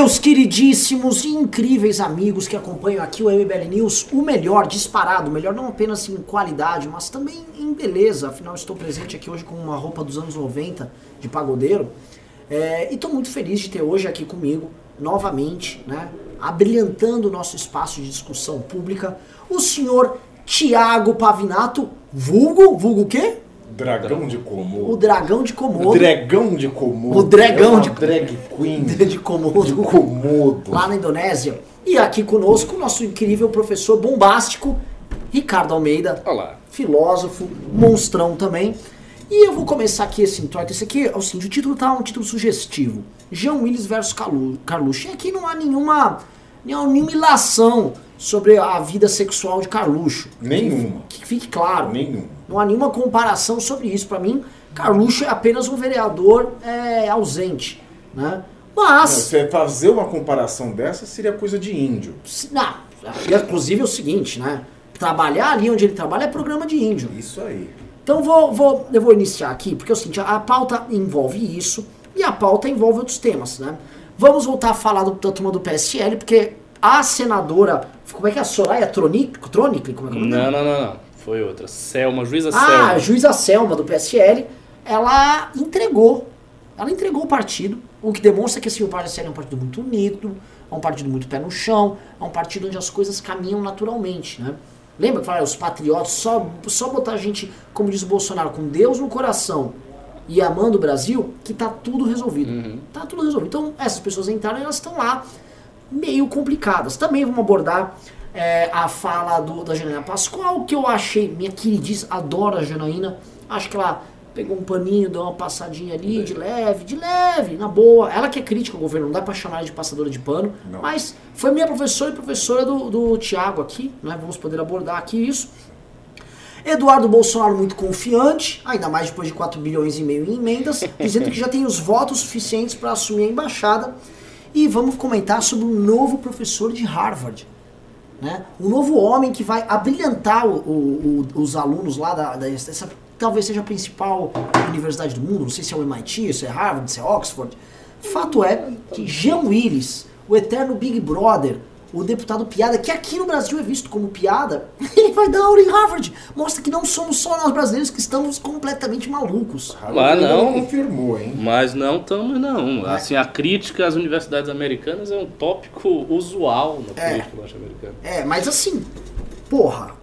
meus queridíssimos e incríveis amigos que acompanham aqui o MBL News, o melhor disparado, melhor não apenas em qualidade, mas também em beleza. Afinal, estou presente aqui hoje com uma roupa dos anos 90 de pagodeiro. É, e estou muito feliz de ter hoje aqui comigo, novamente, né, abrilhantando o nosso espaço de discussão pública, o senhor Tiago Pavinato, vulgo, vulgo o quê? Dragão de Komodo. O dragão de Komodo. O dragão de Komodo. O dragão é de- drag queen de Komodo. de Komodo. lá na Indonésia. E aqui conosco o nosso incrível professor bombástico, Ricardo Almeida, Olá. filósofo, monstrão também. E eu vou começar aqui esse introito. Esse aqui é o seguinte, o título tá um título sugestivo. Jean Willis versus Carluxo. E aqui não há nenhuma, nenhuma ilação sobre a vida sexual de Carluxo. Nenhuma. Que fique claro. Nenhum. Não há nenhuma comparação sobre isso. Pra mim, Carluxo é apenas um vereador é, ausente. Né? Mas... Você fazer uma comparação dessa seria coisa de índio. Se- Não, inclusive é o seguinte, né? Trabalhar ali onde ele trabalha é programa de índio. Isso aí. Então vou, vou, eu vou iniciar aqui, porque é o seguinte, a pauta envolve isso e a pauta envolve outros temas, né? Vamos voltar a falar do, da turma do PSL, porque a senadora, como é que é? A Soraya Tronic? Tronic? Como é que é o nome dela? Não, não, não, não. Foi outra. Selma, juíza Ah, Selma. a juíza Selma do PSL, ela entregou. Ela entregou o partido, o que demonstra que assim, o PSL é um partido muito unido, é um partido muito pé no chão, é um partido onde as coisas caminham naturalmente, né? Lembra que fala, os patriotas, só, só botar a gente, como diz o Bolsonaro, com Deus no coração e amando o Brasil, que tá tudo resolvido. Tá tudo resolvido. Então, essas pessoas entraram e elas estão lá meio complicadas. Também vamos abordar é, a fala do, da Janaína Pascoal, que eu achei, minha queridíssima, adoro a Janaína, acho que ela pegou um paninho, deu uma passadinha ali, de leve, de leve, na boa. Ela que é crítica ao governo, não dá pra chamar ela de passadora de pano, Não. mas foi minha professora e professora do, do Tiago aqui, né? vamos poder abordar aqui isso. Eduardo Bolsonaro muito confiante, ainda mais depois de 4 bilhões e meio em emendas, dizendo que já tem os votos suficientes para assumir a embaixada. E vamos comentar sobre um novo professor de Harvard. Né? Um novo homem que vai abrilhantar o- o- o- os alunos lá da, da- essa, talvez seja a principal universidade do mundo, não sei se é o MIT, se é Harvard, se é Oxford. Fato é que Jean Willis, o eterno Big Brother, o deputado piada, que aqui no Brasil é visto como piada, ele vai dar aula em Harvard. Mostra que não somos só nós brasileiros que estamos completamente malucos. Harvard não. ainda confirmou, hein? Mas não estamos, não. Assim, a crítica às universidades americanas é um tópico usual na É. política norte-americana. É, mas assim, porra,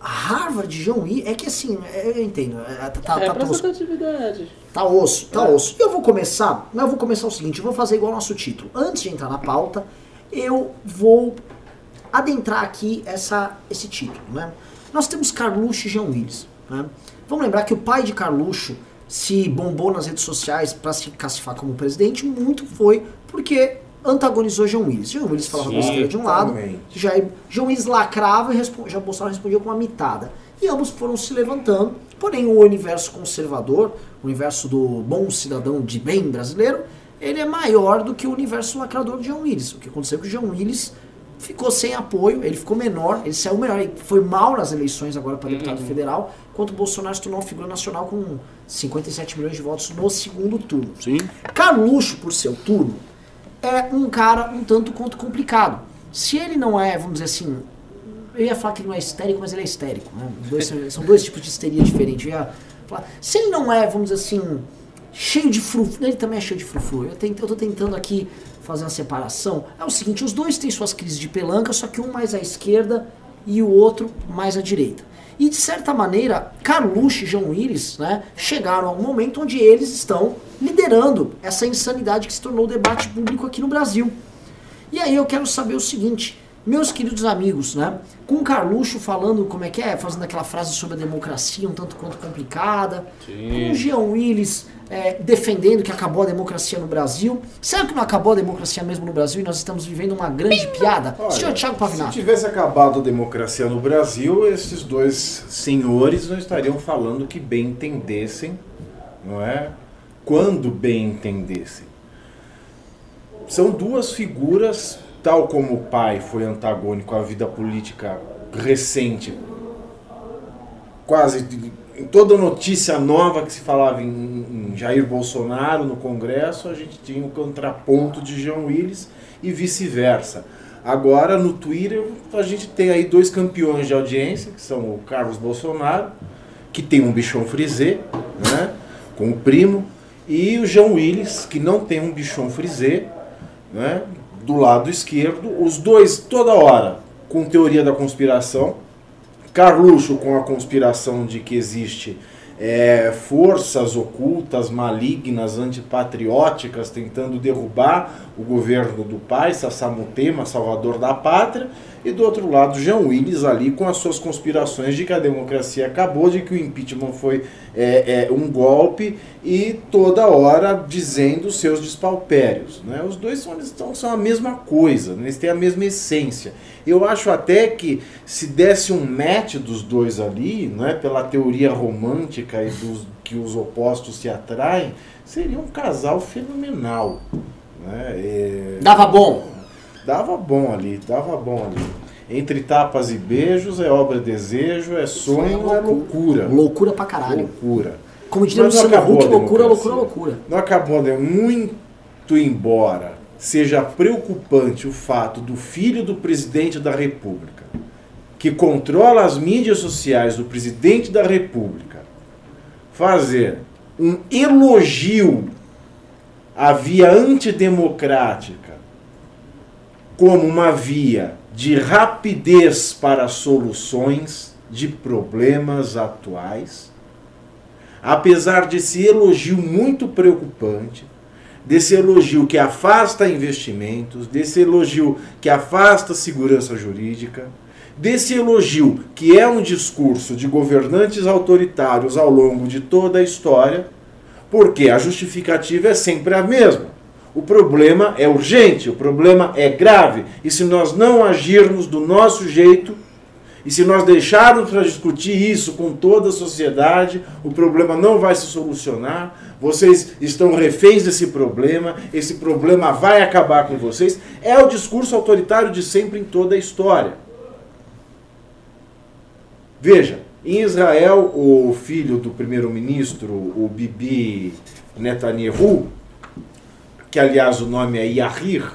Harvard, Jean Willis, é que assim, é, eu entendo, é, tá, tá, é tá tosco. representatividade. Tá osso, tá É. osso. E eu vou começar, mas eu vou começar o seguinte, eu vou fazer igual ao nosso título. Antes de entrar na pauta, eu vou adentrar aqui essa, esse título, né? Nós temos Carluxo e Jean Willis, né? Vamos lembrar que o pai de Carluxo se bombou nas redes sociais para se classificar como presidente, muito foi porque antagonizou Jean Willis. Jean Willis falava besteira de um lado, já João Willis lacrava e já Bolsonaro respondia com uma mitada. E ambos foram se levantando, porém o universo conservador, o universo do bom cidadão de bem brasileiro, ele é maior do que o universo lacrador de João Willis. O que aconteceu é que o João Willis ficou sem apoio, ele ficou menor, ele saiu melhor, ele foi mal nas eleições agora para deputado federal, enquanto o Bolsonaro se tornou uma figura nacional com 57 milhões de votos no segundo turno. Sim. Carluxo, por seu turno, é um cara um tanto quanto complicado. Se ele não é, vamos dizer assim, eu ia falar que ele não é histérico, mas ele é histérico. Né? Dois são- são dois tipos de histeria diferentes. Eu ia falar, se ele não é, vamos dizer assim, cheio de frufru, ele também é cheio de frufru. Eu, tento, eu tô tentando aqui fazer uma separação. É o seguinte, os dois têm suas crises de pelanca, só que um mais à esquerda e o outro mais à direita. E de certa maneira, Carluxo e João Willis né, chegaram a um momento onde eles estão liderando essa insanidade que se tornou o debate público aqui no Brasil. E aí eu quero saber o seguinte, meus queridos amigos, né? Com o Carluxo falando como é que é, fazendo aquela frase sobre a democracia um tanto quanto complicada, Sim. com o Jean Willis é, defendendo que acabou a democracia no Brasil. Será que não acabou a democracia mesmo no Brasil e nós estamos vivendo uma grande piada? Olha, Senhor Thiago se Pavinato. tivesse acabado a democracia no Brasil, esses dois senhores não estariam falando que bem entendessem, não é? Quando bem entendessem. São duas figuras, tal como o pai foi antagônico à vida política recente, quase em toda notícia nova que se falava em, em, Jair Bolsonaro no Congresso, a gente tinha um contraponto de João Willis e vice-versa. Agora, no Twitter, a gente tem aí dois campeões de audiência, que são o Carlos Bolsonaro, que tem um bichão frisé, né, com o primo, e o João Willis, que não tem um bichão frisé, né, do lado esquerdo. Os dois, toda hora, com teoria da conspiração, Carluxo com a conspiração de que existe é, forças ocultas, malignas, antipatrióticas tentando derrubar o governo do pai, Sassamutema, salvador da pátria, e do outro lado, Jean Willis ali com as suas conspirações de que a democracia acabou, de que o impeachment foi é, é, um golpe e toda hora dizendo seus despalpérios. Né? Os dois são, são, são a mesma coisa, né? eles têm a mesma essência. Eu acho até que se desse um match dos dois ali, né, pela teoria romântica e dos que os opostos se atraem, seria um casal fenomenal. Né? É... Dava bom. Dava bom ali, dava bom ali. Entre tapas e beijos é obra desejo, é sonho, é loucura. Loucura pra caralho. Loucura. Como diria Luciano Huck, loucura, loucura, loucura. Não acabou, né? Muito embora seja preocupante o fato do filho do presidente da República, que controla as mídias sociais do presidente da República, fazer um elogio à via antidemocrática como uma via de rapidez para soluções de problemas atuais, apesar desse elogio muito preocupante, desse elogio que afasta investimentos, desse elogio que afasta segurança jurídica, desse elogio que é um discurso de governantes autoritários ao longo de toda a história, porque a justificativa é sempre a mesma. O problema é urgente, o problema é grave. E se nós não agirmos do nosso jeito, e se nós deixarmos para discutir isso com toda a sociedade, o problema não vai se solucionar. Vocês estão reféns desse problema, esse problema vai acabar com vocês. É o discurso autoritário de sempre em toda a história. Veja, em Israel, o filho do primeiro-ministro, o Bibi Netanyahu, que aliás o nome é Yahir,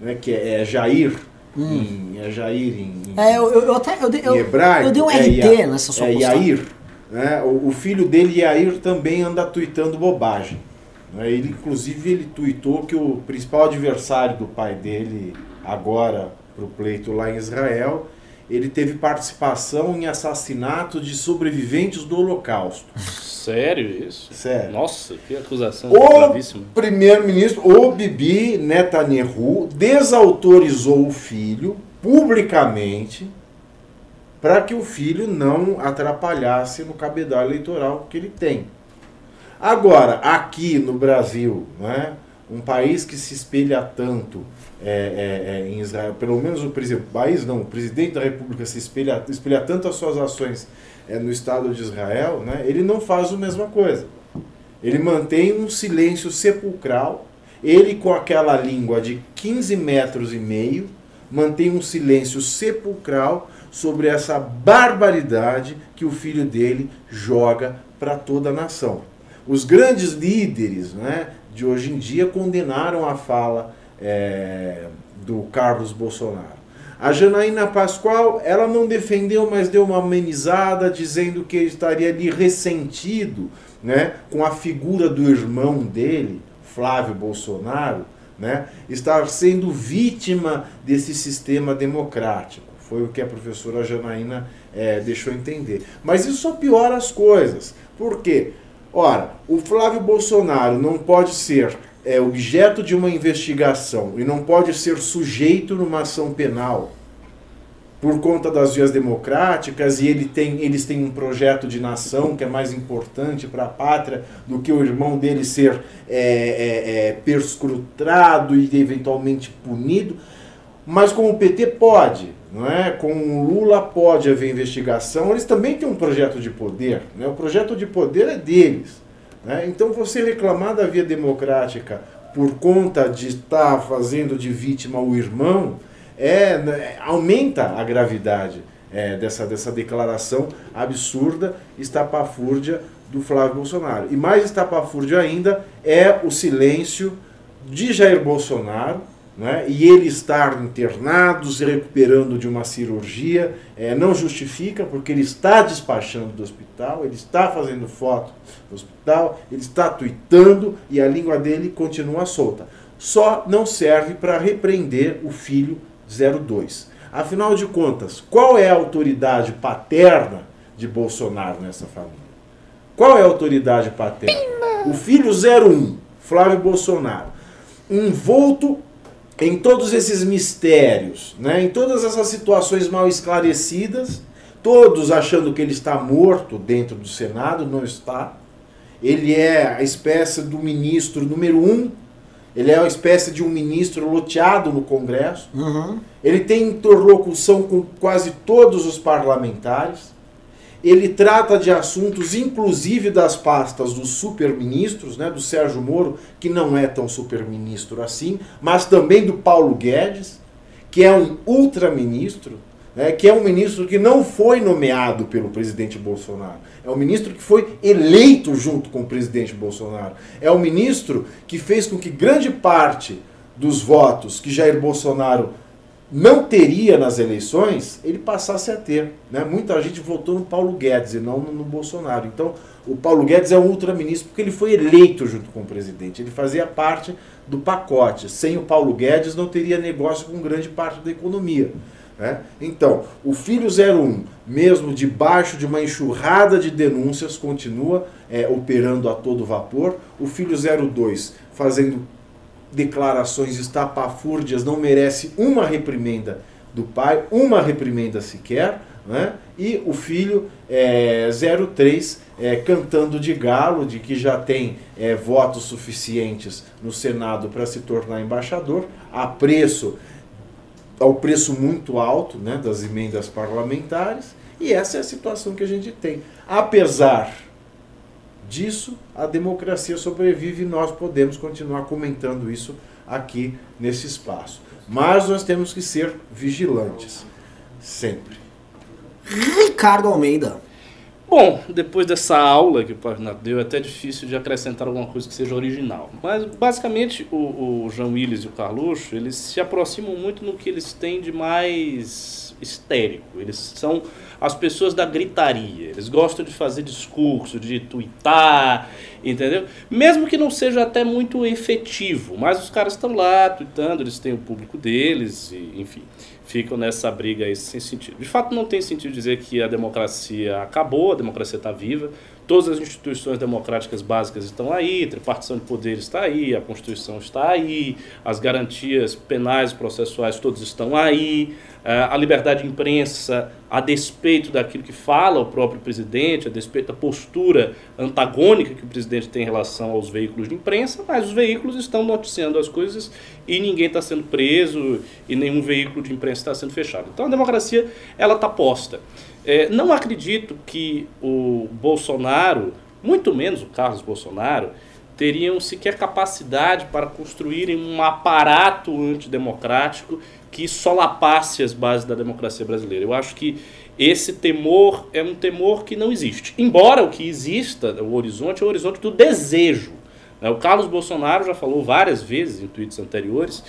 né, que é, é Jair, hum. em, é Jair em, é, eu, eu até eu, eu, hebraico, eu dei um RT é, nessa sua é Yair. Né, o, o, filho dele, Yair, também anda tweetando bobagem. Né, ele, inclusive, ele tweetou que o principal adversário do pai dele, agora para o pleito lá em Israel, ele teve participação em assassinato de sobreviventes do Holocausto. Sério isso? Sério. Nossa, que acusação o gravíssima. O primeiro-ministro, o Bibi Netanyahu, desautorizou o filho publicamente para que o filho não atrapalhasse no cabedal eleitoral que ele tem. Agora, aqui no Brasil, né, um país que se espelha tanto é, é, é, em Israel, pelo menos o país não, o presidente da República se espelha, espelha tanto as suas ações é, no Estado de Israel, né, ele não faz a mesma coisa. Ele mantém um silêncio sepulcral, ele com aquela língua de 15 metros e meio, mantém um silêncio sepulcral sobre essa barbaridade que o filho dele joga para toda a nação. Os grandes líderes né, de hoje em dia condenaram a fala é, do Carlos Bolsonaro. A Janaína Pascoal, ela não defendeu, mas deu uma amenizada, dizendo que ele estaria ali ressentido né, com a figura do irmão dele, Flávio Bolsonaro, né, estar sendo vítima desse sistema democrático. Foi o que a professora Janaína é, deixou entender. Mas isso só piora as coisas. Por quê? Ora, o Flávio Bolsonaro não pode ser é objeto de uma investigação e não pode ser sujeito numa ação penal por conta das vias democráticas e ele tem, eles têm um projeto de nação que é mais importante para a pátria do que o irmão dele ser é, é, é, perscrutado e eventualmente punido. Mas com o PT pode, não é? Com o Lula pode haver investigação. Eles também têm um projeto de poder, né? O projeto de poder é deles. Né? Então, você reclamar da via democrática por conta de estar fazendo de vítima o irmão é, né, aumenta a gravidade é, dessa, dessa declaração absurda, estapafúrdia do Flávio Bolsonaro. E mais estapafúrdio ainda é o silêncio de Jair Bolsonaro, né, e ele estar internado, se recuperando de uma cirurgia, é, não justifica, porque ele está despachando do hospital, ele está fazendo foto do hospital, ele está tweetando e a língua dele continua solta. Só não serve para repreender o filho 02. Afinal de contas, qual é a autoridade paterna de Bolsonaro nessa família? Qual é a autoridade paterna? O filho 01, Flávio Bolsonaro, envolto em todos esses mistérios, né, em todas essas situações mal esclarecidas, todos achando que ele está morto dentro do Senado, não está. Ele é a espécie do ministro número um ele é uma espécie de um ministro loteado no Congresso. Uhum. Ele tem interlocução com quase todos os parlamentares. Ele trata de assuntos, inclusive das pastas dos superministros, né, do Sérgio Moro, que não é tão superministro assim, mas também do Paulo Guedes, que é um ultraministro né, que é um ministro que não foi nomeado pelo presidente Bolsonaro. É um ministro que foi eleito junto com o presidente Bolsonaro. É um ministro que fez com que grande parte dos votos que Jair Bolsonaro não teria nas eleições, ele passasse a ter. Né? Muita gente votou no Paulo Guedes e não no, no Bolsonaro. Então, o Paulo Guedes é um ultraministro porque ele foi eleito junto com o presidente. Ele fazia parte do pacote. Sem o Paulo Guedes, não teria negócio com grande parte da economia. Né? Então, o filho 01, mesmo debaixo de uma enxurrada de denúncias, continua é, operando a todo vapor. O filho 02, fazendo declarações estapafúrdias, não merece uma reprimenda do pai, uma reprimenda sequer. Né? E o filho é, 03 é, cantando de galo, de que já tem é, votos suficientes no Senado para se tornar embaixador, a preço ao preço muito alto né, das emendas parlamentares, e essa é a situação que a gente tem. Apesar disso, a democracia sobrevive e nós podemos continuar comentando isso aqui nesse espaço. Mas nós temos que ser vigilantes, sempre. Ricardo Almeida. Bom, depois dessa aula que o Pavinato deu, é até difícil de acrescentar alguma coisa que seja original. Mas, basicamente, o, o João Willis e o Carluxo, eles se aproximam muito no que eles têm de mais histérico. Eles são as pessoas da gritaria. Eles gostam de fazer discurso, de twittar, entendeu? Mesmo que não seja até muito efetivo. Mas os caras estão lá tweetando, eles têm o público deles, e, enfim ficam nessa briga aí sem sentido. De fato, não tem sentido dizer que a democracia acabou, a democracia está viva, todas as instituições democráticas básicas estão aí, a tripartição de poderes está aí, a Constituição está aí, as garantias penais e processuais todas estão aí, é, a liberdade de imprensa, a despeito daquilo que fala o próprio presidente, a despeito da postura antagônica que o presidente tem em relação aos veículos de imprensa, mas os veículos estão noticiando as coisas e ninguém está sendo preso e nenhum veículo de imprensa está sendo fechado. Então a democracia ela está posta. É, não acredito que o Bolsonaro, muito menos o Carlos Bolsonaro, teriam sequer capacidade para construírem um aparato antidemocrático que solapasse as bases da democracia brasileira. Eu acho que esse temor é um temor que não existe. Embora o que exista, o horizonte, é o horizonte do desejo. Né? O Carlos Bolsonaro já falou várias vezes em tweets anteriores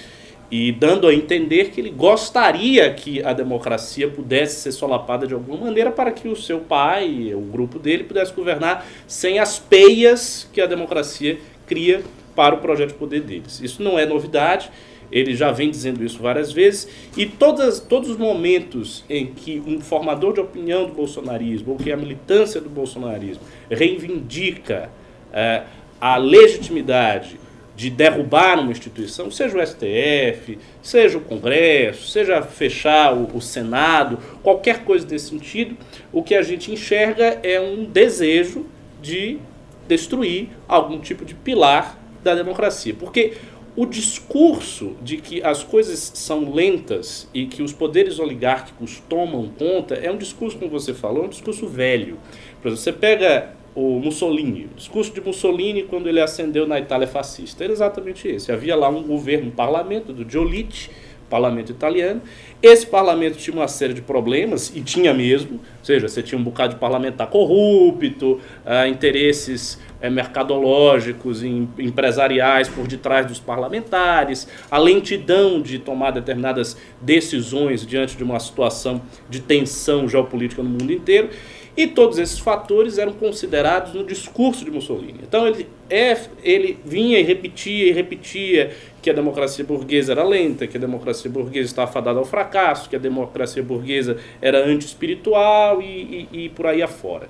e dando a entender que ele gostaria que a democracia pudesse ser solapada de alguma maneira para que o seu pai, o grupo dele, pudesse governar sem as peias que a democracia cria para o projeto de poder deles. Isso não é novidade ele já vem dizendo isso várias vezes, e todas, todos os momentos em que um formador de opinião do bolsonarismo, ou que a militância do bolsonarismo reivindica é, a legitimidade de derrubar uma instituição, seja o STF, seja o Congresso, seja fechar o, o, Senado, qualquer coisa desse sentido, o que a gente enxerga é um desejo de destruir algum tipo de pilar da democracia. Porque o discurso de que as coisas são lentas e que os poderes oligárquicos tomam conta é um discurso, como você falou, é um discurso velho. Por exemplo, você pega o Mussolini, o discurso de Mussolini quando ele ascendeu na Itália fascista, era exatamente esse. Havia lá um governo, um parlamento do Giolitti, parlamento italiano. Esse parlamento tinha uma série de problemas, e tinha mesmo, ou seja, você tinha um bocado de parlamentar corrupto, uh, interesses uh, mercadológicos, em, empresariais por detrás dos parlamentares, a lentidão de tomar determinadas decisões diante de uma situação de tensão geopolítica no mundo inteiro. E todos esses fatores eram considerados no discurso de Mussolini. Então ele, é, ele vinha e repetia e repetia que a democracia burguesa era lenta, que a democracia burguesa estava fadada ao fracasso, que a democracia burguesa era anti-espiritual e, e, e por aí afora.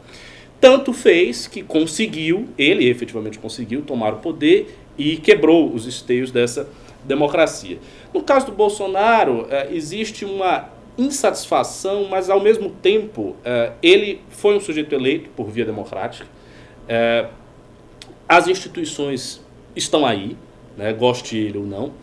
Tanto fez que conseguiu, ele efetivamente conseguiu tomar o poder e quebrou os esteios dessa democracia. No caso do Bolsonaro, eh, existe uma insatisfação, mas ao mesmo tempo uh, ele foi um sujeito eleito por via democrática. Uh, as instituições estão aí, né, goste ele ou não,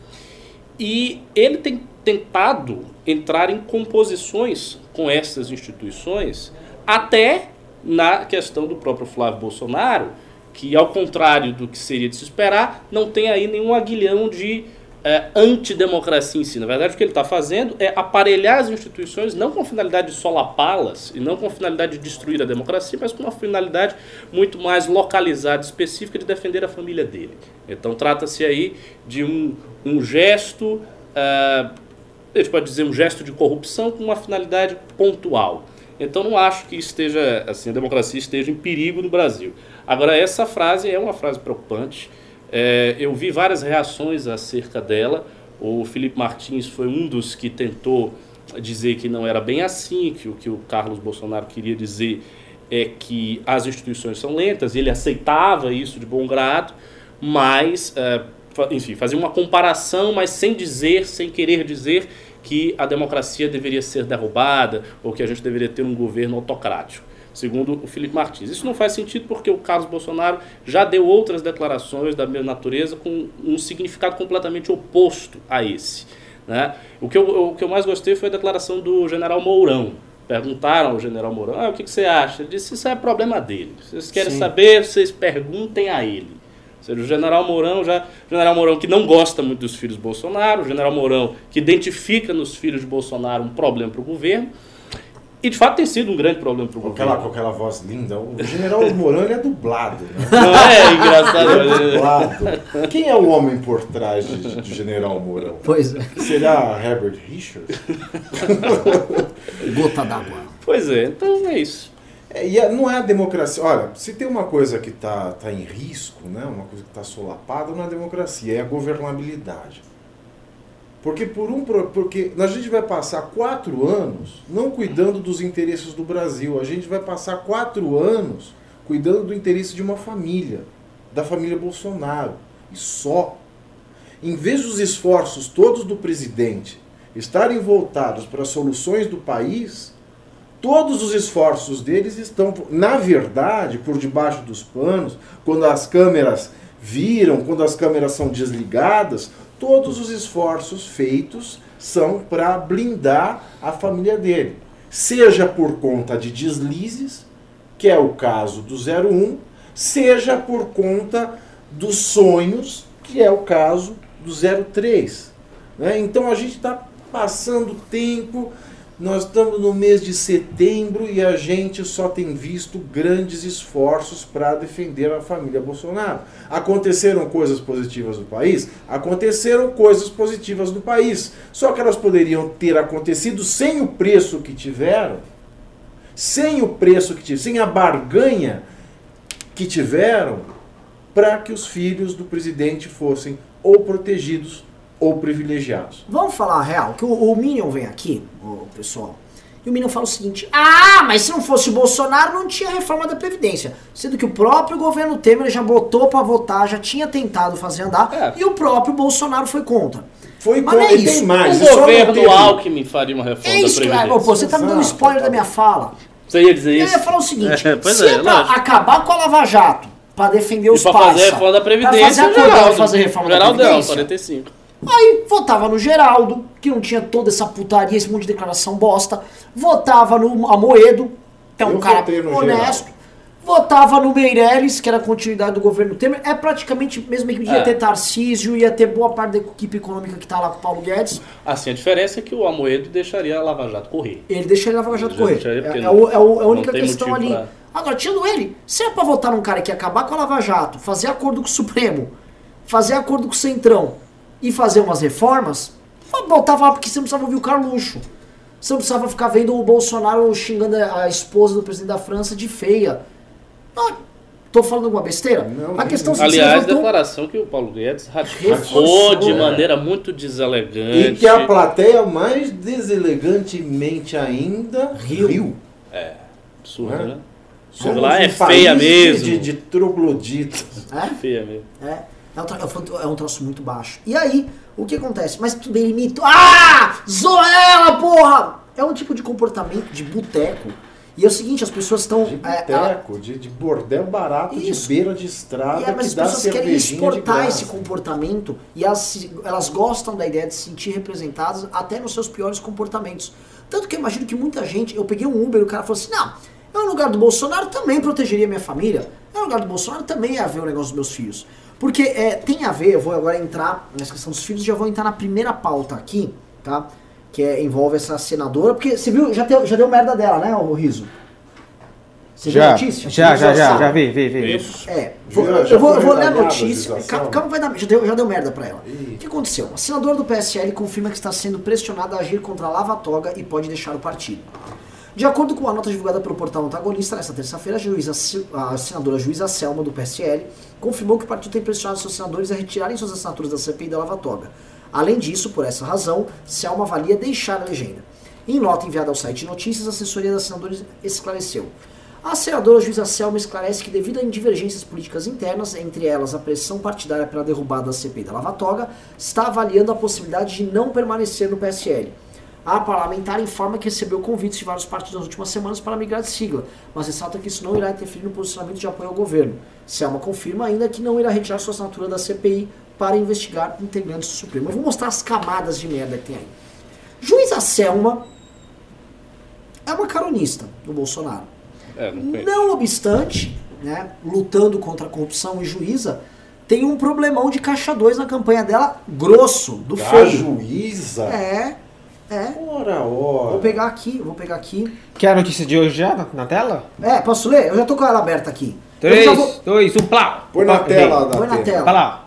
e ele tem tentado entrar em composições com essas instituições, até na questão do próprio Flávio Bolsonaro, que ao contrário do que seria de se esperar, não tem aí nenhum aguilhão de é, antidemocracia em si. Na verdade, o que ele está fazendo é aparelhar as instituições, não com a finalidade de solapá-las e não com a finalidade de destruir a democracia, mas com uma finalidade muito mais localizada, específica, de defender a família dele. Então, trata-se aí de um, um gesto, uh, a gente pode dizer um gesto de corrupção com uma finalidade pontual. Então, não acho que esteja, assim, a democracia esteja em perigo no Brasil. Agora, essa frase é uma frase preocupante. É, eu vi várias reações acerca dela. O Felipe Martins foi um dos que tentou dizer que não era bem assim, que o que o Carlos Bolsonaro queria dizer é que as instituições são lentas, ele aceitava isso de bom grado, mas, é, enfim, fazia uma comparação, mas sem dizer, sem querer dizer que a democracia deveria ser derrubada ou que a gente deveria ter um governo autocrático segundo o Felipe Martins. Isso não faz sentido porque o Carlos Bolsonaro já deu outras declarações da mesma natureza com um significado completamente oposto a esse. Né? O, que eu, o que eu mais gostei foi a declaração do general Mourão. Perguntaram ao general Mourão, ah, o que, que você acha? Ele disse, isso é problema dele. Vocês querem Sim. saber, vocês perguntem a ele. Ou seja, o general Mourão já. General Mourão que não gosta muito dos filhos de Bolsonaro, o general Mourão que identifica nos filhos de Bolsonaro um problema para o governo, e de fato tem sido um grande problema para o governo. Aquela, com aquela voz linda. O general Mourão é dublado, né? Não é engraçado. Ele é dublado. Quem é o homem por trás de, de general Mourão? Pois é. Será Herbert Richards? Gota d'água. Pois é, então é isso. É, e não é a democracia. Olha, se tem uma coisa que está tá em risco, né, uma coisa que está solapada, não é a democracia, é a governabilidade. Porque, por um, porque a gente vai passar quatro anos não cuidando dos interesses do Brasil, a gente vai passar quatro anos cuidando do interesse de uma família, da família Bolsonaro, e só. Em vez dos esforços todos do presidente estarem voltados para soluções do país, todos os esforços deles estão, na verdade, por debaixo dos panos, quando as câmeras viram, quando as câmeras são desligadas, todos os esforços feitos são para blindar a família dele. Seja por conta de deslizes, que é o caso do 01, seja por conta dos sonhos, que é o caso do 03. Né? Então a gente está passando tempo nós estamos no mês de setembro e a gente só tem visto grandes esforços para defender a família Bolsonaro. Aconteceram coisas positivas no país? Aconteceram coisas positivas no país. Só que elas poderiam ter acontecido sem o preço que tiveram, sem o preço que tiveram, sem a barganha que tiveram, para que os filhos do presidente fossem ou protegidos ou privilegiados. Vamos falar a real, que o, o Minion vem aqui, o pessoal, e o Minion fala o seguinte: ah, mas se não fosse o Bolsonaro, não tinha reforma da Previdência. Sendo que o próprio governo Temer já botou para votar, já tinha tentado fazer andar, é. e o próprio Bolsonaro foi contra. Foi mas contra, é isso. tem mais. O governo do Alckmin faria uma reforma é isso, da Previdência. Cara, pô, você tá me dando spoiler da minha fala. Você ia dizer isso? Eu ia falar o seguinte: é, se é, é pra acabar com a Lava Jato, para defender os pais. Pra fazer a reforma da Previdência. Pra fazer, acordar, fazer reforma da Previdência. 45. Aí votava no Geraldo, que não tinha toda essa putaria, esse monte de declaração bosta. Votava no Amoedo, que é um eu cara honesto. votava no Meirelles, que era a continuidade do governo Temer. É praticamente a mesma equipe. Ia É. ter Tarcísio, ia ter boa parte da equipe econômica que tá lá com o Paulo Guedes. Assim, a diferença é que o Amoedo deixaria a Lava Jato correr. Ele deixaria a Lava Jato correr. É, é, não- o- é o- é a única questão ali. pra- Agora, tirando ele, se é pra votar num cara que ia acabar com a Lava Jato, fazer acordo com o Supremo, fazer acordo com o Centrão e fazer umas reformas, botava lá porque você não precisava ouvir o Carluxo. Você não precisava ficar vendo o Bolsonaro xingando a esposa do presidente da França de feia. Não, tô falando alguma besteira? Não, a questão é que Aliás, levantou- declaração que o Paulo Guedes ratificou de é. maneira muito E deselegante. que a plateia mais deselegantemente ainda Riu. riu. Absurdo, né? né? Somos Lá é um feia país mesmo. De, de trogloditas. É? Feia mesmo. É, é um, tro- é um troço muito baixo. E aí, o que acontece? Mas tudo bem, ele imitou. Ah! Zoela, porra! É um tipo de comportamento de boteco. E é o seguinte, as pessoas estão. De é, ela- boteco, de, de bordel barato, Isso. de beira de estrada, é, mas que as pessoas querem exportar esse comportamento e elas, elas gostam da ideia de se sentir representadas até nos seus piores comportamentos. Tanto que eu imagino que muita gente. Eu peguei um Uber e o cara falou assim: não, eu no lugar do Bolsonaro também protegeria minha família. Eu no lugar do Bolsonaro também ia ver o negócio dos meus filhos. Porque é, tem a ver, eu vou agora entrar nessa questão dos filhos, já vou entrar na primeira pauta aqui, tá? Que é, envolve essa senadora, porque você viu, já deu, já deu merda dela, né, o Riso? Você viu a Já, notícia? já, já, já, já vi, vi, vi. Isso. É, Já- vou- já eu vou, eu vou ler a a notícia. legislação? Calma, calma, vai dar, já deu, já deu merda pra ela. Ih. O que aconteceu? A senadora do PSL confirma que está sendo pressionada a agir contra a Lava Toga e pode deixar o partido. De acordo com uma nota divulgada pelo portal antagonista, nesta terça-feira, a, a senadora juíza Selma, do PSL, confirmou que o partido tem pressionado seus senadores a retirarem suas assinaturas da CPI da Lava Toga. Além disso, por essa razão, Selma avalia deixar a legenda. Em nota enviada ao site notícias, a assessoria da senadora esclareceu. A senadora juíza Selma esclarece que, devido a divergências políticas internas, entre elas a pressão partidária pela derrubada da CPI da Lava Toga, está avaliando a possibilidade de não permanecer no PSL. A parlamentar informa que recebeu convites de vários partidos nas últimas semanas para migrar de sigla, mas ressalta que isso não irá interferir no posicionamento de apoio ao governo. Selma confirma ainda que não irá retirar sua assinatura da CPI para investigar integrantes do Supremo. Eu vou mostrar as camadas de merda que tem aí. Juíza Selma é uma caronista do Bolsonaro. É, não. Não obstante, né, lutando contra a corrupção e juíza, tem um problemão de caixa 2 na campanha dela, grosso, do Da feio. juíza? É, é. Ora, ora. Vou pegar aqui, vou pegar aqui. Quer a notícia de hoje já na, na tela? É, posso ler? Eu já tô com ela aberta aqui. Eu 3, já vou- 2, 1, plau! Põe na tela Põe na tela. Vai lá.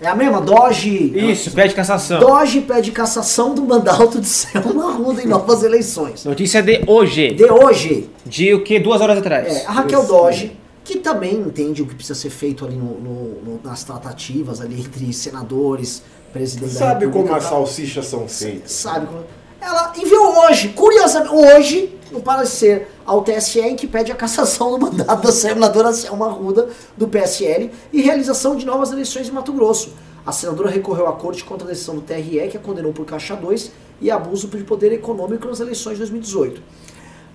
É a mesma? Doge. Isso, pede cassação. Doge pede cassação do mandato de Selma Arruda em novas eleições. Notícia de hoje. De hoje, De o que? Duas horas atrás. É, a Raquel Doge, que também entende o que precisa ser feito ali no- no- nas tratativas ali entre senadores, presidente da Sabe como as salsichas são feitas? Sabe como... Ela enviou hoje, curiosamente, hoje, um parecer ao TSE em que pede a cassação do mandato da senadora Selma Arruda, do PSL, e realização de novas eleições em Mato Grosso. A senadora recorreu à corte contra a decisão do TRE, que a condenou por caixa 2 e abuso de poder econômico nas eleições de 2018.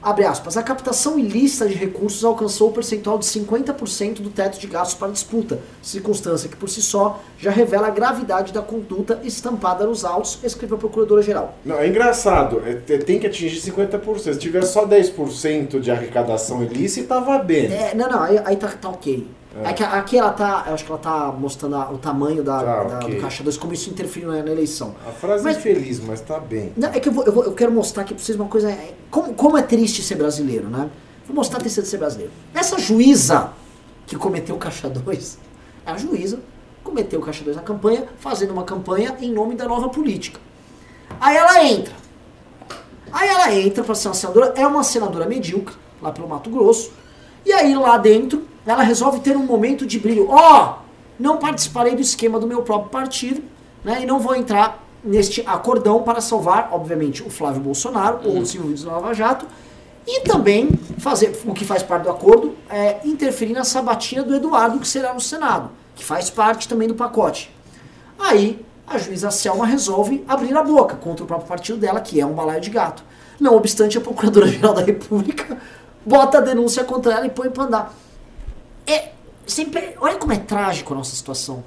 Abre aspas, a captação ilícita de recursos alcançou o percentual de 50% do teto de gastos para disputa, circunstância que por si só já revela a gravidade da conduta estampada nos autos, escreveu a Procuradora-Geral. Não, é engraçado. é, te- tem que atingir 50%. Se tiver só 10% de arrecadação ilícita, tava bem. É, não, não, aí, aí tá, tá ok. É. que a- aqui ela tá, eu acho que ela tá mostrando a- o tamanho da, Tá, da- ok. do caixa 2, como isso interferiu na, na eleição. A frase Mas- é infeliz, mas tá bem. Não, é que eu, vou, eu, vou- eu quero mostrar aqui pra vocês uma coisa. é, Como, como é triste ser brasileiro, né? Vou mostrar a tristeza de ser brasileiro. Essa juíza que cometeu o caixa 2, é a juíza cometeu o caixa 2 na campanha, fazendo uma campanha em nome da nova política. Aí ela entra. Aí ela entra para ser uma senadora, é uma senadora medíocre, lá pelo Mato Grosso. E aí lá dentro, ela resolve ter um momento de brilho. Ó, não participarei do esquema do meu próprio partido, né? E não vou entrar neste acordão para salvar, obviamente, o Flávio Bolsonaro ou os envolvidos na Lava Jato. E também fazer o que faz parte do acordo é interferir na sabatina do Eduardo, que será no Senado, que faz parte também do pacote. Aí a juíza Selma resolve abrir a boca contra o próprio partido dela, que é um balaio de gato. Não obstante, a Procuradora-Geral da República bota a denúncia contra ela e põe pra andar. É, sempre, olha como é trágico a nossa situação.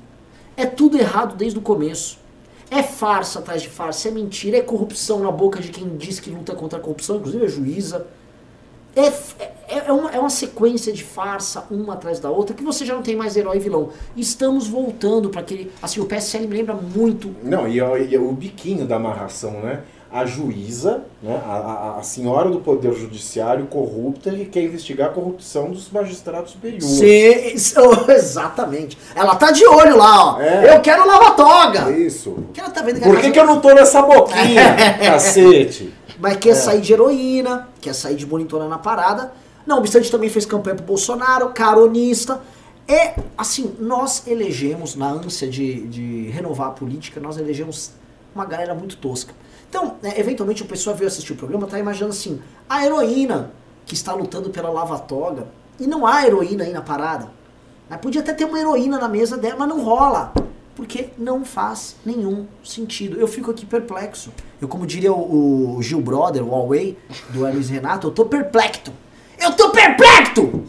É tudo errado desde o começo. É farsa atrás de farsa, é mentira, é corrupção na boca de quem diz que luta contra a corrupção, inclusive a juíza. é, f- é, é uma, é uma sequência de farsa, uma atrás da outra, que você já não tem mais herói e vilão. Estamos voltando para aquele. Assim, o PSL me lembra muito. Não, e, e o biquinho da amarração, né? A juíza, né? A, a- senhora do Poder Judiciário corrupta que quer investigar a corrupção dos magistrados superiores. Oh, exatamente. Ela tá de olho lá, ó. É. Eu quero lava-toga. É isso. Que ela tá vendo que Por casa- que, que eu não tô nessa boquinha, cacete? Mas É. quer sair de heroína, quer sair de bonitona na parada. Não obstante, também fez campanha pro Bolsonaro, caronista. É, assim, nós elegemos, na ânsia de, de renovar a política, nós elegemos uma galera muito tosca. Então, né, eventualmente, a pessoa veio assistir o programa, tá imaginando assim, a heroína que está lutando pela lava-toga, e não há heroína aí na parada. Mas podia até ter uma heroína na mesa dela, mas não rola. Porque não faz nenhum sentido. Eu fico aqui perplexo. Eu, como diria o, o Gil Brother, o Huawei, do Hermes Renato, eu tô perplexo. Eu tô perplexo!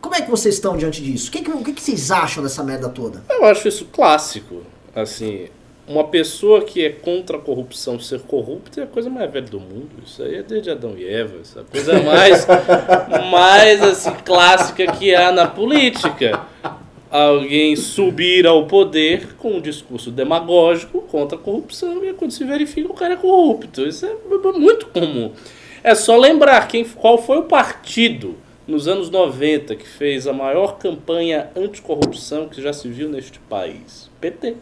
Como é que vocês estão diante disso? O que, o que, que vocês acham dessa merda toda? Eu acho isso clássico. Assim, uma pessoa que é contra a corrupção ser corrupta é a coisa mais velha do mundo. Isso aí é desde Adão e Eva. Isso é a coisa mais, mais assim, clássica que há na política. Alguém subir ao poder com um discurso demagógico contra a corrupção e quando se verifica o cara é corrupto. Isso é muito comum. É só lembrar quem, qual foi o partido nos anos 90 que fez a maior campanha anticorrupção que já se viu neste país. PT.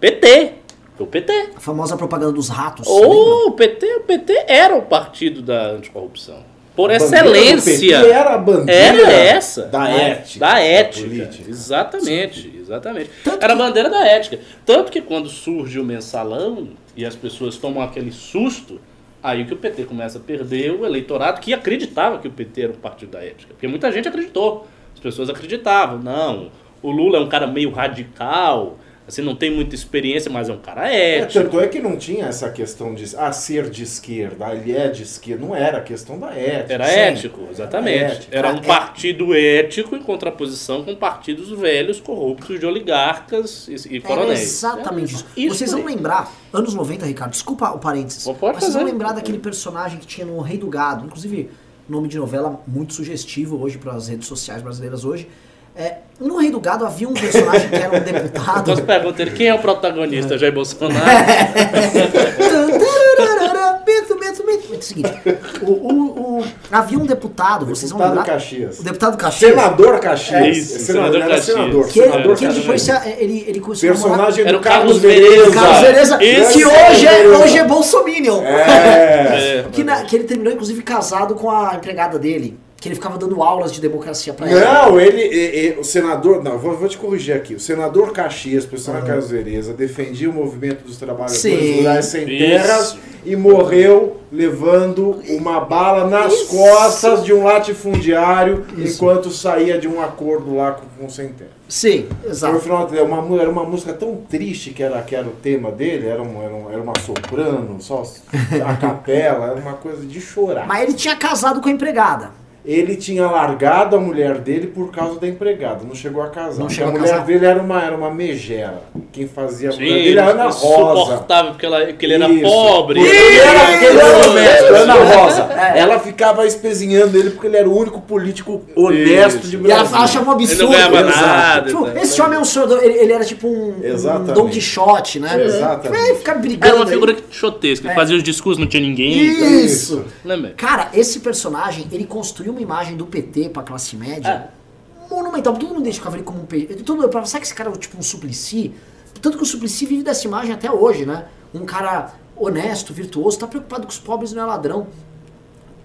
PT. Foi o PT. A famosa propaganda dos ratos. Ou o PT, o PT era o partido da anticorrupção. Por A excelência. PT era a bandeira Era essa. da né? ética. Da ética. política. Exatamente, exatamente. Tanto Era a que- bandeira da ética. Tanto que quando surge o mensalão e as pessoas tomam aquele susto, aí que o PT começa a perder o eleitorado que acreditava que o PT era um partido da ética. Porque muita gente acreditou. As pessoas acreditavam. Não, o Lula é um cara meio radical, assim, não tem muita experiência, mas é um cara É, ético. tanto é que não tinha essa questão de ah, ser de esquerda, ah, ele é de esquerda. Não era a questão da ética. Era Sim. ético, exatamente. Era ético. Era um É- partido ético em contraposição com partidos velhos, corruptos de oligarcas e, e Era coronéis. exatamente isso. Isso Vocês vão lembrar, anos 90, Ricardo, desculpa o parênteses. Pô, pode mas vocês vão lembrar daquele personagem que tinha no Rei do Gado, inclusive nome de novela muito sugestivo hoje para as redes sociais brasileiras hoje. É, no Rei do Gado havia um personagem que era um deputado. Então você pergunta ele, quem é o protagonista? Jair Bolsonaro? Bento, Bento, Bento. É o seguinte, o, o- o- havia um deputado, vocês vão Deputado lembrar? Caxias. O deputado Caxias. Senador Caxias. É isso, senador, senador Caxias. senador. Que, ele- senador que Caxias. depois ele, ele começou a namorar- Personagem Era do o Carlos Vereza. Carlos Vereza, que é hoje é, hoje é Bolsominion. É. É, Que, na- que ele terminou, inclusive, casado com a empregada dele. Que ele ficava dando aulas de democracia pra ela. Não, ele, e- e- o senador, não, vou, vou te corrigir aqui. O senador Caxias, personagem Carlos Vereza, defendia o movimento dos trabalhadores Sim. rurais sem Isso. terras e morreu levando uma bala nas Isso. costas de um latifundiário Isso. enquanto saía de um acordo lá com, o sem terra. Sim, Então, no exato. final, era uma, era uma música tão triste que era, que era o tema dele, era, um, era, um- era uma soprano, só a capela, era uma coisa de chorar. Mas ele tinha casado com a empregada. Ele tinha largado a mulher dele por causa da empregada, não chegou a casar. Não chegou a a mulher casar. dele era uma, era uma megera. Quem fazia a mulher Sim, dele era Ana Rosa. insuportável porque, ela, porque ele era Isso. pobre. Porque Ele era, ele era honesto, Ana Rosa. É. Ela ficava espezinhando ele porque ele era o único político honesto Isso. de E ela Brasil. achava um absurdo. Ele não ganhava Exato. nada, Tipo, né? esse homem é um senhor, ele, ele era tipo um, um. Dom Quixote, né? Exatamente. É, ficar brigando. Era uma aí. figura quixotesca, ele É. fazia os discursos, não tinha ninguém. Isso. Lembra? Cara, esse personagem, ele construiu uma imagem do PT pra classe média monumental. Todo mundo identificava ele como um PT. Todo mundo que esse cara é tipo um Suplicy? Tanto que o Suplicy vive dessa imagem até hoje, né? Um cara honesto, virtuoso, tá preocupado com os pobres não é ladrão.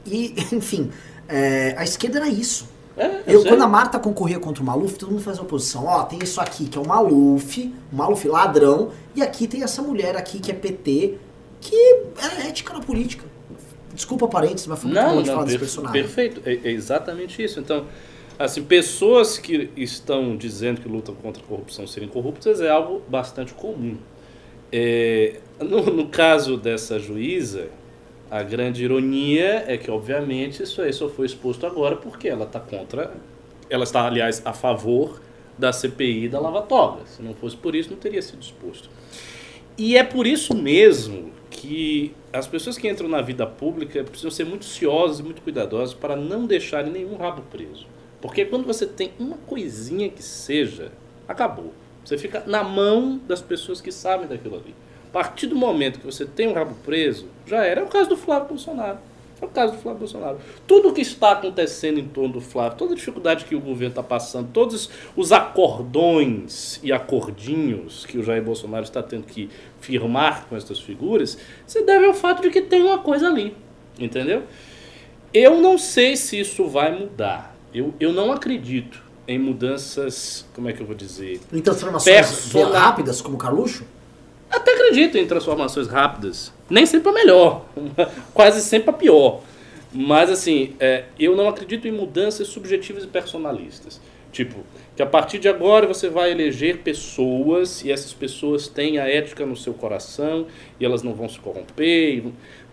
E, enfim, é, a esquerda era isso. É, eu Eu, sei. quando a Marta concorria contra o Maluf, todo mundo fazia oposição. Ó, tem isso aqui que é o Maluf, o Maluf ladrão, e aqui tem essa mulher aqui que é PT, que era ética na política. Desculpa parênteses, mas foi muito bom Não, de não, falar desse per- personagem. perfeito. É, é exatamente isso. Então, assim, pessoas que estão dizendo que lutam contra a corrupção serem corruptas é algo bastante comum. É, no, no caso dessa juíza, a grande ironia é que, obviamente, isso aí só foi exposto agora porque ela está contra. Ela está, aliás, a favor da CPI da Lava Toga. Se não fosse por isso, não teria sido exposto. E é por isso mesmo que as pessoas que entram na vida pública precisam ser muito ciosas e muito cuidadosas para não deixarem nenhum rabo preso. Porque quando você tem uma coisinha que seja, acabou. Você fica na mão das pessoas que sabem daquilo ali. A partir do momento que você tem um rabo preso, já era. É o caso do Flávio Bolsonaro. É o caso do Flávio Bolsonaro. Tudo o que está acontecendo em torno do Flávio, toda a dificuldade que o governo está passando, todos os acordões e acordinhos que o Jair Bolsonaro está tendo que firmar com essas figuras, se deve ao fato de que tem uma coisa ali. Entendeu? Eu não sei se isso vai mudar. Eu, eu não acredito em mudanças, como é que eu vou dizer? Em transformações Persona- rápidas, como o Carluxo? Até acredito em transformações rápidas. Nem sempre a melhor, quase sempre a pior. Mas assim, é, eu não acredito em mudanças subjetivas e personalistas. Tipo, que a partir de agora você vai eleger pessoas e essas pessoas têm a ética no seu coração e elas não vão se corromper.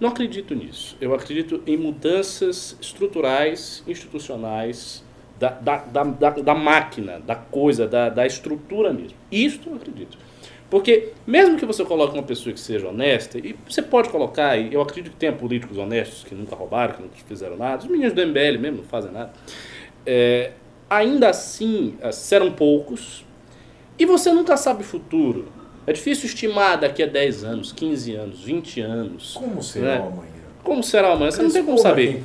não- acredito nisso. Eu acredito em mudanças estruturais, institucionais, da, da, da, da, da máquina, da coisa, da, da estrutura mesmo. Isso eu acredito. Porque mesmo que você coloque uma pessoa que seja honesta, e você pode colocar, e eu acredito que tenha políticos honestos que nunca roubaram, que nunca fizeram nada, os meninos do MBL mesmo não fazem nada, é, ainda assim eh, serão poucos, e você nunca sabe o futuro. É difícil estimar daqui a 10 anos, 15 anos, 20 anos. Como será né? o amanhã? Como será amanhã? Você não tem como saber.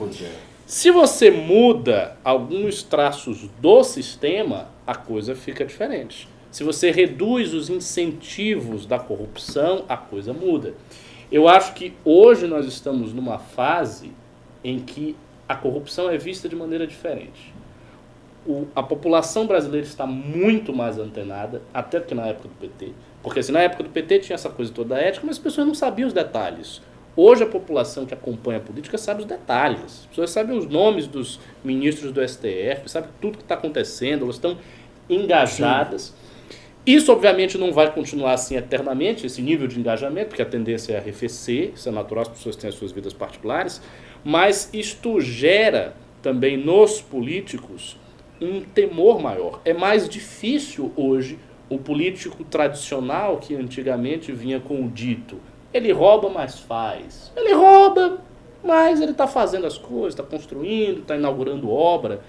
Se você muda alguns traços do sistema, a coisa fica diferente. Se você reduz os incentivos da corrupção, a coisa muda. Eu acho que hoje nós estamos numa fase em que a corrupção é vista de maneira diferente. O- a população brasileira está muito mais antenada, até que na época do PT. Porque assim, na época do PT tinha essa coisa toda da ética, mas as pessoas não sabiam os detalhes. Hoje a população que acompanha a política sabe os detalhes. As pessoas sabem os nomes dos ministros do STF, sabem tudo que está acontecendo, elas estão engajadas. Isso, obviamente, não vai continuar assim eternamente, esse nível de engajamento, porque a tendência é arrefecer, isso é natural, as pessoas têm as suas vidas particulares, mas isto gera também nos políticos um temor maior. É mais difícil hoje o político tradicional que antigamente vinha com o dito: ele rouba, mas faz. Ele rouba, mas ele está fazendo as coisas, está construindo, está inaugurando obra.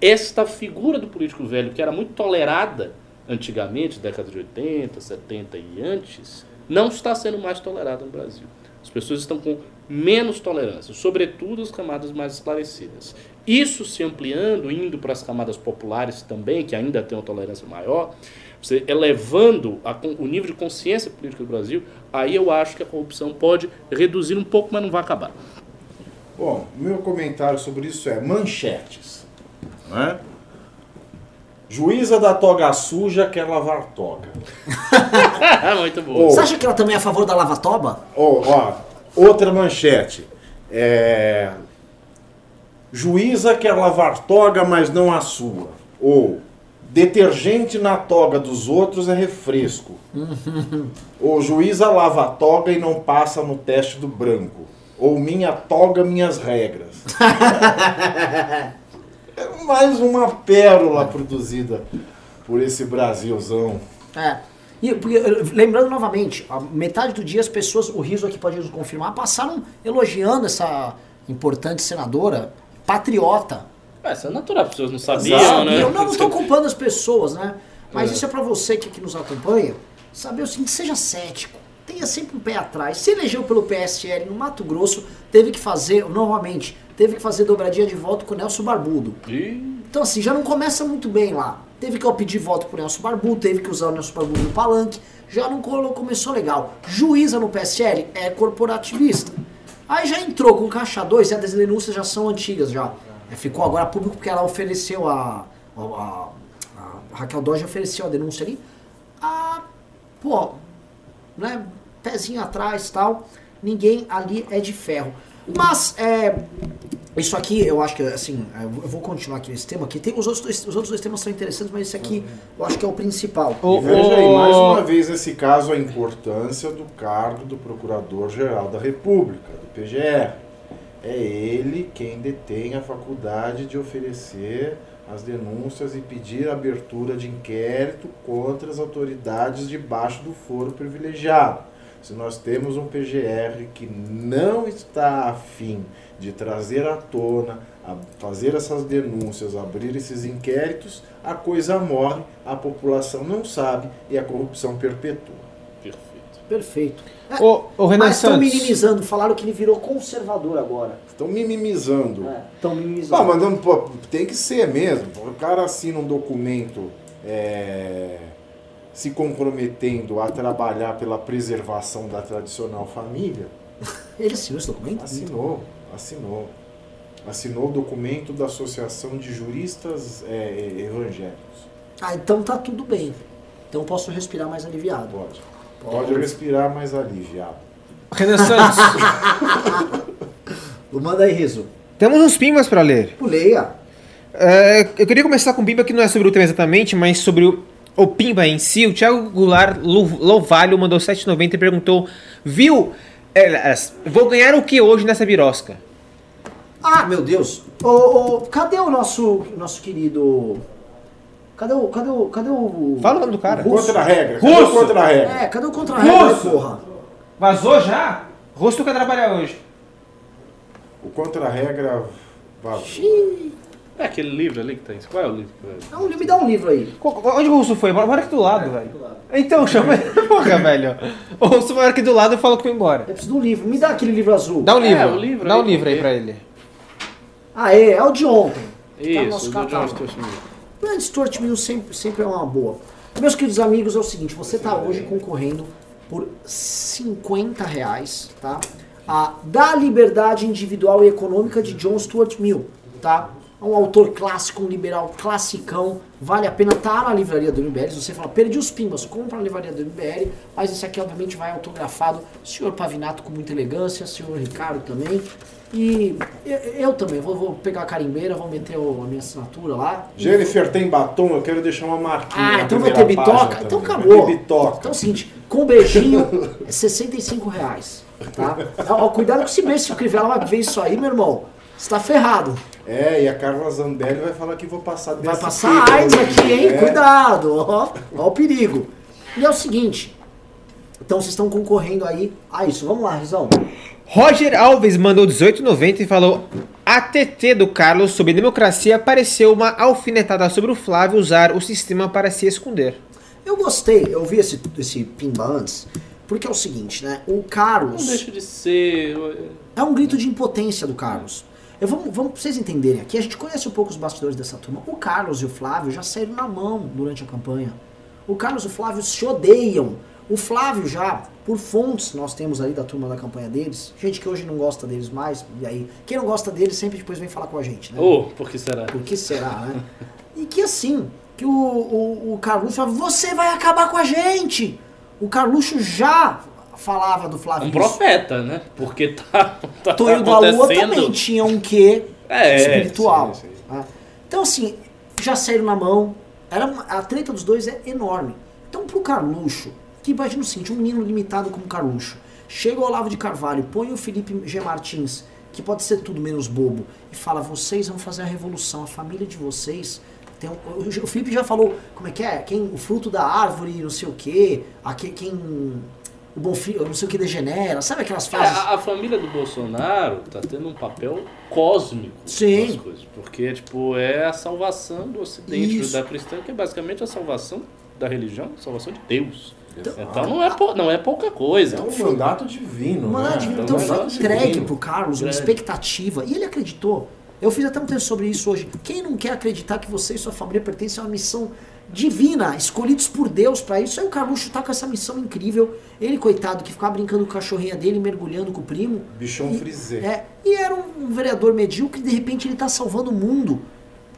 Esta figura do político velho, que era muito tolerada antigamente, década de 80, 70 e antes, não está sendo mais tolerada no Brasil. As pessoas estão com menos tolerância, sobretudo as camadas mais esclarecidas. Isso se ampliando, indo para as camadas populares também, que ainda têm uma tolerância maior, você elevando a o nível de consciência política do Brasil, aí eu acho que a corrupção pode reduzir um pouco, mas não vai acabar. Bom, meu comentário sobre isso é manchetes. Não é? Juíza da toga suja quer lavar toga. Muito bom. Ô, Você acha que ela também é a favor da lava-toba? Ó, outra manchete. É, Juíza quer lavar toga, mas não a sua. Ou detergente na toga dos outros é refresco. Ou juíza lava a toga e não passa no teste do branco. Ou minha toga, minhas regras. é mais uma pérola produzida por esse Brasilzão. É. E, porque, lembrando novamente, a metade do dia as pessoas, o Riso aqui pode nos confirmar, passaram elogiando essa importante senadora, patriota. É, isso é natural, as pessoas não sabiam, Exato. né? Eu não estou culpando as pessoas, né? Mas É. isso é pra você que, que nos acompanha, saber o seguinte, seja cético. Tenha sempre um pé atrás. Se elegeu pelo PSL no Mato Grosso, teve que fazer, normalmente, teve que fazer dobradinha de voto com o Nelson Barbudo. Ih, Então assim, já não começa muito bem lá. Teve que pedir voto pro Nelson Barbudo, teve que usar o Nelson Barbudo no palanque. Já não começou legal. Juíza no PSL é corporativista. Aí já entrou com caixa 2 e as denúncias já são antigas já. É, ficou agora público porque ela ofereceu a, a, a- a Raquel Dodge ofereceu a denúncia ali. Ah, pô, né, pezinho atrás tal, ninguém ali é de ferro. Mas, é, isso aqui, eu acho que, assim, eu vou continuar aqui nesse tema aqui. Tem, os, outros dois, os outros dois temas são interessantes, mas esse aqui eu acho que é o principal. O- E veja aí, mais uma vez, nesse caso, a importância do cargo do Procurador-Geral da República, do PGR. É ele quem detém a faculdade de oferecer as denúncias e pedir a abertura de inquérito contra as autoridades debaixo do foro privilegiado. Se nós temos um PGR que não está afim de trazer à tona, a fazer essas denúncias, abrir esses inquéritos, a coisa morre, a população não sabe e a corrupção perpetua. Perfeito. Perfeito. É, Ô, ô Renan mas estão minimizando, falaram que ele virou conservador agora. Estão minimizando. Estão minimizando. Pô, mas não, pô, tem que ser mesmo. O cara assina um documento é, se comprometendo a trabalhar pela preservação da tradicional família. Ele assinou esse documento? Assinou, assinou. Assinou o documento da Associação de Juristas é, Evangélicos. Ah, então tá tudo bem. Então posso respirar mais aliviado. Pode. Pode respirar mais aliviado. Renan Santos. Manda aí, Riso. Temos uns pimbas pra ler. Leia. É, eu queria começar com o Pimba que não é sobre o tema exatamente, mas sobre o, o Pimba em si. O Thiago Goulart Lou- Louvalho mandou 7,90 e perguntou: Viu? Vou ganhar o que hoje nessa birosca? Ah, meu Deus. Ô, ô, cadê o nosso, nosso querido... Cadê o... Cadê o... Cadê o... Fala o nome do cara. o russo? Contra a regra. Russo! Cadê o Contra a regra. É, cadê o contra-regra, Russo! porra? Vazou já? Rosto quer trabalhar hoje. O Contra a regra. vazou. Xiii. É aquele livro ali que tem. Qual é o livro? Dá um, me dá um livro aí. Co- Onde o Russo foi? Bora aqui do lado, velho. Então, chama ele. Porra, velho. O Russo mora aqui do lado e falou que foi embora. Eu preciso de um livro. Me dá aquele livro azul. Dá um É, livro. o livro Dá um aí, livro aí porque- pra ele. Ah, é. É o de ontem. Tá no Isso, nosso do John catálogo. Stuart Mill. Brand Stuart Mill sempre, sempre é uma boa. Meus queridos amigos, é o seguinte, você está hoje concorrendo por 50 reais, tá? A Da Liberdade Individual e Econômica de John Stuart Mill, tá? Um autor clássico, um liberal classicão, vale a pena estar na livraria do MBL. Se você fala, perdi os pimbas, compra na livraria do MBL, mas esse aqui obviamente vai autografado, senhor Pavinato com muita elegância, senhor Ricardo também. E eu, eu também, vou, vou pegar a carimbeira, vou meter o- a minha assinatura lá. Jennifer tem batom, eu quero deixar uma marquinha. Ah, então vai ter bitoca? Então acabou. Bitoca. Então é o seguinte, com beijinho é 65 reais. Tá? Cuidado com esse beijo, se o Crivella vai ver isso aí, meu irmão. Você tá ferrado. É, e a Carla Zambelli vai falar que vou passar Vai passar AIDS aqui, hein? É. Cuidado, ó, ó o perigo. E é o seguinte, então vocês estão concorrendo aí a isso. Vamos lá, Rizão. Roger Alves mandou 18,90 e falou: A TT do Carlos sobre democracia pareceu uma alfinetada sobre o Flávio usar o sistema para se esconder. Eu gostei, eu vi esse, esse pimba antes, porque é o seguinte, né? O Não Carlos... deixa de ser. É um grito de impotência do Carlos. Eu vamos, vamos pra vocês entenderem aqui, a gente conhece um pouco os bastidores dessa turma. O Carlos e o Flávio já saíram na mão durante a campanha. O Carlos e o Flávio se odeiam. O Flávio já, por fontes nós temos ali da turma da campanha deles, gente que hoje não gosta deles mais, e aí, quem não gosta deles sempre depois vem falar com a gente, né? Oh, por que será? Por que será, né? E que assim, que o, o, o Carluxo falava, você vai acabar com a gente! O Carluxo já falava do Flávio Um profeta, né? Porque tá. tá Tonho da Lua também tinha um quê É, espiritual. sim, sim. né? Então, assim, já saíram na mão. Era uma- a treta dos dois é enorme. Então, pro Carluxo, que imagina o seguinte: um menino limitado como Carluxo, chega o Olavo de Carvalho, põe o Felipe G. Martins, que pode ser tudo menos bobo, e fala: vocês vão fazer a revolução, a família de vocês. Tem um- o, Felipe já falou, como é que é? Quem, o fruto da árvore, não sei o quê, aqui, quem. O bom filho, não sei o que degenera, sabe aquelas É, frases? a, a família do Bolsonaro tá tendo um papel cósmico Sim. nas coisas. Porque, tipo, é a salvação do ocidente Isso. judaico-cristão, que é basicamente a salvação da religião, a salvação de Deus. Então não é, pou- não é pouca coisa. É um mandato divino, Mano, né? divino. É um Então foi mandato entregue divino. pro Carlos uma expectativa. E ele acreditou. Eu fiz até um texto sobre isso hoje. Quem não quer acreditar que você e sua família pertencem a uma missão divina, escolhidos por Deus pra isso? Aí o Carluxo tá com essa missão incrível. Ele, coitado, que ficava brincando com a cachorrinha dele, mergulhando com o primo. Bichão E- frisé. É, e era um vereador medíocre de repente ele tá salvando o mundo.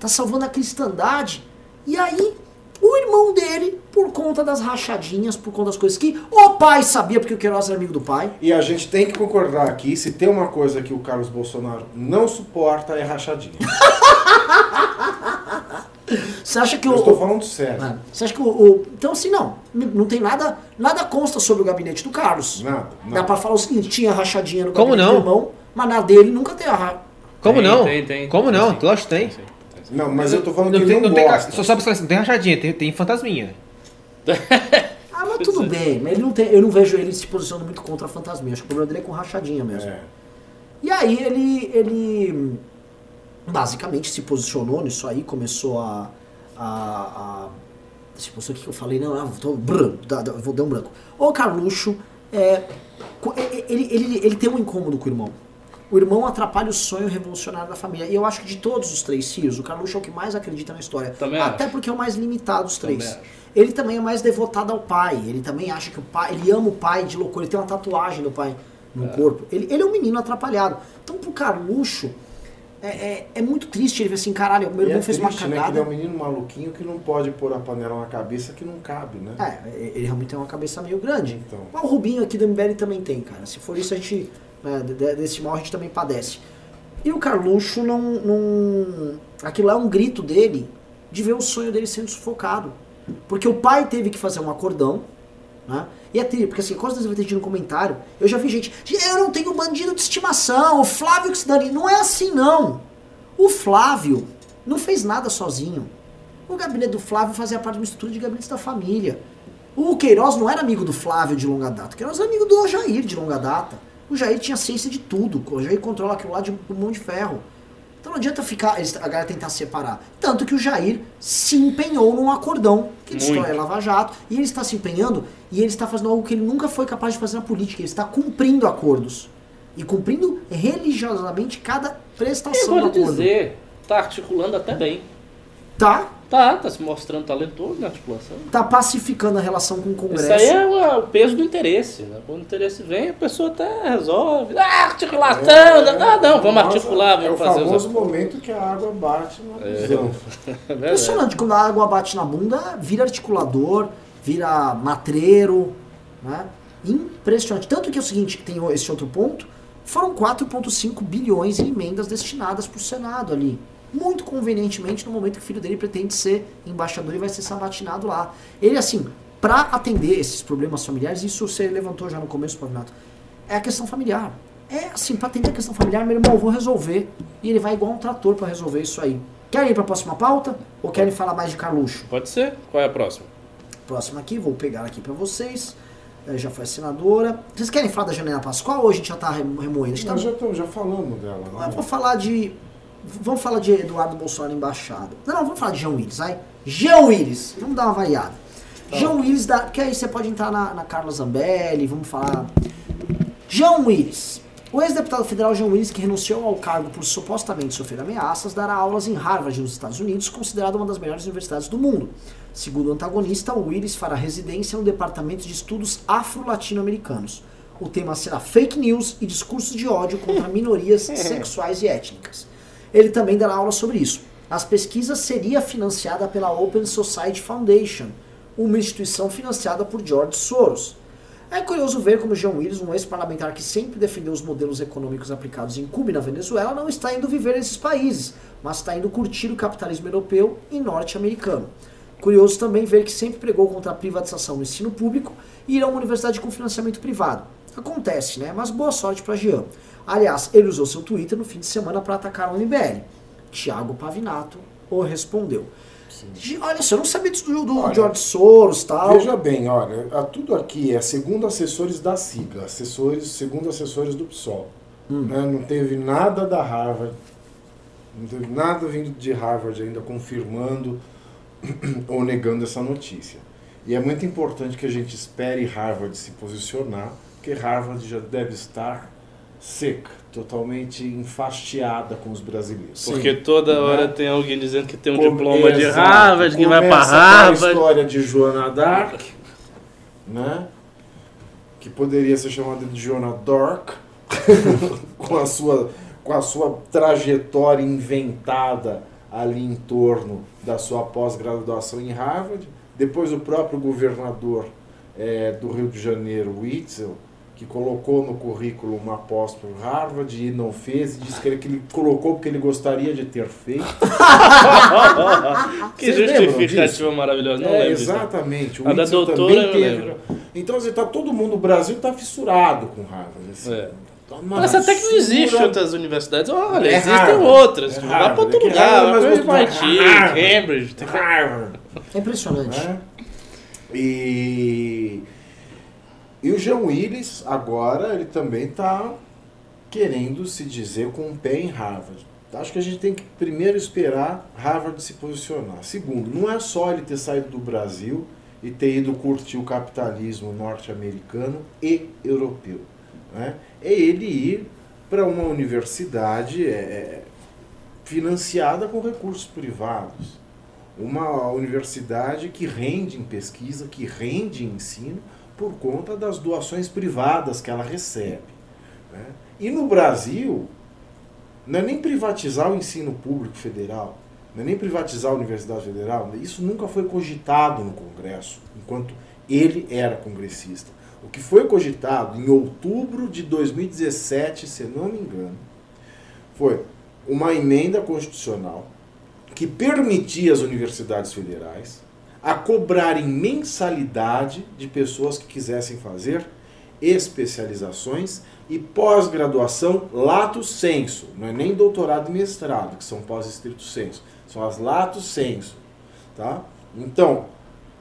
Tá salvando a cristandade. E aí, o irmão dele, por conta das rachadinhas, por conta das coisas que o pai sabia, porque o Queiroz era amigo do pai. E a gente tem que concordar aqui, se tem uma coisa que o Carlos Bolsonaro não suporta é rachadinha. Você acha que Eu o. estou falando sério. É, Você acha que o, o- Então, assim, não. Não tem nada. Nada consta sobre o gabinete do Carlos. Nada, Dá pra falar o seguinte: tinha rachadinha no Como gabinete não? do irmão, mas na dele nunca tem a ra... Como Tem, não? tem, tem. Como Tem não? sim. Lógico que tem. Não, mas eu tô falando Não que tem, não não tem, gosta. só sabe esclarecer, não tem rachadinha, tem, tem fantasminha. Ah, mas Mas tudo bem, mas ele não tem, eu não vejo ele se posicionando muito contra a fantasminha. Acho que o problema dele é com rachadinha mesmo. É. E aí ele, ele basicamente se posicionou nisso aí, começou a. a, a tipo, isso aqui que eu falei, não, ah, tô, brr, dá- dá- vou dar um branco. O Carluxo, é, co- é, ele, ele, ele tem um incômodo com o irmão. O irmão atrapalha o sonho revolucionário da família. E eu acho que de todos os três filhos, o Carluxo é o que mais acredita na história. Também Até acho. porque é o mais limitado dos três. Também. Ele também é mais devotado ao pai. Ele também acha que o pai. Ele ama o pai de loucura. Ele tem uma tatuagem do pai no corpo. Ele, ele é um menino atrapalhado. Então, pro Carluxo, é, é, é muito triste ele ver assim: caralho, meu irmão é fez triste, uma né? Que cagada. ele é um menino maluquinho que não pode pôr a panela na cabeça que não cabe, né? É, ele realmente tem uma cabeça meio grande. Então. Mas o Rubinho aqui do MBL também tem, cara. Se for isso, a gente. Né, de- de- desse mal a gente também padece. E o Carluxo não, não. Aquilo é um grito dele de ver o sonho dele sendo sufocado. Porque o pai teve que fazer um acordão. Né? E é triste, porque assim, quase você vai ter tido no comentário. Eu já vi gente. Eu não tenho bandido de estimação, o Flávio que se dane. Não é assim, não. O Flávio não fez nada sozinho. O gabinete do Flávio fazia parte de uma estrutura de gabinetes da família. O Queiroz não era amigo do Flávio de longa data. O Queiroz era amigo do Jair de longa data. O Jair tinha ciência de tudo. O Jair controla aquilo lá de um mão de ferro. Então não adianta ficar, eles- a galera tentar separar. Tanto que o Jair se empenhou num acordão que destrói Muito. a Lava Jato. E ele está se empenhando e ele está fazendo algo que ele nunca foi capaz de fazer na política. Ele está cumprindo acordos. E cumprindo religiosamente cada Eu prestação vou do acordo. dizer, tá articulando até bem. Tá, Tá, tá se mostrando talentoso na articulação. tá pacificando a relação com o Isso Congresso. aí é o, o peso do interesse. Né? Quando o interesse vem, a pessoa até resolve. Ah, articulação! ah, não, vamos Nossa, articular, É o vamos fazer os famoso momento que a água bate na visão. É. Impressionante, quando a água bate na bunda, vira articulador, vira matreiro, né? Impressionante. Tanto que é o seguinte, tem esse outro ponto, foram 4,5 bilhões em emendas destinadas para o Senado ali. Muito convenientemente no momento que o filho dele pretende ser embaixador e vai ser sabatinado lá. Ele, assim, para atender esses problemas familiares, isso você levantou já no começo, Pavinato, é a questão familiar. É assim, para atender a questão familiar, meu irmão, eu vou resolver. E ele vai igual um trator para resolver isso aí. Querem ir para a próxima pauta? Ou querem falar mais de Carluxo? Pode ser? Qual é a próxima? Próxima aqui, vou pegar aqui para vocês. Eh, Já foi a senadora. Vocês querem falar da Janela Pascoal ou a gente já tá remo- remoendo? A gente tá- já, estamos- já falamos dela, não Ah, é? Vou falar de. Vamos falar de Eduardo Bolsonaro embaixado. Não, não, vamos falar de João Willis, vai? João Willis! Vamos dar uma variada. João Willis, dá, porque aí você pode entrar na, na Carla Zambelli, vamos falar. João Willis. O ex-deputado federal João Willis, que renunciou ao cargo por supostamente sofrer ameaças, dará aulas em Harvard, nos Estados Unidos, considerada uma das melhores universidades do mundo. Segundo o antagonista, o Willis fará residência no Departamento de Estudos Afro-Latino-Americanos. O tema será fake news e discursos de ódio contra minorias sexuais e étnicas. Ele também dará aula sobre isso. As pesquisas seria financiada pela Open Society Foundation, uma instituição financiada por George Soros. É curioso ver como John Willis, um ex-parlamentar que sempre defendeu os modelos econômicos aplicados em Cuba e na Venezuela, não está indo viver nesses países, mas está indo curtir o capitalismo europeu e norte-americano. Curioso também ver que sempre pregou contra a privatização do ensino público e ir a uma universidade com financiamento privado. Acontece, né? Mas boa sorte para Jean. Aliás, ele usou seu Twitter no fim de semana para atacar o MBL. Tiago Pavinato o respondeu. Gi- Olha só, eu não sabia disso do, do Olha, George Soros tal. Veja bem, olha, tudo aqui é segundo assessores da sigla, assessores, segundo assessores do PSOL. né? Não teve nada da Harvard, não teve nada vindo de Harvard ainda confirmando ou negando essa notícia. E é muito importante que a gente espere Harvard se posicionar, porque Harvard já deve estar seca, totalmente enfastiada com os brasileiros. Sim. Porque toda hora Né? tem alguém dizendo que tem um Come- diploma de Exato. Harvard, que vai aquela Harvard. história de Joana Dark, né? Que poderia ser chamada de Joana Dark, com a sua com a sua trajetória inventada ali em torno da sua pós-graduação em Harvard. Depois o próprio governador eh, do Rio de Janeiro, Witzel, que colocou no currículo uma pós por Harvard e não fez, e disse que ele, que ele colocou porque ele gostaria de ter feito. que Vocês justificativa maravilhosa. Não É, lembro. exatamente. O A da doutora teve. lembro. Então, assim, tá todo mundo, o Brasil tá fissurado com Harvard. Assim. É. Tá Parece até que não existe outras universidades. Olha, É existem Harvard. outras. É Vai pra Harvard. outro É lugar. É Vai gostoso. MIT, Harvard. Cambridge. Harvard. É impressionante. né? E, e o Jean Willis, agora, ele também está querendo se dizer com um pé em Harvard. Acho que a gente tem que primeiro esperar Harvard se posicionar. Segundo, não é só ele ter saído do Brasil e ter ido curtir o capitalismo norte-americano e europeu. Né? É ele ir para uma universidade é, financiada com recursos privados. Uma universidade que rende em pesquisa, que rende em ensino, por conta das doações privadas que ela recebe. Né? E no Brasil, não é nem privatizar o ensino público federal, não é nem privatizar a Universidade Federal, isso nunca foi cogitado no Congresso, enquanto ele era congressista. O que foi cogitado em outubro de 2017, se não me engano, foi uma emenda constitucional que permitia às universidades federais a cobrarem mensalidade de pessoas que quisessem fazer especializações e pós-graduação lato senso, não é nem doutorado e mestrado, que são pós-estrito senso, são as lato senso, tá? Então,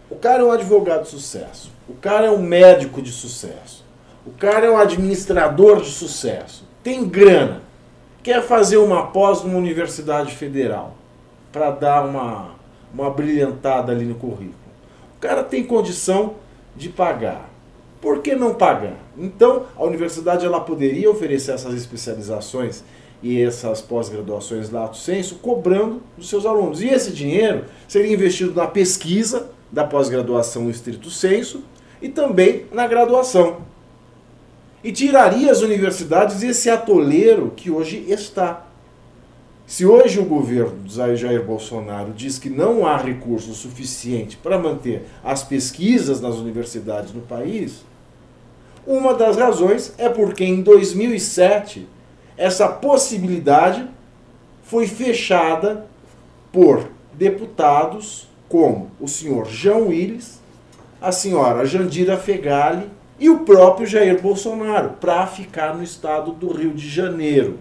o cara é um advogado de sucesso, o cara é um médico de sucesso, o cara é um administrador de sucesso, tem grana, quer fazer uma pós numa universidade federal para dar uma, uma brilhantada ali no currículo. O cara tem condição de pagar. Por que não pagar? Então, a universidade ela poderia oferecer essas especializações e essas pós-graduações lato senso cobrando dos seus alunos. E esse dinheiro seria investido na pesquisa da pós-graduação estrito senso e também na graduação e tiraria as universidades esse atoleiro que hoje está. Se hoje o governo do Jair Bolsonaro diz que não há recurso suficiente para manter as pesquisas nas universidades no país, uma das razões é porque em 2007 essa possibilidade foi fechada por deputados como o senhor João Willis, a senhora Jandira Fegali e o próprio Jair Bolsonaro, para ficar no estado do Rio de Janeiro,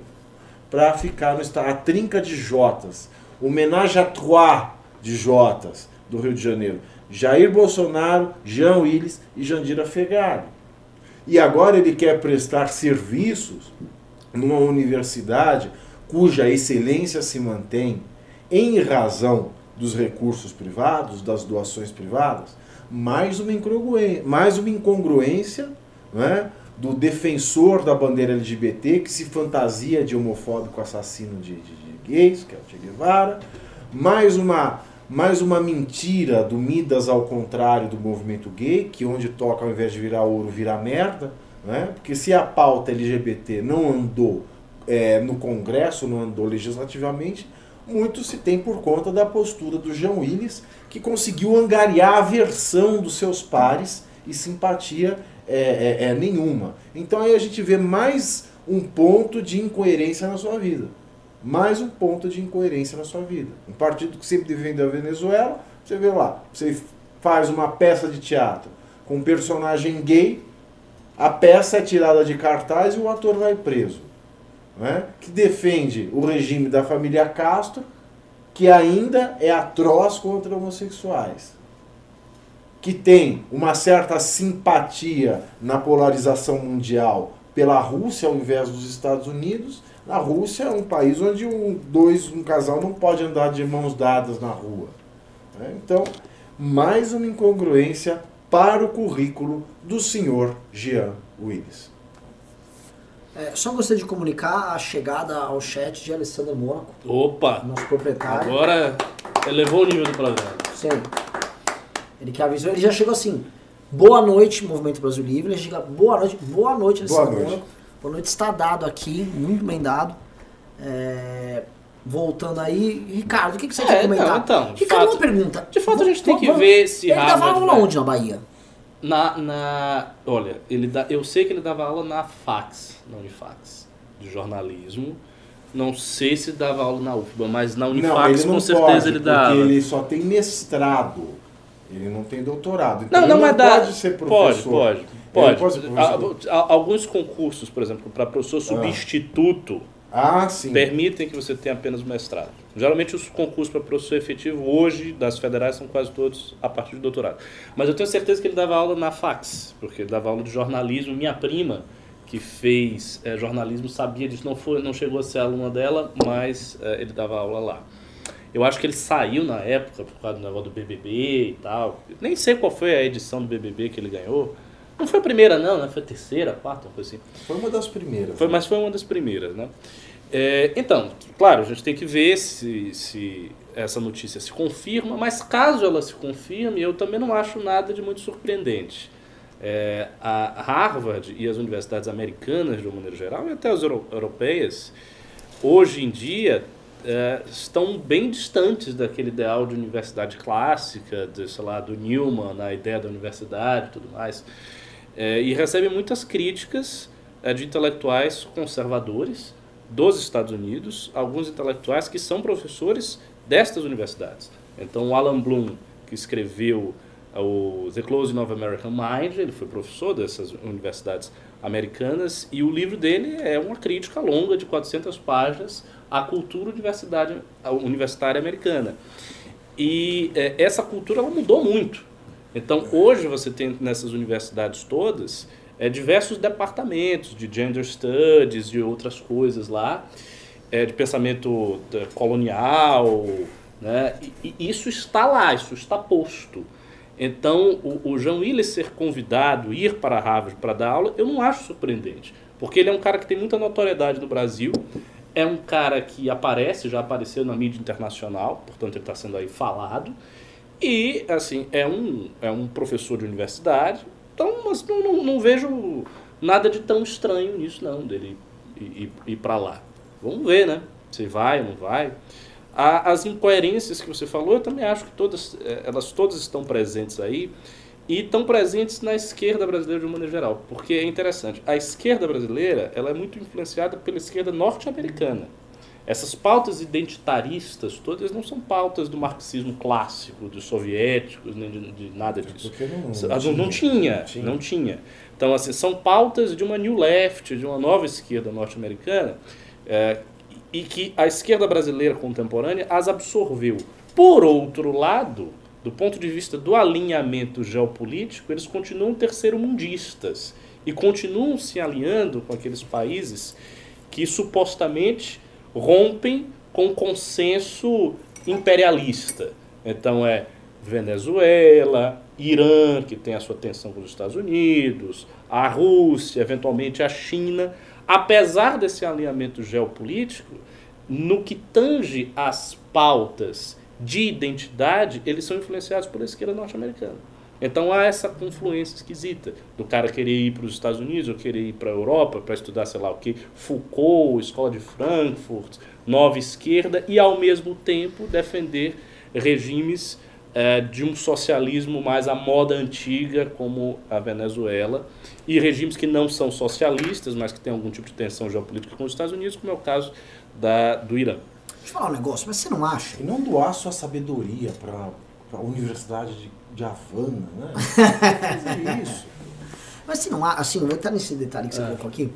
para ficar no estado, a trinca de Jotas, o menage à trois de Jotas do Rio de Janeiro. Jair Bolsonaro, Jean Willis e Jandira Fegali. E agora ele quer prestar serviços numa universidade cuja excelência se mantém em razão dos recursos privados, das doações privadas, mais uma incongruência, mais uma incongruência né, do defensor da bandeira LGBT que se fantasia de homofóbico assassino de, de, de gays, que é o Che Guevara, mais uma, mais uma mentira do Midas ao contrário do movimento gay, que onde toca ao invés de virar ouro, vira merda, né? porque se a pauta LGBT não andou é, no Congresso, não andou legislativamente, muito se tem por conta da postura do Jean Willis, que conseguiu angariar a aversão dos seus pares e simpatia é, é, é, nenhuma. Então aí a gente vê mais um ponto de incoerência na sua vida. Mais um ponto de incoerência na sua vida. Um partido que sempre defendeu a Venezuela, você vê lá, você faz uma peça de teatro com um personagem gay, a peça é tirada de cartaz e o ator vai preso né, que defende o regime da família Castro, que ainda é atroz contra homossexuais, que tem uma certa simpatia na polarização mundial pela Rússia ao invés dos Estados Unidos. Na Rússia é um país onde um, dois, um casal não pode andar de mãos dadas na rua. Né? Então, mais uma incongruência para o currículo do senhor Jean Willis. É, só gostaria de comunicar a chegada ao chat de Alessandro Mônaco. Opa! Nosso proprietário. Agora elevou o nível do programa. Sim. Ele que avisou, ele já chegou assim. Boa noite, Movimento Brasil Livre. Ele chega, boa noite, boa noite, Alessandro boa noite. Boa noite, está dado aqui, muito bem dado. É, voltando aí, Ricardo, o que, que você É, quer comentar? não, então, de Ricardo, fato- uma pergunta. de fato, a gente tem que Vamos- ver se Ele dava aula vai- onde na Bahia? Na, na, olha, ele dá, eu sei que ele dava aula na Fax, na Unifax, de jornalismo. Não sei se dava aula na UFBA, mas na Não, Unifax ele não com certeza pode, ele porque dava. ele só tem mestrado. Ele não tem doutorado. Então Não, ele não, mas dá. pode ser Pode, professor. pode. Pode. pode a- Alguns concursos, por exemplo, para professor substituto, Ah, sim. permitem que você tenha apenas mestrado. Geralmente os concursos para professor efetivo hoje das federais são quase todos a partir de doutorado. Mas eu tenho certeza que ele dava aula na fax, porque ele dava aula de jornalismo. Minha prima, que fez eh, jornalismo, sabia disso. Não, foi, não chegou a ser aluna dela, mas eh, ele dava aula lá. Eu acho que ele saiu na época por causa do negócio do BBB e tal. Nem sei qual foi a edição do BBB que ele ganhou. Não foi a primeira, não, né? Foi a terceira, a quarta, uma coisa assim. Foi uma das primeiras. Foi, né? mas foi uma das primeiras, né? É, então, claro, a gente tem que ver se, se essa notícia se confirma, mas caso ela se confirme, eu também não acho nada de muito surpreendente. É, a Harvard e as universidades americanas, de uma maneira geral, e até as euro- europeias, hoje em dia é, estão bem distantes daquele ideal de universidade clássica, de, sei lá, do Newman, a ideia da universidade e tudo mais. É, e recebem muitas críticas é, de intelectuais conservadores dos Estados Unidos, alguns intelectuais que são professores destas universidades. Então, o Alan Bloom, que escreveu é, o The Closing of American Mind, ele foi professor dessas universidades americanas, e o livro dele é uma crítica longa de 400 páginas à cultura universidade, universitária americana. E é, essa cultura ela mudou muito. Então, hoje você tem nessas universidades todas é, diversos departamentos de gender studies e outras coisas lá, é, de pensamento da- colonial, né? E, e isso está lá, isso está posto. Então, o, o João Willis ser convidado, ir para Harvard para dar aula, eu não acho surpreendente. Porque ele é um cara que tem muita notoriedade no Brasil, é um cara que aparece, já apareceu na mídia internacional, portanto ele está sendo aí falado. E, assim, é um, é um professor de universidade, então mas não, não, não vejo nada de tão estranho nisso, não, dele ir, ir, para lá. Vamos ver, né? Se vai ou não vai. As incoerências que você falou, eu também acho que todas, eh, elas todas estão presentes aí e estão presentes na esquerda brasileira de uma maneira geral, porque é interessante. A esquerda brasileira, ela é muito influenciada pela esquerda norte-americana. Essas pautas identitaristas todas não são pautas do marxismo clássico, dos soviéticos, nem de, de nada disso. Porque não, Ah, Não, não tinha, tinha. não tinha. Então, assim, são pautas de uma new left, de uma nova esquerda norte-americana, é, e que a esquerda brasileira contemporânea as absorveu. Por outro lado, do ponto de vista do alinhamento geopolítico, eles continuam terceiro-mundistas e continuam se alinhando com aqueles países que supostamente rompem com o consenso imperialista. Então é Venezuela, Irã, que tem a sua tensão com os Estados Unidos, a Rússia, eventualmente a China. Apesar desse alinhamento geopolítico, no que tange as pautas de identidade, eles são influenciados pela esquerda norte-americana. Então há essa confluência esquisita do cara querer ir para os Estados Unidos ou querer ir para a Europa para estudar, sei lá o que, Foucault, Escola de Frankfurt, Nova Esquerda, e ao mesmo tempo defender regimes eh, de um socialismo mais à moda antiga, como a Venezuela, e regimes que não são socialistas, mas que têm algum tipo de tensão geopolítica com os Estados Unidos, como é o caso da, do Irã. Deixa eu falar um negócio, mas você não acha? E não doar sua sabedoria para a Universidade de, de Havana, né? Fazer isso. Mas você não acha, assim, eu vou entrar nesse detalhe que você colocou aqui,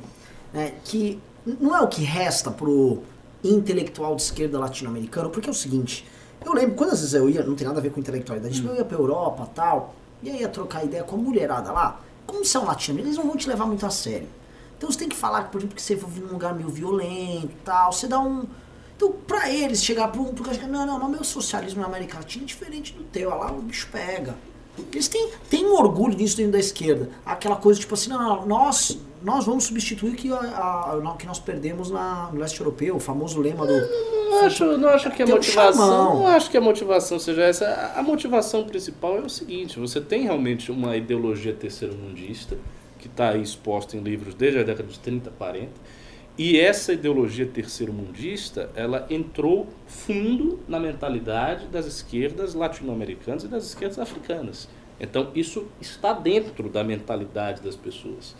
né, que não é o que resta pro intelectual de esquerda latino-americano, porque é o seguinte, eu lembro, quando às vezes eu ia, não tem nada a ver com intelectualidade, eu ia pra Europa e tal, e aí ia trocar ideia com a mulherada lá, como são latino eles não vão te levar muito a sério. Então você tem que falar, por exemplo, que você vive num lugar meio violento e tal, você dá um... Então, pra eles chegar pra um... Porque, não, não, não, meu socialismo na América Latina é diferente do teu, lá o bicho pega. Eles têm, têm um orgulho nisso dentro da esquerda. Aquela coisa tipo assim, não, não, nós, nós vamos substituir o que, a, a- que nós perdemos na, no leste europeu, o famoso lema do... Não acho, não acho que a um motivação. chamão. Não acho que a motivação seja essa. A- A motivação principal é o seguinte: você tem realmente uma ideologia terceiro-mundista, que está aí exposta em livros desde a década de 30, 40. E essa ideologia terceiro-mundista, ela entrou fundo na mentalidade das esquerdas latino-americanas e das esquerdas africanas. Então, isso está dentro da mentalidade das pessoas.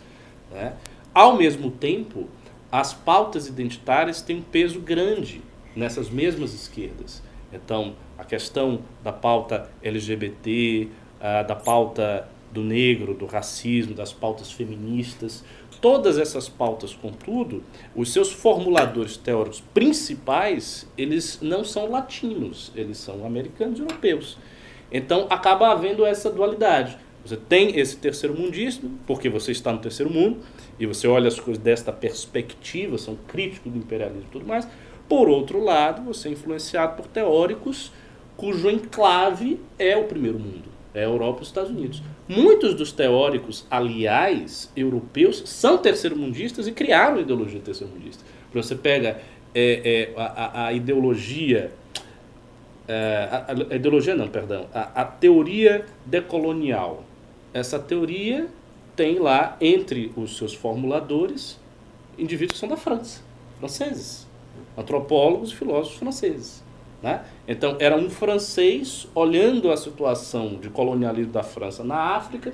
Né? Ao mesmo tempo, as pautas identitárias têm um peso grande nessas mesmas esquerdas. Então, a questão da pauta LGBT, ah, da pauta do negro, do racismo, das pautas feministas, todas essas pautas, contudo, os seus formuladores teóricos principais, eles não são latinos, eles são americanos e europeus. Então acaba havendo essa dualidade. Você tem esse terceiro mundismo, porque você está no terceiro mundo, e você olha as coisas desta perspectiva, são críticos do imperialismo e tudo mais. Por outro lado, você é influenciado por teóricos cujo enclave é o primeiro mundo, é a Europa e os Estados Unidos. Muitos dos teóricos, aliás, europeus, são terceiro-mundistas e criaram ideologia terceiro-mundista. Você pega é, é, a, a, ideologia. É, a, a, ideologia não, perdão. A, a teoria decolonial. Essa teoria tem lá, entre os seus formuladores, indivíduos que são da França, franceses, antropólogos e filósofos franceses. Né? Então, era um francês olhando a situação de colonialismo da França na África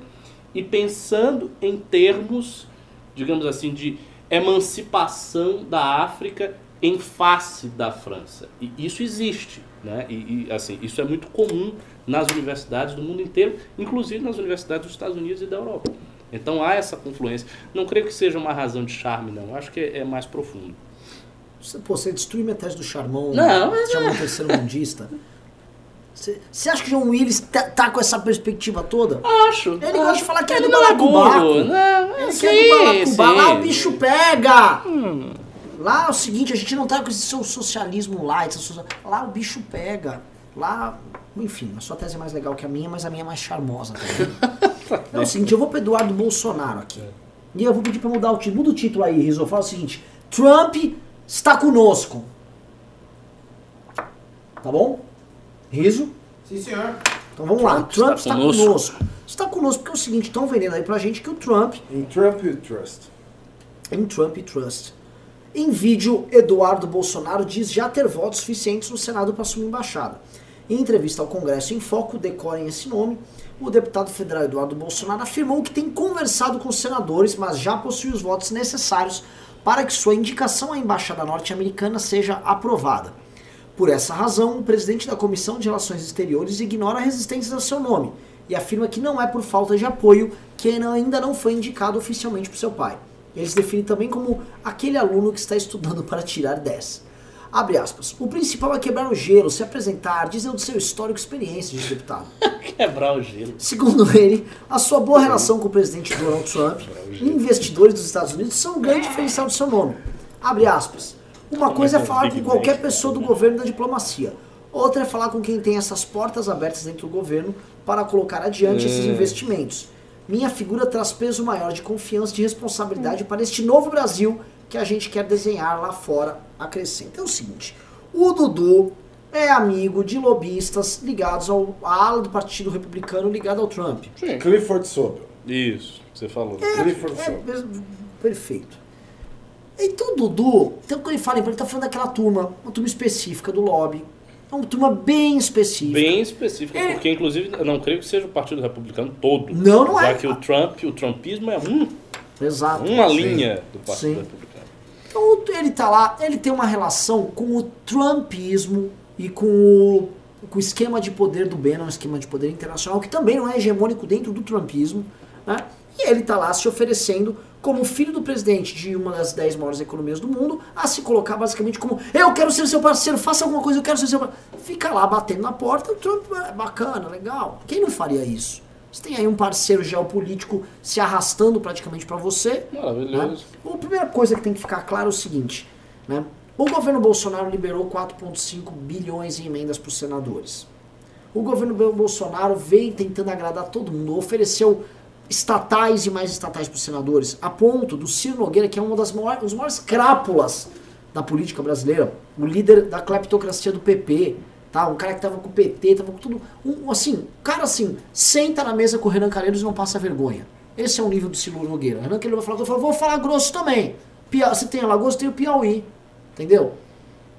e pensando em termos, digamos assim, de emancipação da África em face da França. E isso existe, né? E, e, assim, isso é muito comum nas universidades do mundo inteiro, inclusive nas universidades dos Estados Unidos e da Europa. Então há essa confluência. Não creio que seja uma razão de charme, não. Acho que é, é mais profundo. Você, pô, você destruiu minha tese do Charmão. Não, mas. Chamou é. terceiro mundista. Você, você acha que John Willis tá, tá, com essa perspectiva toda? Acho. Ele gosta de falar que é ele do não é balacobaco. burro. Não, Ele sim, quer do. Lá o bicho pega. Hum. Lá é o seguinte, a gente não tá com esse seu socialismo socia- Lá o bicho pega. Lá, enfim, a sua tese é mais legal que a minha, mas a minha é mais charmosa também. é o seguinte, eu vou pro Eduardo Bolsonaro aqui. E eu vou pedir pra mudar o título. Muda o título aí, Rizzo. Fala o seguinte: Trump está conosco. Tá bom? Riso? Sim, senhor. Então vamos lá. Trump Trump está está conosco. conosco. Está conosco porque é o seguinte, estão vendendo aí pra gente que o Trump Em Trump you trust. em Trump Trust. Em vídeo, Eduardo Bolsonaro diz já ter votos suficientes no Senado para assumir embaixada. Em entrevista ao Congresso em Foco, decorem esse nome, o deputado federal Eduardo Bolsonaro afirmou que tem conversado com os senadores, mas já possui os votos necessários para que sua indicação à embaixada norte-americana seja aprovada. Por essa razão, o presidente da Comissão de Relações Exteriores ignora a resistência ao seu nome e afirma que não é por falta de apoio que ainda não foi indicado oficialmente por seu pai. Ele se define também como aquele aluno que está estudando para tirar 10. Abre aspas. O principal é quebrar o gelo, se apresentar, dizer do seu histórico e experiência de deputado. Quebrar o gelo. Segundo ele, a sua boa relação com o presidente Donald Trump e investidores dos Estados Unidos são um grande diferencial do seu nome. Abre aspas. Uma coisa é falar com qualquer pessoa do governo e da diplomacia. Outra é falar com quem tem essas portas abertas dentro do governo para colocar adiante esses investimentos. Minha figura traz peso maior de confiança e de responsabilidade para este novo Brasil que a gente quer desenhar lá fora, acrescenta. É o seguinte, o Dudu é amigo de lobistas ligados ao, à ala do Partido Republicano ligado ao Trump. Sim. Clifford Sobel. Isso, você falou. Clifford É, Sobel. é, perfeito. Então o Dudu, então quando ele fala, ele tá falando daquela turma, uma turma específica do lobby. É uma turma bem específica. Bem específica, É. porque inclusive eu não creio que seja o Partido Republicano todo. Não, não já é. que o Trump, o Trumpismo é um, Exato. uma linha do Partido Sim. Republicano. Então ele tá lá, ele tem uma relação com o Trumpismo e com o, com o esquema de poder do Bannon, um esquema de poder internacional, que também não é hegemônico dentro do Trumpismo, né? E ele tá lá se oferecendo como filho do presidente de uma das 10 maiores economias do mundo, a se colocar basicamente como eu quero ser seu parceiro, faça alguma coisa, eu quero ser seu parceiro. Fica lá batendo na porta, o Trump é bacana, legal. Quem não faria isso? Você tem aí um parceiro geopolítico se arrastando praticamente para você, Maravilhoso. né? A primeira coisa que tem que ficar claro é o seguinte, né? O governo Bolsonaro liberou 4,5 bilhões em emendas para os senadores. O governo Bolsonaro veio tentando agradar todo mundo, ofereceu estatais e mais estatais para os senadores, a ponto do Ciro Nogueira, que é uma das maiores, um dos maiores crápulas da política brasileira, o líder da cleptocracia do PP, tá? Um cara que tava com o PT, tava com tudo, um, assim, cara assim, senta na mesa com o Renan Calheiros e não passa vergonha. Esse é o nível do Ciro Nogueira. Renan Calheiros vai falar, eu falo, vou falar grosso também. Pia, você tem Alagoas, tem o Piauí, entendeu?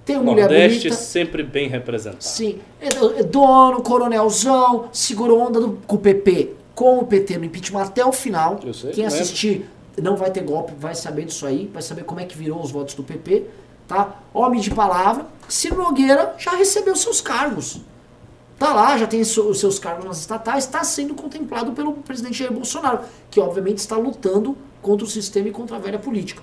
Tem o Mulher Nordeste Bonita. sempre bem representado. Sim, é, é dono, coronelzão, segurou onda do- com o PP, com o PT no impeachment até o final. Eu sei, Quem lembro. assistir não vai ter golpe, vai saber disso aí, vai saber como é que virou os votos do PP, tá? Homem de palavra, Ciro Nogueira já recebeu seus cargos. Tá lá, já tem os seus cargos nas estatais, está sendo contemplado pelo presidente Jair Bolsonaro, que obviamente está lutando contra o sistema e contra a velha política.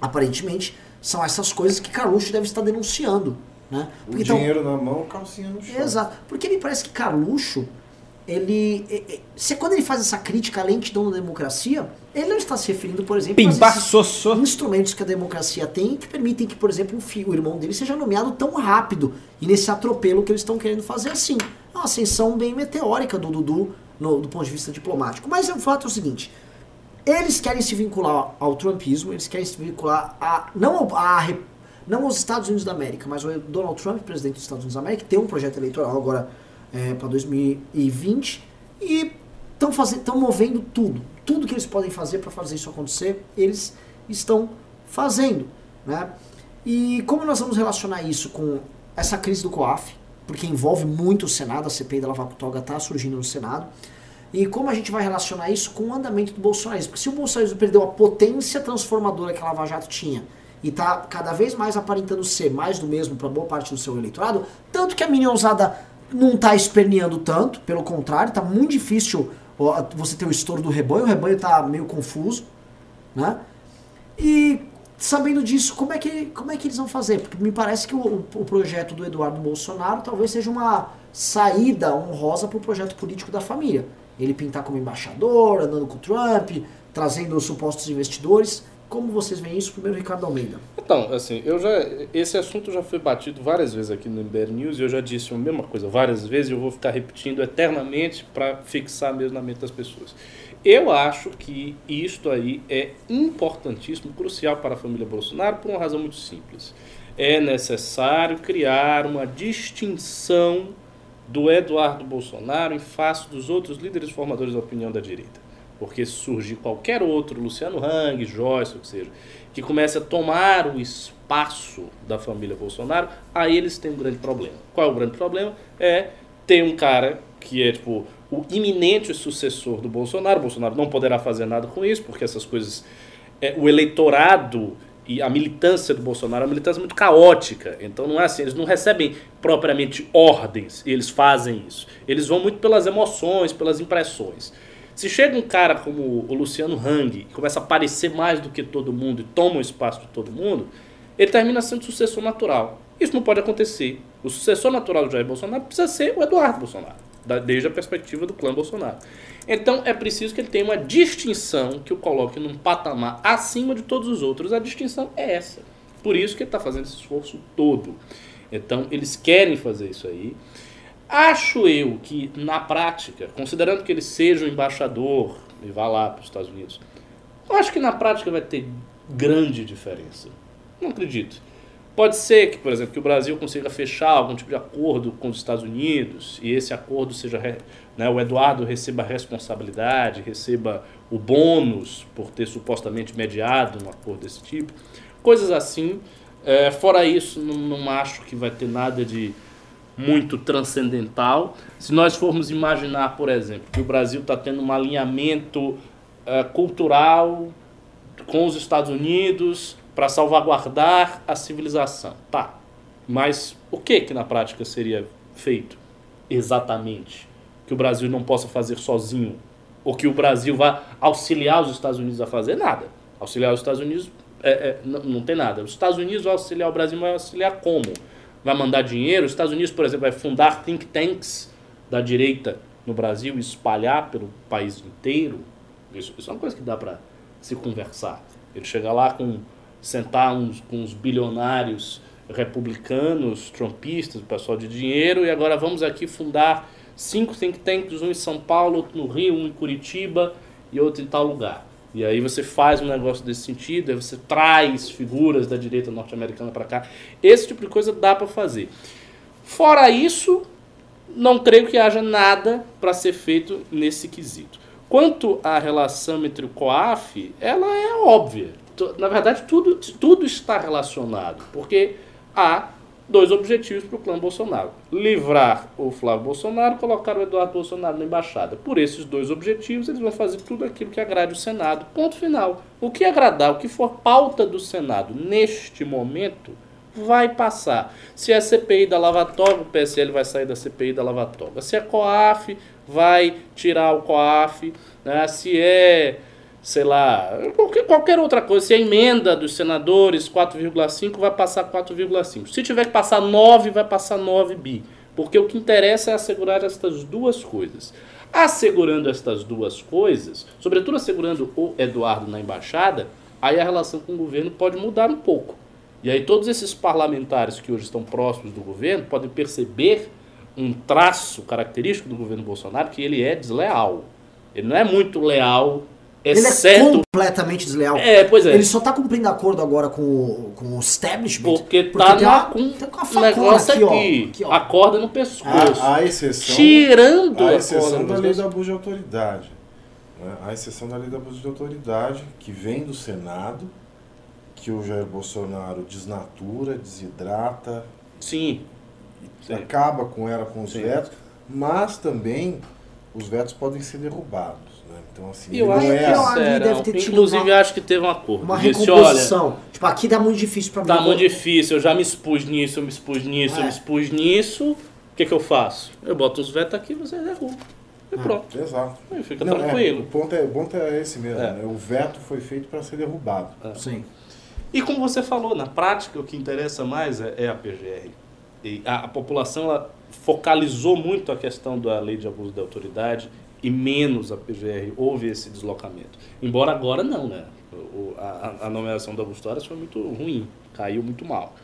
Aparentemente, são essas coisas que Carluxo deve estar denunciando. Né? O Porque, então, dinheiro na mão, calcinha no chão. Exato. Porque me parece que Carluxo, ele. é- é- Se quando ele faz essa crítica à lentidão da democracia, ele não está se referindo, por exemplo, Pimba, sossô. instrumentos que a democracia tem que permitem que, por exemplo, o, fi- o irmão dele seja nomeado tão rápido e nesse atropelo que eles estão querendo fazer assim. É uma ascensão bem meteórica do Dudu no- do ponto de vista diplomático. Mas o fato é o seguinte: eles querem se vincular ao trumpismo, eles querem se vincular a não, ao- a, re- não aos Estados Unidos da América, mas ao Donald Trump, presidente dos Estados Unidos da América, tem um projeto eleitoral agora para 2020 e estão movendo tudo, tudo que eles podem fazer para fazer isso acontecer, eles estão fazendo, né? E como nós vamos relacionar isso com essa crise do COAF, porque envolve muito o Senado, a CPI da Lava Toga está surgindo no Senado, e como a gente vai relacionar isso com o andamento do bolsonarismo? Porque se o bolsonarismo perdeu a potência transformadora que a Lava Jato tinha e está cada vez mais aparentando ser mais do mesmo para boa parte do seu eleitorado, tanto que a minionzada não está esperneando tanto, pelo contrário, está muito difícil você ter o estouro do rebanho, o rebanho está meio confuso, né? E sabendo disso, como é que, como é que eles vão fazer? Porque me parece que o, o projeto do Eduardo Bolsonaro talvez seja uma saída honrosa para o projeto político da família. Ele pintar como embaixador, andando com o Trump, trazendo os supostos investidores. Como vocês veem isso? Primeiro, Ricardo Almeida. Então, assim, eu já esse assunto já foi batido várias vezes aqui no MBR News e eu já disse a mesma coisa várias vezes e eu vou ficar repetindo eternamente para fixar mesmo na mente das pessoas. Eu acho que isto aí é importantíssimo, crucial para a família Bolsonaro por uma razão muito simples. É necessário criar uma distinção do Eduardo Bolsonaro em face dos outros líderes formadores da opinião da direita. Porque se surgir qualquer outro, Luciano Hang, Joyce, ou que seja, que comece a tomar o espaço da família Bolsonaro, aí eles têm um grande problema. Qual é o grande problema? É ter um cara que é tipo o iminente sucessor do Bolsonaro. O Bolsonaro não poderá fazer nada com isso, porque essas coisas. É, o eleitorado e a militância do Bolsonaro é uma militância muito caótica. Então não é assim, eles não recebem propriamente ordens eles fazem isso. Eles vão muito pelas emoções, pelas impressões. Se chega um cara como o Luciano Hang e começa a aparecer mais do que todo mundo e toma o espaço de todo mundo, ele termina sendo sucessor natural. Isso não pode acontecer. O sucessor natural do Jair Bolsonaro precisa ser o Eduardo Bolsonaro, desde a perspectiva do clã Bolsonaro. Então é preciso que ele tenha uma distinção que o coloque num patamar acima de todos os outros. A distinção é essa. Por isso que ele está fazendo esse esforço todo. Então eles querem fazer isso aí. Acho eu que, na prática, considerando que ele seja o embaixador e vá lá para os Estados Unidos, eu acho que na prática vai ter grande diferença. Não acredito. Pode ser que, por exemplo, que o Brasil consiga fechar algum tipo de acordo com os Estados Unidos e esse acordo seja, né, o Eduardo receba a responsabilidade, receba o bônus por ter supostamente mediado um acordo desse tipo. Coisas assim. É, fora isso, não, não acho que vai ter nada de muito transcendental. Se nós formos imaginar, por exemplo, que o Brasil está tendo um alinhamento eh, cultural com os Estados Unidos para salvaguardar a civilização. Tá. Mas o que que na prática seria feito exatamente? Que o Brasil não possa fazer sozinho? Ou que o Brasil vá auxiliar os Estados Unidos a fazer? Nada. Auxiliar os Estados Unidos é, é, não, não tem nada. Os Estados Unidos vão auxiliar o Brasil, mas auxiliar como? Vai mandar dinheiro? Os Estados Unidos, por exemplo, vai fundar think tanks da direita no Brasil e espalhar pelo país inteiro? Isso, isso é uma coisa que dá para se conversar. Ele chega lá com sentar uns, com os bilionários republicanos, trumpistas, pessoal de dinheiro, e agora vamos aqui fundar cinco think tanks, um em São Paulo, outro no Rio, um em Curitiba e outro em tal lugar. E aí você faz um negócio desse sentido, aí você traz figuras da direita norte-americana para cá. Esse tipo de coisa dá para fazer. Fora isso, não creio que haja nada para ser feito nesse quesito. Quanto à relação entre o COAF, ela é óbvia. Na verdade, tudo, tudo está relacionado, porque há dois objetivos para o clã Bolsonaro: livrar o Flávio Bolsonaro, colocar o Eduardo Bolsonaro na embaixada. Por esses dois objetivos, eles vão fazer tudo aquilo que agrade o Senado. Ponto final. O que agradar, o que for pauta do Senado neste momento, vai passar. Se é a CPI da Lava Toga, o PSL vai sair da CPI da Lava Toga. Se é COAF, vai tirar o COAF. Né? Se é sei lá, qualquer, qualquer outra coisa. Se a emenda dos senadores 4,5 vai passar 4,5. Se tiver que passar 9, vai passar 9 bi. Porque o que interessa é assegurar estas duas coisas. Assegurando estas duas coisas, sobretudo assegurando o Eduardo na embaixada, aí a relação com o governo pode mudar um pouco. E aí todos esses parlamentares que hoje estão próximos do governo podem perceber um traço característico do governo Bolsonaro que ele é desleal. Ele não é muito leal, exceto... Ele é completamente desleal. É, pois é. Ele só tá cumprindo acordo agora com, o- com o establishment. Porque tá tem na, uma- com tem uma um facona negócio aqui, ó. aqui, Aqui, ó. a corda no pescoço. A, a exceção, Tirando a a corda exceção da lei pescoço. de abuso de autoridade. né? A exceção da lei de abuso de autoridade, que vem do Senado, que o Jair Bolsonaro desnatura, desidrata, Sim. Sim. acaba com ela com os Sim. vetos, mas também os vetos podem ser derrubados. Né? Então, assim, E eu acho não que é eu ali serão. deve ter tido Inclusive, uma- acho que teve um acordo. Uma Disse, olha, recomposição. Tipo, aqui tá muito difícil pra mim. tá muito difícil, eu já me expus nisso, eu me expus nisso, eu É. me expus nisso. O que, que eu faço? Eu boto os vetos aqui, você derruba. E pronto. Exato. Aí fica Não, é, o, tranquilo. ponto é, o ponto é esse mesmo. É. né? O veto foi feito para ser derrubado. Sim. E como você falou, na prática o que interessa mais é, é a PGR. E a, a população ela focalizou muito a questão da lei de abuso da autoridade e menos a PGR. Houve esse deslocamento. Embora agora não, né? O- a, a nomeação do Augusto Aras foi muito ruim, caiu muito mal.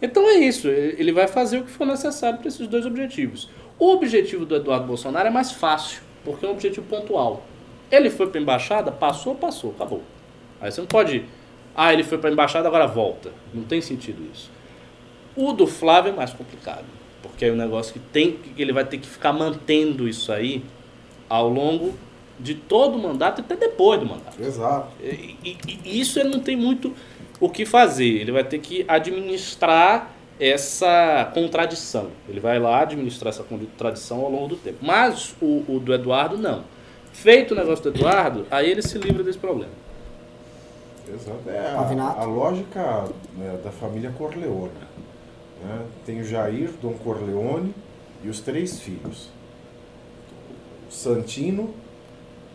Então é isso, ele vai fazer o que for necessário para esses dois objetivos. O objetivo do Eduardo Bolsonaro é mais fácil, porque é um objetivo pontual. Ele foi para a embaixada, passou, passou, acabou. Aí você não pode. Ah, ele foi para a embaixada, agora volta. Não tem sentido isso. O do Flávio é mais complicado, porque é um negócio que tem que ele vai ter que ficar mantendo isso aí ao longo de todo o mandato e até depois do mandato. Exato. E, e- e isso ele não tem muito o que fazer. Ele vai ter que administrar essa contradição. Ele vai lá administrar essa contradição ao longo do tempo. Mas o, o do Eduardo, não. Feito o negócio do Eduardo, aí ele se livra desse problema. Exato. É a, a lógica né, da família Corleone. né? Tem o Jair, Dom Corleone e os três filhos. Santino,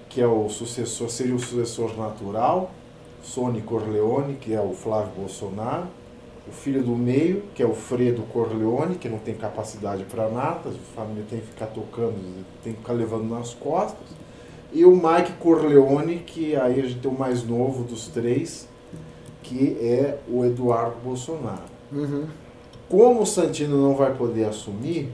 que é o sucessor, seria o sucessor natural, Sony Corleone, que é o Flávio Bolsonaro, o filho do meio, que é o Fredo Corleone, que não tem capacidade para nada, a família tem que ficar tocando, tem que ficar levando nas costas, e o Mike Corleone, que aí a gente tem o mais novo dos três, que é o Eduardo Bolsonaro. Uhum. Como o Santino não vai poder assumir,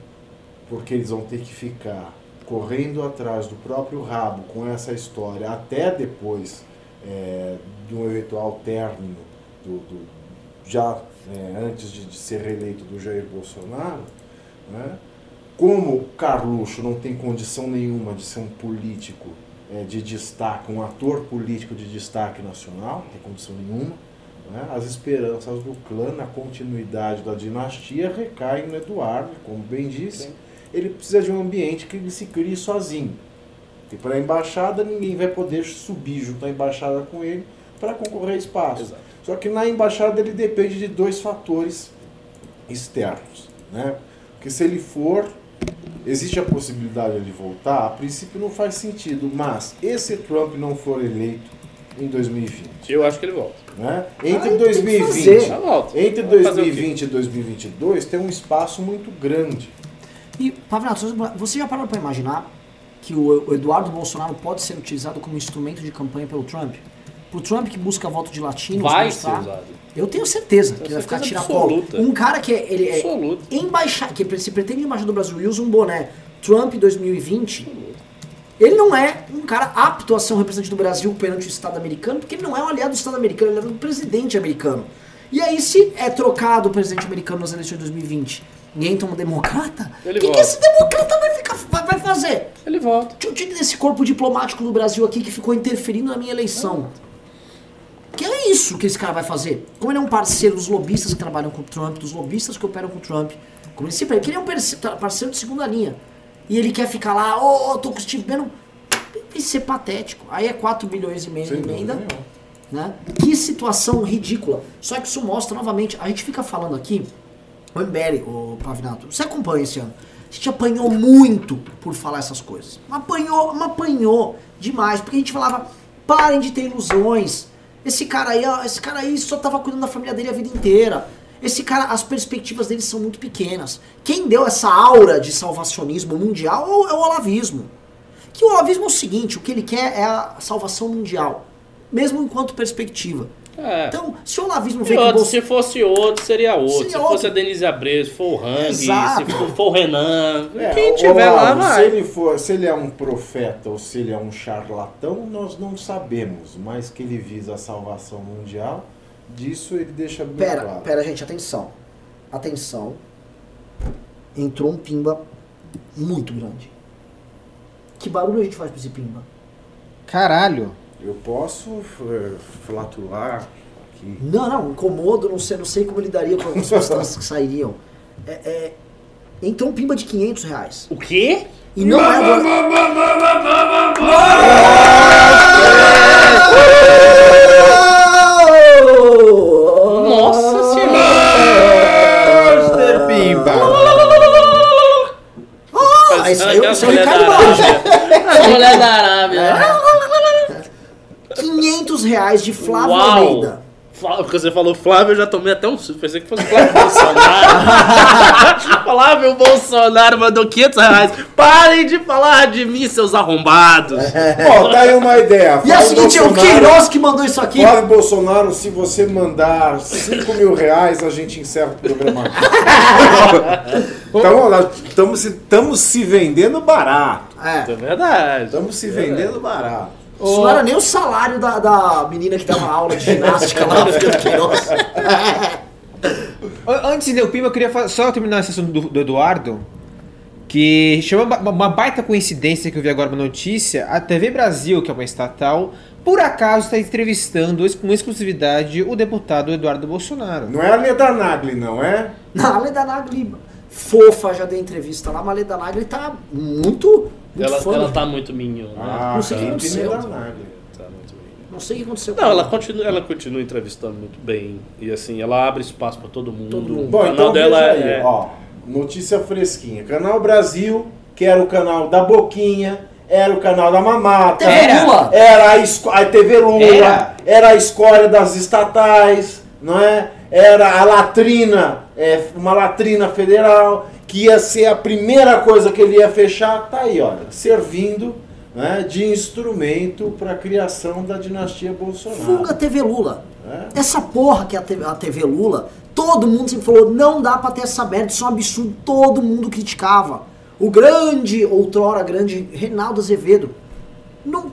porque eles vão ter que ficar correndo atrás do próprio rabo com essa história até depois é, de um eventual término do, do- já é, antes de, de ser reeleito do Jair Bolsonaro, né? como Carluxo não tem condição nenhuma de ser um político é, de destaque, um ator político de destaque nacional, não tem condição nenhuma, né? as esperanças do clã na continuidade da dinastia recaem no Eduardo, como bem disse. Sim. Ele precisa de um ambiente que ele se crie sozinho. E para a embaixada, ninguém vai poder subir junto à embaixada com ele para concorrer a espaço. Exato. Só que na embaixada ele depende de dois fatores externos. Né? Porque se ele for, existe a possibilidade de ele voltar, a princípio não faz sentido, mas e se Trump não for eleito em 2020? Eu acho que ele volta. Né? Aí Entre tem que 2020, fazer. Já volta. entre Vai fazer o quê? 2020 e 2022 tem um espaço muito grande. E, Pavinato, você já parou para imaginar que o Eduardo Bolsonaro pode ser utilizado como instrumento de campanha pelo Trump? Pro Trump que busca voto de latinos Vai ser usado. Eu tenho certeza que ele vai ficar tiracolo. absoluta. Um cara que é, ele é Absoluto. embaixada, que se pretende embaixador do Brasil e usa um boné Trump 2020, ele não é um cara apto a ser um representante do Brasil perante o Estado americano, porque ele não é um aliado do Estado americano, ele é do presidente americano. E aí, se é trocado o presidente americano nas eleições de 2020 entra um democrata, o que, que esse democrata vai, ficar, vai, vai fazer? Ele volta. Eu tirar desse corpo diplomático do Brasil aqui que ficou interferindo na minha eleição. Que é isso que esse cara vai fazer? Como ele é um parceiro dos lobistas que trabalham com o Trump, dos lobistas que operam com o Trump, como ele sempre é, ele é um parce- parceiro de segunda linha. E ele quer ficar lá, ô, ô, tô com o Steve Bannon. Vai ser patético. Aí é 4 bilhões e meio de emenda. Né? Que situação ridícula. Só que isso mostra novamente, a gente fica falando aqui, o Mberi, o Pavinato, você acompanha esse ano. A gente apanhou muito por falar essas coisas. Apanhou, apanhou demais, porque a gente falava, Parem de ter ilusões. Esse cara aí, esse cara aí só tava cuidando da família dele a vida inteira. Esse cara, as perspectivas dele são muito pequenas. Quem deu essa aura de salvacionismo mundial é o, é o olavismo. Que o olavismo é o seguinte, o que ele quer é a salvação mundial, mesmo enquanto perspectiva. É. Então, se o olavismo vê que o outro, Bolso- se fosse outro, seria outro. Seria se outro. fosse a Denise Abreu, se for o Hang, Exato. se for, for o Renan, É, quem tiver lá Olavo, Se vai. ele, for, se ele é um profeta ou se ele é um charlatão, nós não sabemos. Mas que ele visa a salvação mundial, disso ele deixa bem Pera, claro. pera, gente, atenção. Atenção. Entrou um pimba muito grande. Que barulho a gente faz pra esse pimba? Caralho. Eu posso eh, flatular aqui. Não, não, incomodo, não sei, não sei como lidaria com as substâncias que sairiam. É, é, entrou um pimba de 500 reais. O quê? E não é agora. Nossa senhora! Mr. Pimba. Ah, esse aí é o é Ricardo Barros. A mulher da Arábia. 500 reais de Flávio Uau. Almeida. Flávio, Porque você falou Flávio, eu já tomei até um susto. Pensei que fosse Flávio Bolsonaro. Flávio Bolsonaro mandou 500 reais. Parem de falar de mim, seus arrombados. Ó, tá aí uma ideia. E é o seguinte, o Bolsonaro- Queiroz que mandou isso aqui. Flávio Bolsonaro, se você mandar 5 mil reais, a gente encerra o programa aqui. então, estamos se, estamos se vendendo barato. É. É verdade. Estamos se vendendo barato. Isso não era nem o salário da, da menina que dava aula de ginástica lá, do Queiroz. An- Antes de ler o Pimba, eu queria só terminar esse assunto do, do Eduardo. Que chama uma, baita coincidência que eu vi agora uma notícia. A TV Brasil, que é uma estatal, por acaso está entrevistando com exclusividade o deputado Eduardo Bolsonaro. Não é a Leda Nagli, não é? Não, a Leda Nagli, fofa, já dei entrevista lá, mas a Leda Nagli tá muito, muito Ela, fã. ela tá muito minho, né? Ah, Não sei o que tá. aconteceu. Nagli. Tá muito minho. Não sei o que aconteceu. com Não, ela continua, ela continua entrevistando muito bem. E assim, ela abre espaço pra todo mundo. Todo mundo. O Bom, canal então dela veja aí, é. ó. Notícia fresquinha. Canal Brasil, que era o canal da Boquinha, era o canal da Mamata. Era. Lula. Era a, esco- a TV Lula, Era. era. a escória das estatais, não é? Era a latrina, é, uma latrina federal, que ia ser a primeira coisa que ele ia fechar, tá aí, olha, servindo né, de instrumento para a criação da dinastia Bolsonaro. Fuga TV Lula. É. Essa porra que é a TV, a Lula, todo mundo sempre falou, não dá pra ter essa merda, isso é um absurdo, todo mundo criticava. O grande, outrora grande, Reinaldo Azevedo, não...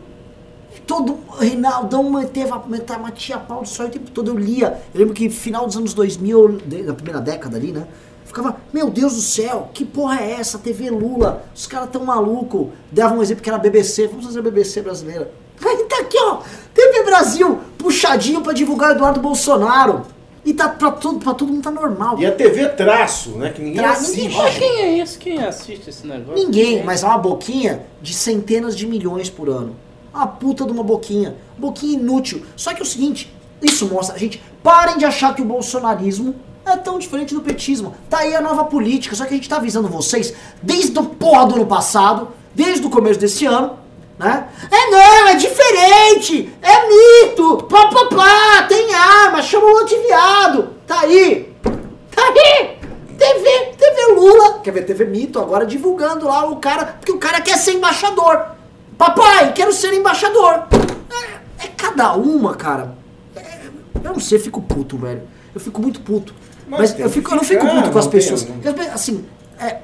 Todo Reinaldão meteva, metava, matia pau de sol o tempo todo, eu lia. Eu lembro que final dos anos 2000, de- da primeira década ali, né? Ficava, meu Deus do céu, que porra é essa? TV Lula, os caras tão maluco. Dava um exemplo que era BBC, vamos fazer a BBC brasileira. Aí tá aqui, ó, TV Brasil, puxadinho pra divulgar Eduardo Bolsonaro. E tá pra todo, pra todo mundo tá normal. E a TV Traço, né, que ninguém Tra- assiste. ninguém quem é esse? Quem assiste esse negócio? Ninguém, mas é uma boquinha de centenas de milhões por ano. Uma puta de uma boquinha. Boquinha inútil. Só que é o seguinte, isso mostra, gente, parem de achar que o bolsonarismo é tão diferente do petismo. Tá aí a nova política, só que a gente tá avisando vocês desde o porra do ano passado, desde o começo desse ano, né? É não, é diferente, é mito, pá, tem arma, chama o Lula de viado. Tá aí, tá aí. TV, TV Lula, quer ver TV Mito agora divulgando lá o cara, porque o cara quer ser embaixador. Papai, quero ser embaixador. É, é cada uma, cara. É, eu não sei, eu fico puto, velho. Eu fico muito puto. Mas Mas, tem eu, fico, eu não fico puto com as tem- pessoas. não- Porque as pe- Assim, é,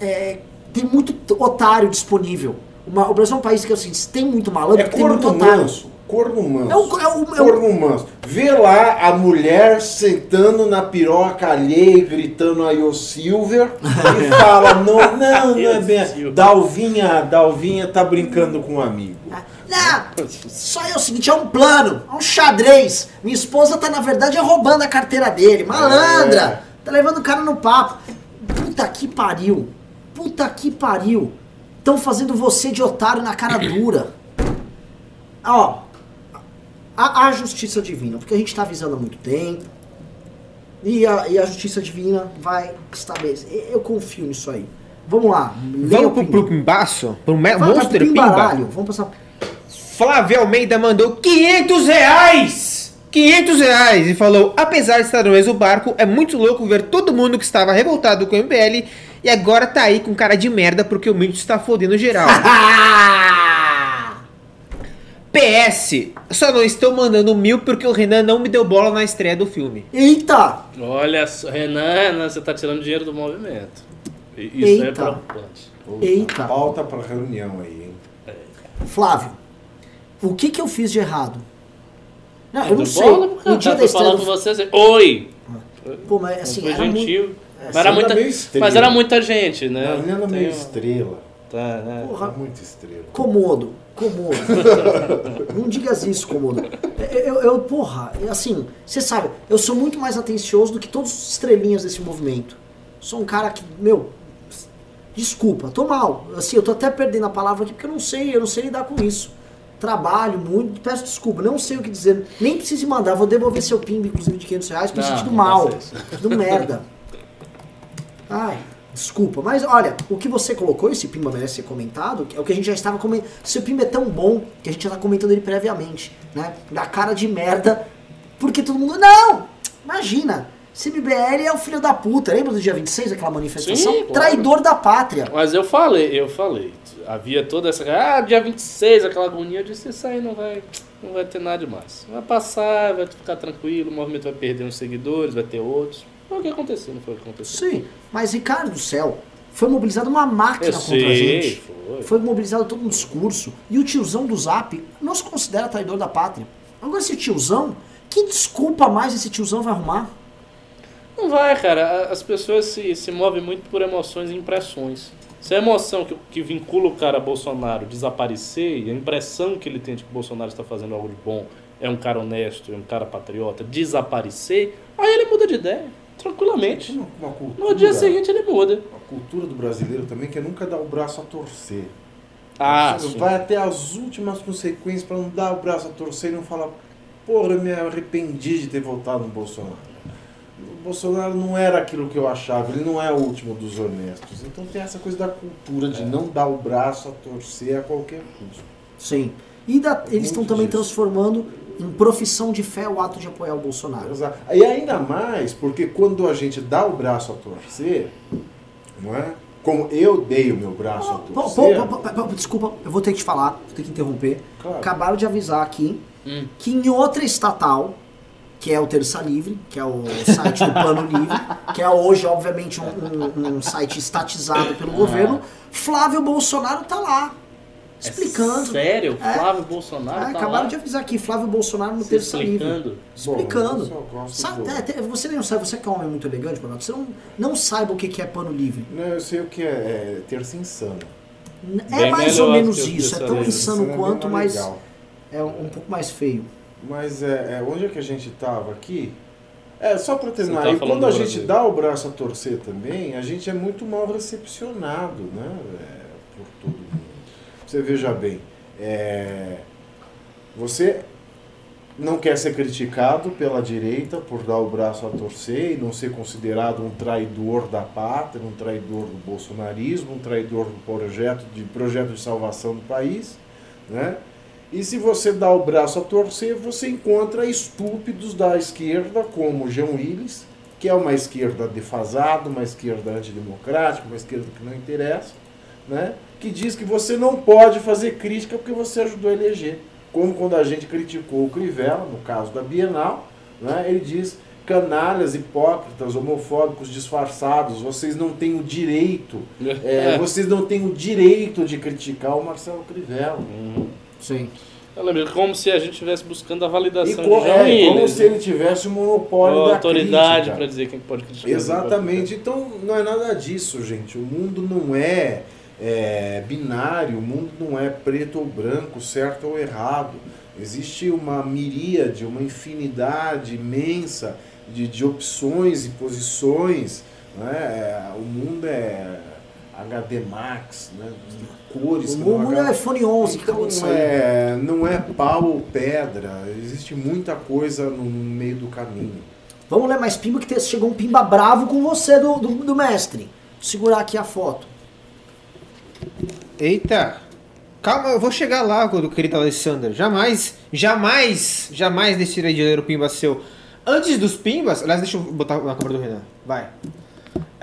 é, tem muito otário disponível. Uma- o Brasil é um país que assim, tem muito malandro, É porque tem muito corno otário. manso. Corno manso. É o- é o- é o- corno manso. Vê lá a mulher sentando na piroca alheia e gritando aí o Silver e fala, não, não, não é bem. Dalvinha, Dalvinha tá brincando com um amigo. Não, só é o seguinte, é um plano, é um xadrez. Minha esposa tá, na verdade, roubando a carteira dele. Malandra! É. Tá levando o cara no papo. Puta que pariu. Puta que pariu. Estão fazendo você de otário na cara dura. Ó, a, a justiça divina, porque a gente tá avisando há muito tempo. E a, e a justiça divina vai estabelecer. Eu, confio nisso aí. Vamos lá. Vamos pro, pro Pimbaço? Pro Monster Pimba? Vamos passar. Flávio Almeida mandou 500 reais! 500 reais! E falou: apesar de estar no mesmo barco, é muito louco ver todo mundo que estava revoltado com o MBL e agora tá aí com cara de merda porque o Mitch está fodendo geral. PS, só não estou mandando mil porque o Renan não me deu bola na estreia do filme. Eita! Olha só, Renan, você tá tirando dinheiro do movimento. Isso é Eita. preocupante. Eita. Pauta para reunião aí, hein? Flávio, o que que eu fiz de errado? Não, eu não Deu sei. bola cara, No dia tô da estreia falando do... com você assim, oi! Pô, mas assim, era muito... gentil. mas, era muita, mas era muita gente, né? Não, ele Tem meio estrela. Tá, né? Porra. Tá muito estrela. Comodo, comodo. não digas isso, comodo. Eu, eu, eu, porra, assim, você sabe, eu sou muito mais atencioso do que todos os estrelinhas desse movimento. Sou um cara que, meu, desculpa, tô mal. Assim, eu tô até perdendo a palavra aqui porque eu não sei, eu não sei lidar com isso. Trabalho muito, peço desculpa, não sei o que dizer. Nem precise mandar, vou devolver seu PIB, inclusive, de 500 reais, por Não, sentido mal. Do merda. Ai, desculpa. Mas olha, o que você colocou, esse Pimba merece ser comentado, é o que a gente já estava comentando. Seu Pimba é tão bom que a gente já tá comentando ele previamente, né? Da cara de merda, porque todo mundo. Não! Imagina! CMBL é o filho da puta. Lembra do dia 26, aquela manifestação? Sim, claro. Traidor da pátria. Mas eu falei, eu falei. Havia toda essa. Ah, dia 26, aquela agonia. Eu disse: Isso aí não vai, não vai ter nada demais. Vai passar, vai ficar tranquilo, o movimento vai perder uns seguidores, vai ter outros. Foi o que aconteceu, não foi o que aconteceu. Sim, mas Ricardo do céu, foi mobilizada uma máquina Eu contra a sei, gente. foi. Foi mobilizado todo um discurso. E o tiozão do Zap não se considera traidor da pátria. Agora esse tiozão, que desculpa mais esse tiozão vai arrumar? Não vai, cara. A- As pessoas se, se movem muito por emoções e impressões. Se a emoção que, que vincula o cara a Bolsonaro desaparecer e a impressão que ele tem de que o Bolsonaro está fazendo algo de bom, é um cara honesto, é um cara patriota, desaparecer, aí ele muda de ideia, tranquilamente. Uma, uma cultura, No dia seguinte ele muda. A cultura do brasileiro também que é nunca dar o braço a torcer. Ah, Você sim. vai até as últimas consequências para não dar o braço a torcer e não falar, porra, eu me arrependi de ter votado no Bolsonaro. O Bolsonaro não era aquilo que eu achava, ele não é o último dos honestos. Então tem essa coisa da cultura É. de não dar o braço a torcer a qualquer custo. Sim. E da- eles estão também disso. transformando em profissão de fé o ato de apoiar o Bolsonaro. Exato. E ainda mais porque quando a gente dá o braço a torcer, não é? Como eu dei o meu braço a Pô, pô, torcer. pô, pô, pô, desculpa, eu vou ter que te falar, vou ter que interromper. Claro. Acabaram de avisar aqui Hum. que em outra estatal, que é o Terça Livre, que é o site do Plano Livre, que é hoje, obviamente, um, um- um site estatizado pelo governo, Flávio Bolsonaro tá lá, explicando. Sério? É. Flávio Bolsonaro Ah, tá acabaram lá de avisar aqui, Flávio Bolsonaro no Terça Livre. explicando. Bom, Explicando. Sabe, é, você não sabe, você que é um homem muito elegante, Ronaldo, você não, não saiba o que é pano livre. Não, eu sei o que é, é terça insano. É Bem mais ou menos isso, é tão Livre. insano é quanto, mais mas legal. é um pouco mais feio. Mas é, é, onde é que a gente estava aqui? É, só para terminar, tá e quando a gente Brasil. dá o braço a torcer também, a gente é muito mal recepcionado, né? é, por todo mundo. Você veja bem, é, você não quer ser criticado pela direita por dar o braço a torcer e não ser considerado um traidor da pátria, um traidor do bolsonarismo, um traidor do projeto de, projeto de salvação do país, né? E se você dá o braço a torcer, você encontra estúpidos da esquerda, como o Jean Willis, que é uma esquerda defasada, uma esquerda antidemocrática, uma esquerda que não interessa, né? que diz que você não pode fazer crítica porque você ajudou a eleger. Como quando a gente criticou o Crivella, no caso da Bienal, né? ele diz canalhas, hipócritas, homofóbicos, disfarçados, vocês não têm o direito, é, vocês não têm o direito de criticar o Marcelo Crivella. Uhum. Sim. Eu lembro, como se a gente estivesse buscando a E validação co- de é, como se ele tivesse o monopólio Ou da autoridade para dizer quem pode criticar. Exatamente. Então não é nada disso, gente. O mundo não é, é, binário, o mundo não é preto ou branco, certo ou errado. Existe uma miríade, uma infinidade imensa de, de opções e posições. Né? É, O mundo é HD Max, né? de cores. O mundo é iPhone 11 que então, acabou de não sair. é, não é pau ou pedra, existe muita coisa no, no meio do caminho. Vamos ler mais pimba que te- chegou um pimba bravo com você do, do, do mestre. Vou segurar aqui a foto. Eita! Calma, eu vou chegar lá, do querido Alessandro. Jamais, jamais, jamais deixarei de ler o Pimba seu. Antes dos Pimbas, aliás, deixa eu botar na câmera do Renan. Vai.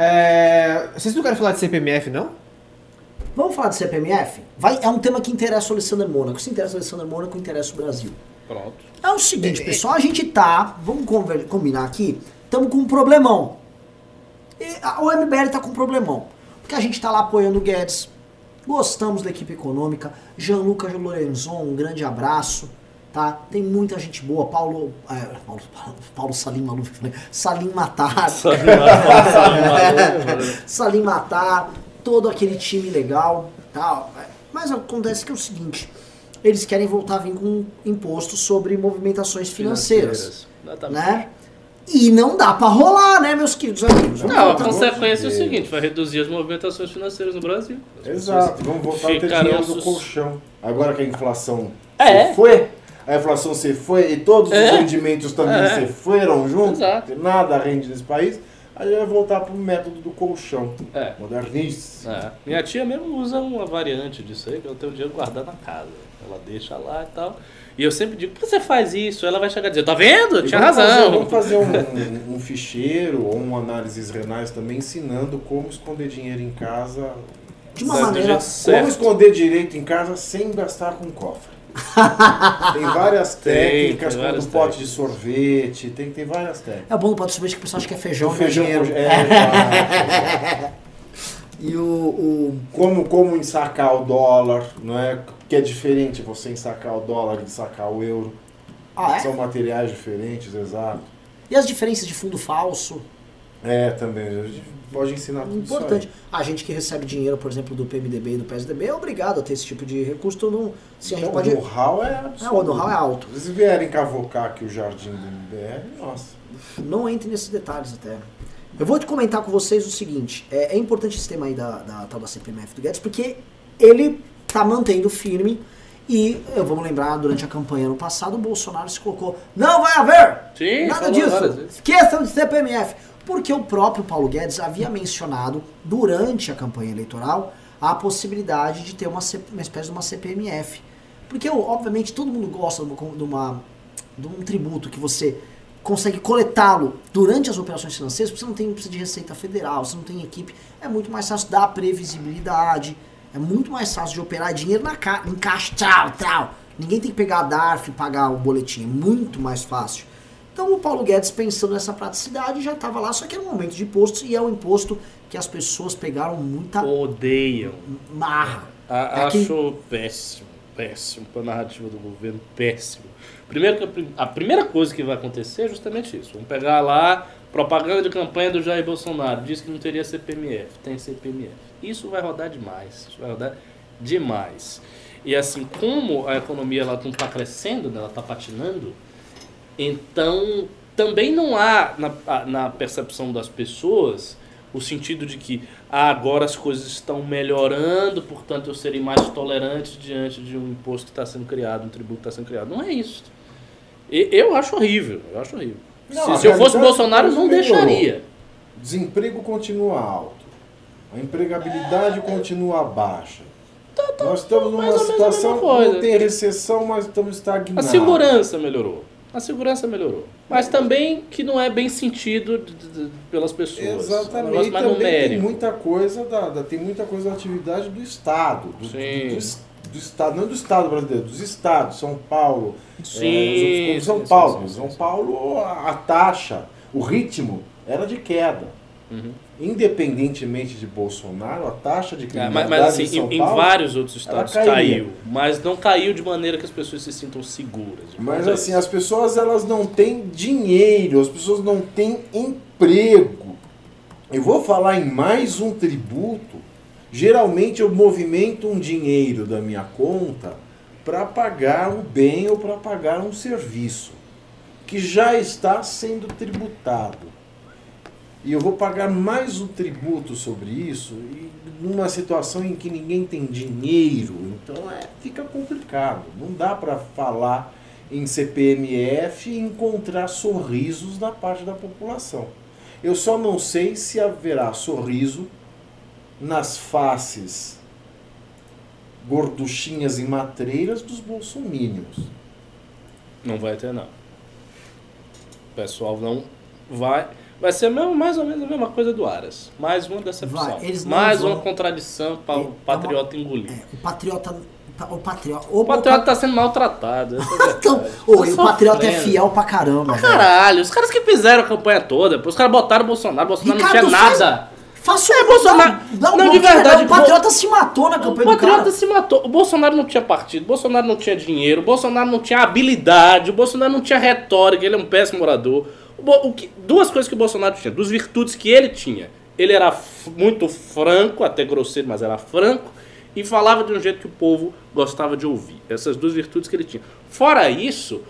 É, vocês não querem falar de CPMF, não? Vamos falar de CPMF? Vai, é um tema que interessa o Alessandro Mônaco. Se interessa o Alessandro Mônaco, interessa o Brasil. Pronto. É o seguinte, pessoal, a gente tá, vamos conver- combinar aqui, estamos com um problemão. E a- o MBL tá com um problemão. Porque a gente tá lá apoiando o Guedes, gostamos da equipe econômica, Gianluca Lorenzon, um grande abraço, tá? Tem muita gente boa, Paulo, é, Paulo, Paulo Salim Maluf, né? Salim Matar, Salim Matar, todo aquele time legal, tal. Mas acontece que é o seguinte, eles querem voltar a vir com imposto sobre movimentações financeiras, Exatamente. né? E não dá pra rolar, né, meus queridos amigos? Não, a consequência é o seguinte, vai reduzir as movimentações financeiras no Brasil. As Exato, vamos voltar a ter dinheiro do sus- colchão. Agora que a inflação É. foi, a inflação se foi e todos É. os rendimentos também É. se foram juntos, Exato. nada rende nesse país, a gente vai voltar pro método do colchão. É. Modernice. É. Minha tia mesmo usa uma variante disso aí, que tem um dinheiro guardado na casa. Ela deixa lá e tal. E eu sempre digo, por que você faz isso? Ela vai chegar e dizer, tá vendo? E Tinha vamos razão. Fazer, vamos fazer um, um ficheiro ou um análises renais também ensinando como esconder dinheiro em casa. De uma maneira... gente. Como Certo. esconder direito em casa sem gastar com cofre. Tem várias Tem, técnicas, tem várias do pote de sorvete, tem, tem várias técnicas. É bom no pode sorvete que o pessoal acha que é feijão, O é feijão dinheiro. com- é, exato. E o, o- como, como ensacar o dólar, não é? Que é diferente você ensacar o dólar e ensacar o euro. Ah, é? São materiais diferentes, exato. E as diferenças de fundo falso? É, também. A gente pode ensinar tudo Importante. isso A gente que recebe dinheiro, por exemplo, do PMDB e do PSDB é obrigado a ter esse tipo de recurso. Então, não, se a gente Então, pode. O know-how é É, o know-how é alto. Se eles vierem cavocar aqui o jardim do MBR, nossa. Não entre nesses detalhes até. Eu vou te comentar com vocês o seguinte: é, é importante esse tema aí da, da tal da CPMF do Guedes, porque ele tá mantendo firme. E eu vamos lembrar, durante a campanha no passado, o Bolsonaro se colocou: não vai haver! Sim, Nada disso! Esqueçam de CPMF! Porque o próprio Paulo Guedes havia mencionado, durante a campanha eleitoral, a possibilidade de ter uma, uma espécie de uma CPMF. Porque, obviamente, todo mundo gosta de uma, de uma- de um tributo que você consegue coletá-lo durante as operações financeiras, porque você não tem precisa de receita federal, você não tem equipe, é muito mais fácil dar previsibilidade, é muito mais fácil de operar dinheiro na ca em caixa, trau, trau. Ninguém tem que pegar a DARF e pagar o boletim, é muito mais fácil. Então o Paulo Guedes, pensando nessa praticidade, já estava lá, só que era um momento de impostos e é um imposto que as pessoas pegaram muita Odeiam. marra. A, É que- acho péssimo, péssimo. A narrativa do governo, péssimo. Primeiro a primeira coisa que vai acontecer é justamente isso. Vamos pegar lá, propaganda de campanha do Jair Bolsonaro. Diz que não teria CPMF. Tem CPMF. Isso vai rodar demais. Isso vai rodar demais. E assim, como a economia ela não está crescendo, né, ela está patinando, então também não há na, a- na percepção das pessoas o sentido de que ah, agora as coisas estão melhorando, portanto eu serei mais tolerante diante de um imposto que está sendo criado, um tributo que está sendo criado. Não é isso. Eu acho horrível, eu acho horrível. Não, se, a se eu fosse realidade Bolsonaro, eu é que não deixaria. Desemprego continua alto. A empregabilidade continua baixa. Nós estamos numa mais ou menos a situação coisa. não tem recessão, mas estamos A estagnados. segurança melhorou. A segurança melhorou. Mas também que não é bem sentido de- de- de- pelas pessoas. É um Exatamente. mais também tem muita coisa da, da- tem muita coisa da atividade do Estado, do, Sim. do, es- do Estado, não do Estado brasileiro, dos estados, São Paulo, Sim, é, outros- como São sim, sim, Paulo, sim, sim, São sim. Paulo a, a taxa, o ritmo era de queda. Uhum. Independentemente de Bolsonaro, a taxa de É, criminalidade mas, mas, assim, em São em, em Paulo, vários outros estados caiu. Mas não caiu de maneira que as pessoas se sintam seguras. Mas É assim, as pessoas elas não têm dinheiro, as pessoas não têm emprego. Eu vou falar em mais um tributo. Geralmente eu movimento um dinheiro da minha conta para pagar um bem ou para pagar um serviço que já está sendo tributado. E eu vou pagar mais um tributo sobre isso e numa situação em que ninguém tem dinheiro, então é, fica complicado. Não dá para falar em CPMF e encontrar sorrisos da parte da população. Eu só não sei se haverá sorriso nas faces gorduchinhas e matreiras dos bolsomínios. Não vai ter, não. O pessoal não vai. Vai ser mesmo, mais ou menos a mesma coisa do Aras. Mais uma decepção. Vai, mais vão- uma contradição para É, o patriota engolir. É, o patriota. O patriota. O, O patriota tá sendo maltratado. é Então, ô, e o Tá patriota é fiel pra caramba, velho. Caralho, os caras que fizeram a campanha toda, os caras botaram o Bolsonaro, o Bolsonaro Ricardo, não tinha faz- nada. Faça É, um. Bolsonaro- Dá, um não, de verdade, O patriota se matou na O campanha do patriota cara. se matou. O Bolsonaro não tinha partido, o Bolsonaro não tinha dinheiro, o Bolsonaro não tinha habilidade, o Bolsonaro não tinha retórica, ele é um péssimo orador. O que- duas coisas que o Bolsonaro tinha, duas virtudes que ele tinha. Ele era muito franco, até grosseiro, mas era franco, e falava de um jeito que o povo gostava de ouvir. Essas duas virtudes que ele tinha. Fora isso,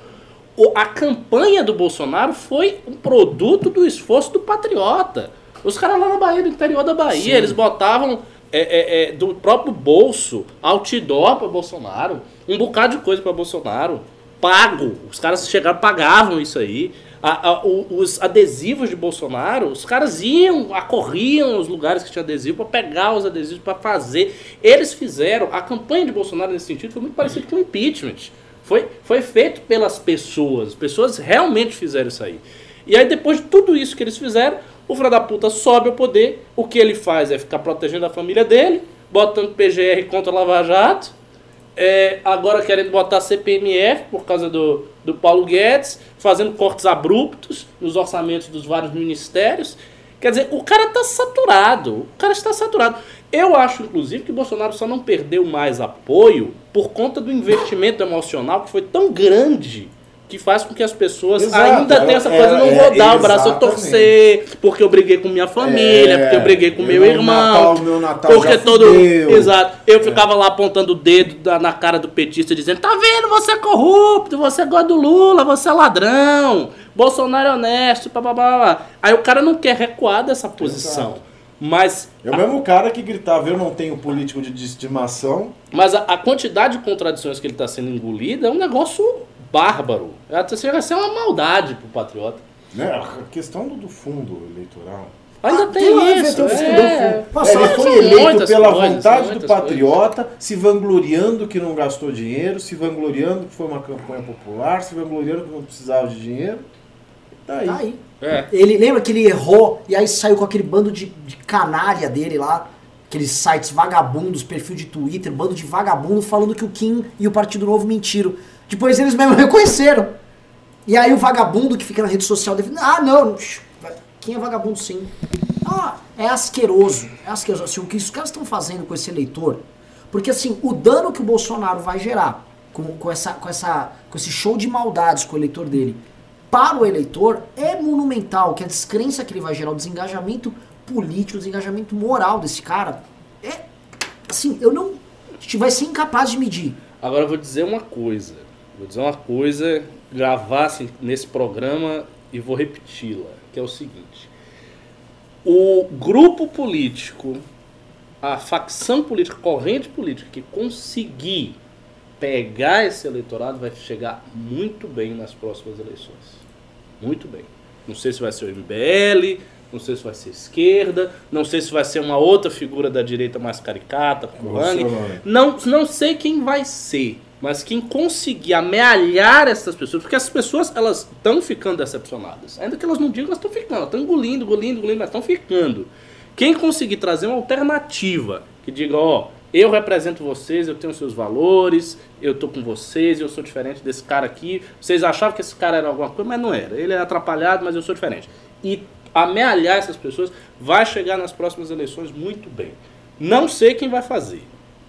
a campanha do Bolsonaro foi um produto do esforço do patriota. Os caras lá na Bahia, do interior da Bahia, Sim. eles botavam é, é, é, do próprio bolso outdoor para Bolsonaro, um bocado de coisa para Bolsonaro, pago. Os caras chegaram, pagavam isso aí. A- a- os adesivos de Bolsonaro, os caras iam, acorriam os lugares que tinha adesivo para pegar os adesivos para fazer. Eles fizeram, a campanha de Bolsonaro nesse sentido foi muito parecida com o impeachment. Foi, foi feito pelas pessoas. As pessoas realmente fizeram isso aí. E aí, depois de tudo isso que eles fizeram, o filho da puta sobe ao poder. O que ele faz é ficar protegendo a família dele, botando PGR contra Lava Jato. É, agora querendo botar CPMF por causa do, do Paulo Guedes, fazendo cortes abruptos nos orçamentos dos vários ministérios. Quer dizer, o cara está saturado. O cara está saturado. Eu acho, inclusive, que Bolsonaro só não perdeu mais apoio por conta do investimento emocional que foi tão grande que faz com que as pessoas Exato, ainda tenham essa coisa, é, não é, vou dar o braço a torcer, porque eu briguei com minha família, É, porque eu briguei com eu meu no irmão, Natal, meu Natal porque todo... fudeu. Exato. Eu ficava lá apontando o dedo na cara do petista, dizendo: tá vendo, você é corrupto, você gosta do Lula, você é ladrão, Bolsonaro é honesto, papapá. Aí o cara não quer recuar dessa posição. Exato. Mas, É o mesmo cara que gritava, eu não tenho político de estimação. mas a, a quantidade de contradições que ele está sendo engolida é um negócio bárbaro. Chega a ser uma maldade pro patriota. Né? A questão do, do fundo eleitoral. Ainda Ah, tem, tem isso. tem o é. fundo. Nossa, É, ele foi eleito pela coisas, vontade do patriota, se vangloriando que não gastou dinheiro, se vangloriando que foi uma campanha popular, se vangloriando que não precisava de dinheiro. Tá aí. Tá aí. É. Ele lembra que ele errou e aí saiu com aquele bando de, de canalha dele lá, aqueles sites vagabundos, perfil de Twitter, bando de vagabundo falando que o Kim e o Partido Novo mentiram. Depois eles mesmo reconheceram. E aí o vagabundo que fica na rede social dele, ah não, quem é vagabundo sim. Ah, é asqueroso. É asqueroso. Assim, o que os caras estão fazendo com esse eleitor, porque assim, o dano que o Bolsonaro vai gerar com, com, essa, com, essa, com esse show de maldades com o eleitor dele, para o eleitor é monumental, que a descrença que ele vai gerar, o desengajamento político, o desengajamento moral desse cara, é assim, eu não. A gente vai ser incapaz de medir. Agora eu vou dizer uma coisa. Vou dizer uma coisa, gravar assim, nesse programa e vou repeti-la, que é o seguinte. O grupo político, a facção política, a corrente política que conseguir pegar esse eleitorado vai chegar muito bem nas próximas eleições. Muito bem. Não sei se vai ser o MBL, não sei se vai ser esquerda, não sei se vai ser uma outra figura da direita mais caricata, como. Não, não sei quem vai ser, mas quem conseguir amealhar essas pessoas, porque essas pessoas elas estão ficando decepcionadas. Ainda que elas não digam, elas estão ficando, elas estão engolindo, engolindo, engolindo, mas estão ficando. Quem conseguir trazer uma alternativa que diga, ó, eu represento vocês, eu tenho seus valores, eu tô com vocês, eu sou diferente desse cara aqui. Vocês achavam que esse cara era alguma coisa, mas não era. Ele é atrapalhado, mas eu sou diferente. E amealhar essas pessoas vai chegar nas próximas eleições muito bem. Não sei quem vai fazer.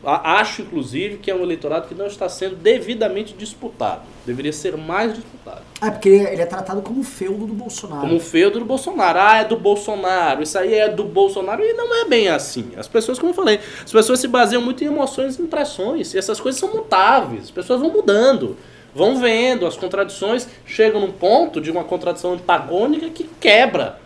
Acho, inclusive, que é um eleitorado que não está sendo devidamente disputado. Deveria ser mais disputado. É porque ele, ele é tratado como feudo do Bolsonaro. Como feudo do Bolsonaro. Ah, é do Bolsonaro. Isso aí é do Bolsonaro. E não é bem assim. As pessoas, como eu falei, as pessoas se baseiam muito em emoções e impressões. E essas coisas são mutáveis. As pessoas vão mudando. Vão vendo. As contradições chegam num ponto de uma contradição antagônica que quebra.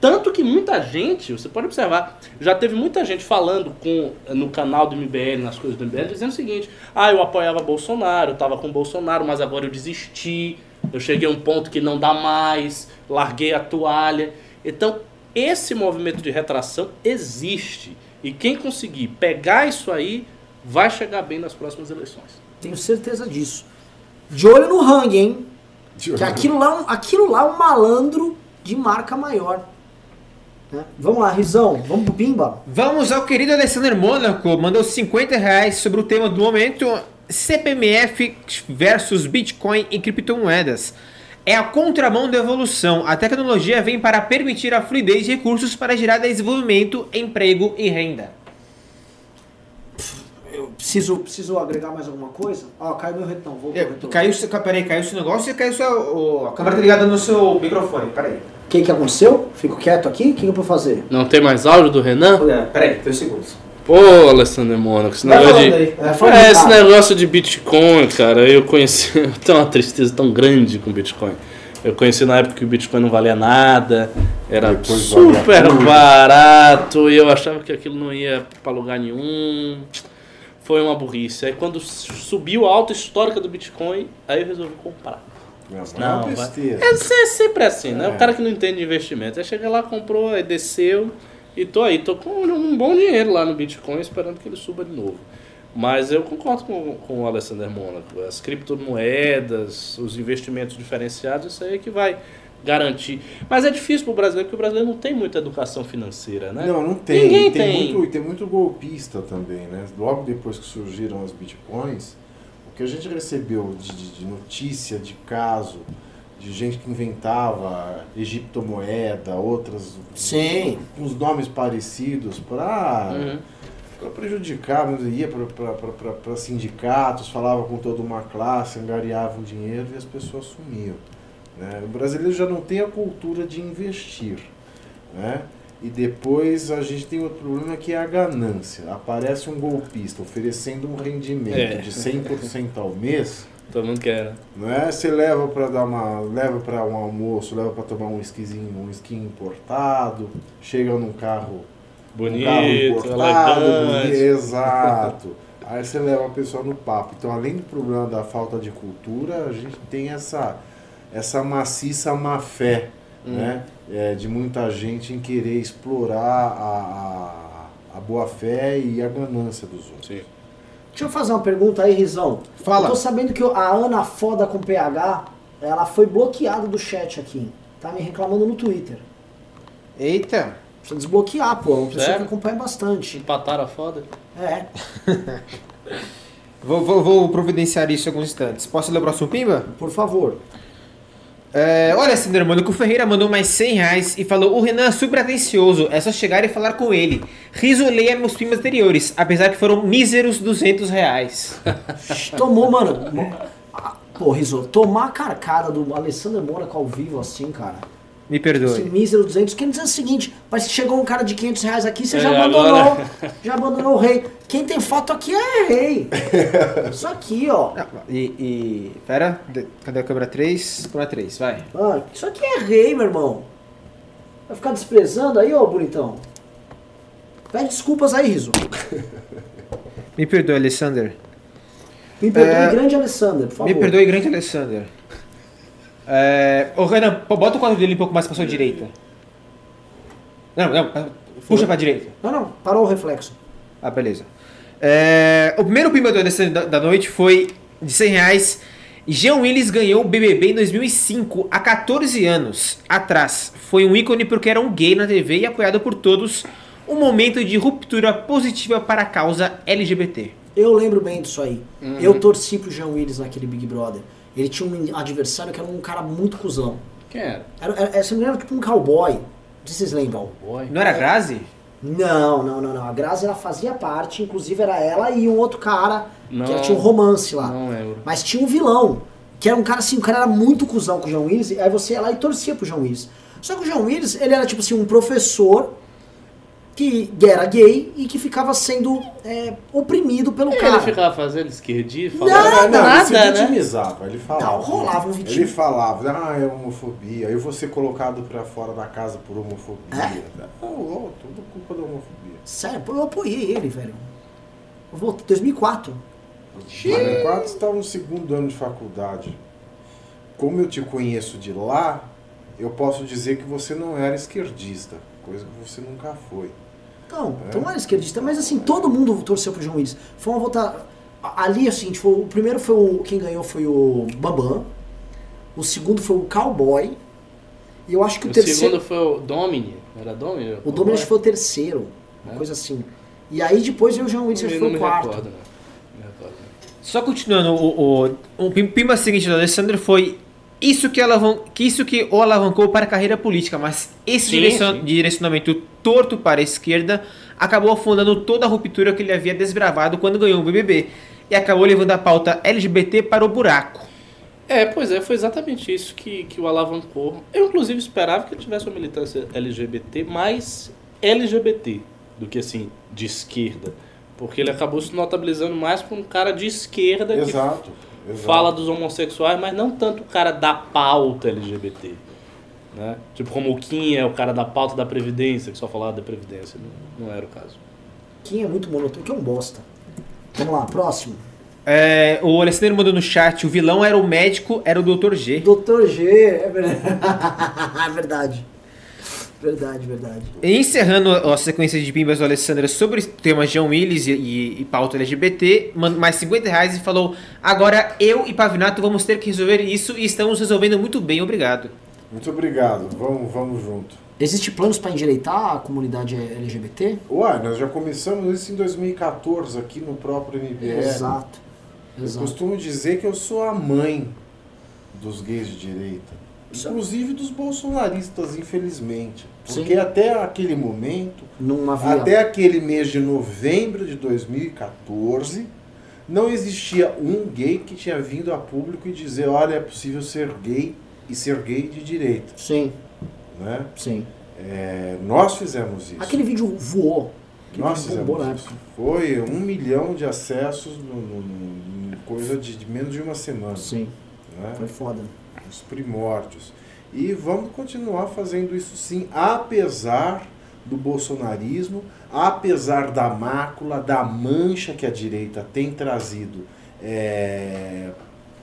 Tanto que muita gente, você pode observar, já teve muita gente falando com, no canal do MBL, nas coisas do MBL, dizendo o seguinte: ah, eu apoiava Bolsonaro, eu tava com Bolsonaro, mas agora eu desisti, eu cheguei a um ponto que não dá mais, larguei a toalha. Então, esse movimento de retração existe. E quem conseguir pegar isso aí vai chegar bem nas próximas eleições. Tenho certeza disso. De olho no Hang, hein? De Que aquilo lá, é aquilo lá é um malandro de marca maior. né? Vamos lá, Rizão, vamos pro Pimba? Vamos ao querido Alessandro Mônaco, mandou 50 reais sobre o tema do momento, CPMF versus Bitcoin e criptomoedas. É a contramão da evolução. A tecnologia vem para permitir a fluidez de recursos para gerar desenvolvimento, emprego e renda. Eu preciso, preciso agregar mais alguma coisa? Ó, caiu meu retorno, voltou o É, retorno. caiu, seu- peraí, caiu seu negócio e caiu sua, o- a câmera tá ligada no seu microfone, peraí. O que, que aconteceu? Fico quieto aqui? O que, que eu vou fazer? Não tem mais áudio do Renan? É, Peraí, dois segundos. Pô, Alessandro Mônaco, esse Vai negócio de... É, É, esse cara. negócio de Bitcoin, cara, eu conheci. Eu tenho uma tristeza tão grande com Bitcoin. Eu conheci na época que o Bitcoin não valia nada, era Depois super barato e eu achava que aquilo não ia pra lugar nenhum. Foi uma burrice. Aí quando subiu a alta histórica do Bitcoin, aí eu resolvi comprar. Não, Não, é. É é sempre assim, né? É. O cara que não entende de investimento. Aí chega lá, comprou, aí desceu e tô aí. Tô com um bom dinheiro lá no Bitcoin esperando que ele suba de novo. Mas eu concordo com, com o Alessandro Mônaco. As criptomoedas, os investimentos diferenciados, isso aí é que vai garantir. Mas é difícil pro brasileiro, porque o brasileiro não tem muita educação financeira, né? Não, não tem. Ninguém tem, tem. Muito, e tem muito golpista também, né? Logo depois que surgiram as bitcoins, o que a gente recebeu de, de- de notícia, de caso, de gente que inventava egiptomoeda, outras Sim. com os nomes parecidos para Uhum. para prejudicar, mas ia para sindicatos, falava com toda uma classe, angariavam dinheiro e as pessoas sumiam. Né? O brasileiro já não tem a cultura de investir. Né? E depois a gente tem outro problema que é a ganância. Aparece um golpista oferecendo um rendimento É. de 100% ao mês. Todo mundo quer, né? Não é? Você leva para dar uma, leva para um almoço, leva para tomar um esquisinho, um esqui importado, chega num carro um carro Bonito, importado, bonito, exato. Aí você leva a pessoa no papo. Então, além do problema da falta de cultura, a gente tem essa essa maciça má fé, Hum. né? É, de muita gente em querer explorar a, a, a boa fé e a ganância dos outros. Sim. Deixa eu fazer uma pergunta aí, Rizão. Fala. Eu tô sabendo que a Ana Foda com PH, ela foi bloqueada do chat aqui. Tá me reclamando no Twitter. Eita. Precisa desbloquear, pô. É uma pessoa que acompanha bastante. Empataram a foda? É. Vou, vou, vou providenciar isso em alguns instantes. Posso ler o próximo pimba? Por favor. É, olha, que o Ferreira mandou mais 100 reais e falou: O Renan é super atencioso, é só chegar e falar com ele. Riso leia meus pimbas anteriores, apesar que foram míseros 200 reais. Tomou, mano. Pô, Rizzo, tomar a carcada do Alessandro Mônaco ao vivo assim, cara. Me Esse perdoe. mísero 200. Quer dizer o seguinte, mas se chegou um cara de 500 reais aqui, você já É, abandonou. agora- Já abandonou o rei. Quem tem foto aqui é rei. Isso aqui, ó. Não, e, e. Pera, cadê a câmera 3? Câmera 3, vai. Ah, isso aqui é rei, meu irmão. Vai ficar desprezando aí, ô bonitão? Pede desculpas aí, Riso. Me perdoe, Alessander. Me perdoe, É, grande Alessandro, por favor. Me perdoe, grande Alessander. É, ô, Renan, bota o quadro dele um pouco mais pra sua direita. Não, não, puxa pra direita. Não, não, parou o reflexo. Ah, beleza. É, o primeiro pimba Alessandro da, da noite foi de 100 reais. Jean Willis ganhou o BBB em 2005, há 14 anos atrás. Foi um ícone porque era um gay na TV e apoiado por todos. Um momento de ruptura positiva para a causa LGBT. Eu lembro bem disso aí. Eu torci pro Jean Willis naquele Big Brother. Ele tinha um adversário que era um cara muito cuzão. Quem era? Era, era, se não me engano, tipo um cowboy. Não sei se vocês lembram. Boy. Não era Grazi? Não, não, não, não. A Grazi ela fazia parte, inclusive era ela e um outro cara Não. que tinha um romance lá. Não lembro. Mas tinha um vilão, que era um cara assim, o cara era muito cuzão com o João Willis, e aí você ia lá e torcia pro João Willis. Só que o João Willis, ele era tipo assim, um professor que era gay e que ficava sendo é, oprimido pelo E cara. ele ficava fazendo esquerdinha, Não, falando Nada, não, ele se nada, né? vitimizava, ele falava. Não, rolava um Ele vitim. falava, ah, é homofobia, eu vou ser colocado pra fora da casa por homofobia. É? Oh, oh, tudo culpa da homofobia. Sério, eu apoiei ele, velho. Eu voltei em 2004. Mas quatro estava no segundo ano de faculdade. Como eu te conheço de lá, eu posso dizer que você não era esquerdista, coisa que você nunca foi. Então, então não era esquerdista, mas assim, todo mundo torceu pro João Willis. Foi uma votação. Ali, assim, foi, o primeiro foi o. Quem ganhou foi o Bambam. O segundo foi o Cowboy. E eu acho que o, O terceiro. segundo foi o Domini. Era Domini? O Dominic foi o terceiro. Uma É? coisa assim. E aí depois veio o João Willis, foi me o quarto. recordo, né? Recordo. Só continuando, o, o, o pim- pimba seguinte do Alessandro foi isso que, alavan, que isso que o alavancou para a carreira política, mas esse Sim, direcion- sim. direcionamento torto para a esquerda acabou afundando toda a ruptura que ele havia desbravado quando ganhou o BBB e acabou levando a pauta LGBT para o buraco. É, pois é, foi exatamente isso que, que o alavancou. Eu, inclusive, esperava que ele tivesse uma militância LGBT mais LGBT do que, assim, de esquerda. Porque ele acabou se notabilizando mais como um cara de esquerda que Exato. fala dos homossexuais, mas não tanto o cara da pauta LGBT. Né? Tipo como o Kim é o cara da pauta da Previdência, que só falava da Previdência. Não, não era o caso. Quem é muito monotônico, que é um bosta. Vamos lá, próximo. É, o Alessandro mandou no chat, o vilão era o médico, era o Dr. G. Dr. G, é verdade. É verdade. Verdade, verdade. Encerrando a sequência de pimbas do Alessandro sobre o tema João Willis e, e, e pauta LGBT, mandou mais 50 reais e falou: Agora eu e Pavinato vamos ter que resolver isso e estamos resolvendo muito bem, obrigado. Muito obrigado. Vamos, vamos junto. Existe planos para endireitar a comunidade LGBT? Uai, nós já começamos isso em 2014 aqui no próprio MBL. Exato. Eu Exato. costumo dizer que eu sou a mãe dos gays de direita. Inclusive dos bolsonaristas, infelizmente. Porque Sim. até aquele momento, até aquele mês de novembro de 2014, não existia um gay que tinha vindo a público e dizer, olha, é possível ser gay e ser gay de direita. Sim, Né? sim. É, nós fizemos isso. Aquele vídeo voou. Que Nós vídeo fizemos isso. Foi um milhão de acessos no, no- no- em coisa de, de menos de uma semana. Sim, né? foi foda. Os primórdios. E vamos continuar fazendo isso sim, apesar do bolsonarismo, apesar da mácula, da mancha que a direita tem trazido é,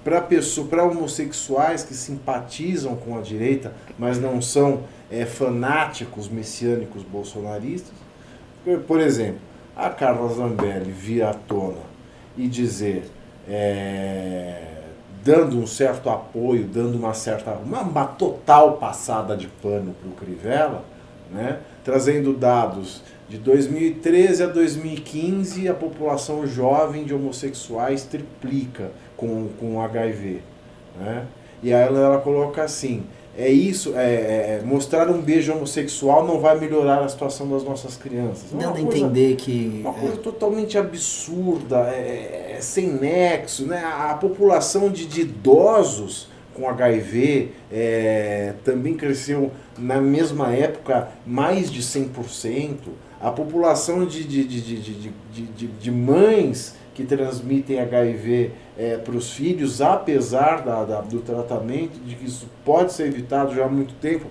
para pessoa, para homossexuais que simpatizam com a direita, mas não são é, fanáticos messiânicos bolsonaristas. Por- Por exemplo, a Carla Zambelli vir à tona e dizer, é, dando um certo apoio, dando uma certa, uma, uma total passada de pano para o Crivella, né? trazendo dados de 2013 a 2015, a população jovem de homossexuais triplica com, com HIV. Né? E aí ela, ela coloca assim, é isso, é, é, mostrar um beijo homossexual não vai melhorar a situação das nossas crianças. É a coisa- entender que. uma coisa é, totalmente absurda, é, é sem nexo, né? A população de, de idosos com HIV é, também cresceu na mesma época mais de 100%. A população de, de, de, de, de, de, de mães que transmitem HIV para os filhos, apesar da, da- do tratamento, de que isso pode ser evitado já há muito tempo,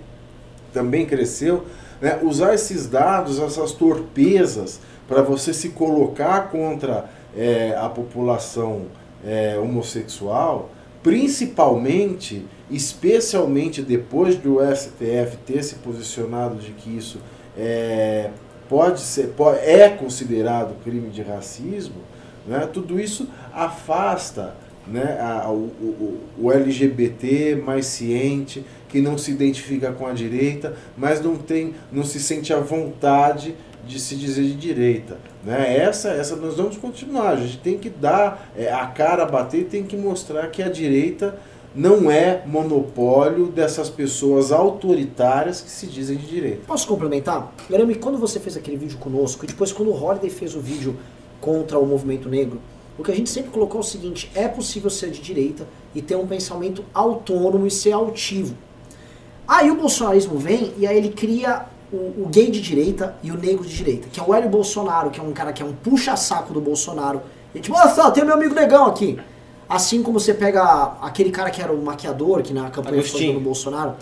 também cresceu. né? Usar esses dados, essas torpezas, para você se colocar contra é, a população é, homossexual, principalmente, especialmente depois do STF ter se posicionado de que isso é, pode ser, po- é considerado crime de racismo, né? tudo isso afasta né, a- o, o- o LGBT mais ciente, que não se identifica com a direita, mas não tem, não se sente à vontade de se dizer de direita. Né? Essa, essa nós vamos continuar. A gente tem que dar é, a cara a bater tem que mostrar que a direita não é monopólio dessas pessoas autoritárias que se dizem de direita. Posso complementar? Que quando você fez aquele vídeo conosco, e depois quando o Holiday fez o vídeo contra o movimento negro, o que a gente sempre colocou é o seguinte: é possível ser de direita e ter um pensamento autônomo e ser altivo. Aí o bolsonarismo vem e aí ele cria o, o gay de direita e o negro de direita, que é o Hélio Bolsonaro, que é um cara que é um puxa-saco do Bolsonaro. E tipo, olha só, tem meu amigo negão aqui. Assim como você pega aquele cara que era o maquiador, que na campanha foi do Bolsonaro,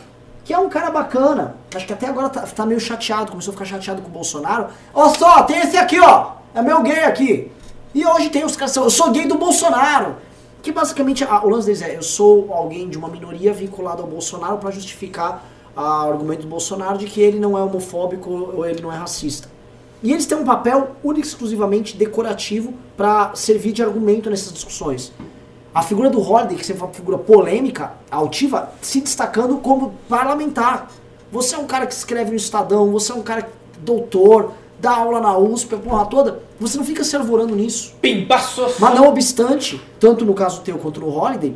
que é um cara bacana. Acho que até agora tá, tá meio chateado, começou a ficar chateado com o Bolsonaro. Ó só, tem esse aqui, ó. É meu gay aqui. E hoje tem os caras, eu sou gay do Bolsonaro. Que basicamente a- o lance deles é, eu sou alguém de uma minoria vinculado ao Bolsonaro pra justificar o argumento do Bolsonaro de que ele não é homofóbico ou ele não é racista. E eles têm um papel único exclusivamente decorativo para servir de argumento nessas discussões. A figura do Holiday, que sempre foi uma figura polêmica, altiva, se destacando como parlamentar. Você é um cara que escreve no Estadão, você é um cara doutor, dá aula na USP, a porra toda. Você não fica se arvorando nisso. Pimbaço! Mas não obstante, tanto no caso teu quanto no Holiday,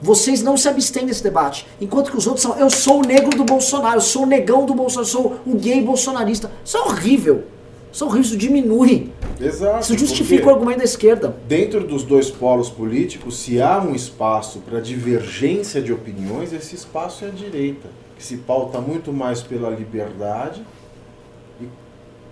vocês não se abstêm desse debate. Enquanto que os outros são, eu sou o negro do Bolsonaro, eu sou o negão do Bolsonaro, eu sou o gay bolsonarista. Isso é horrível. Isso é horrível, isso diminui. Exato. Isso justifica o argumento da esquerda. Dentro dos dois polos políticos, se há um espaço para divergência de opiniões, esse espaço é a direita, que se pauta muito mais pela liberdade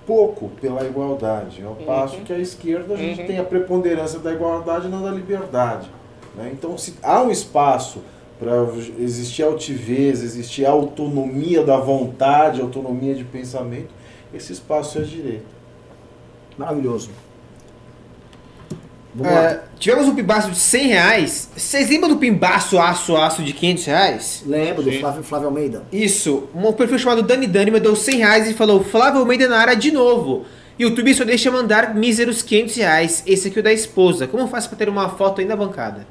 pouco pela igualdade. Ao passo que a esquerda a gente Uhum. tem a preponderância da igualdade e não da liberdade. né? Então, se há um espaço para existir altivez, existir autonomia da vontade, autonomia de pensamento, esse espaço é a direita. Maravilhoso. Vamos lá. É, tivemos um pimbaço de 100 reais. Vocês lembram do pimbaço aço aço de 500 reais? Lembro do. Flávio, Flávio Almeida. Isso, um perfil chamado Dani Dani mandou 100 reais e falou Flávio Almeida na área de novo. YouTube só deixa mandar míseros 500 reais. Esse aqui é o da esposa. Como faz pra ter uma foto aí na bancada?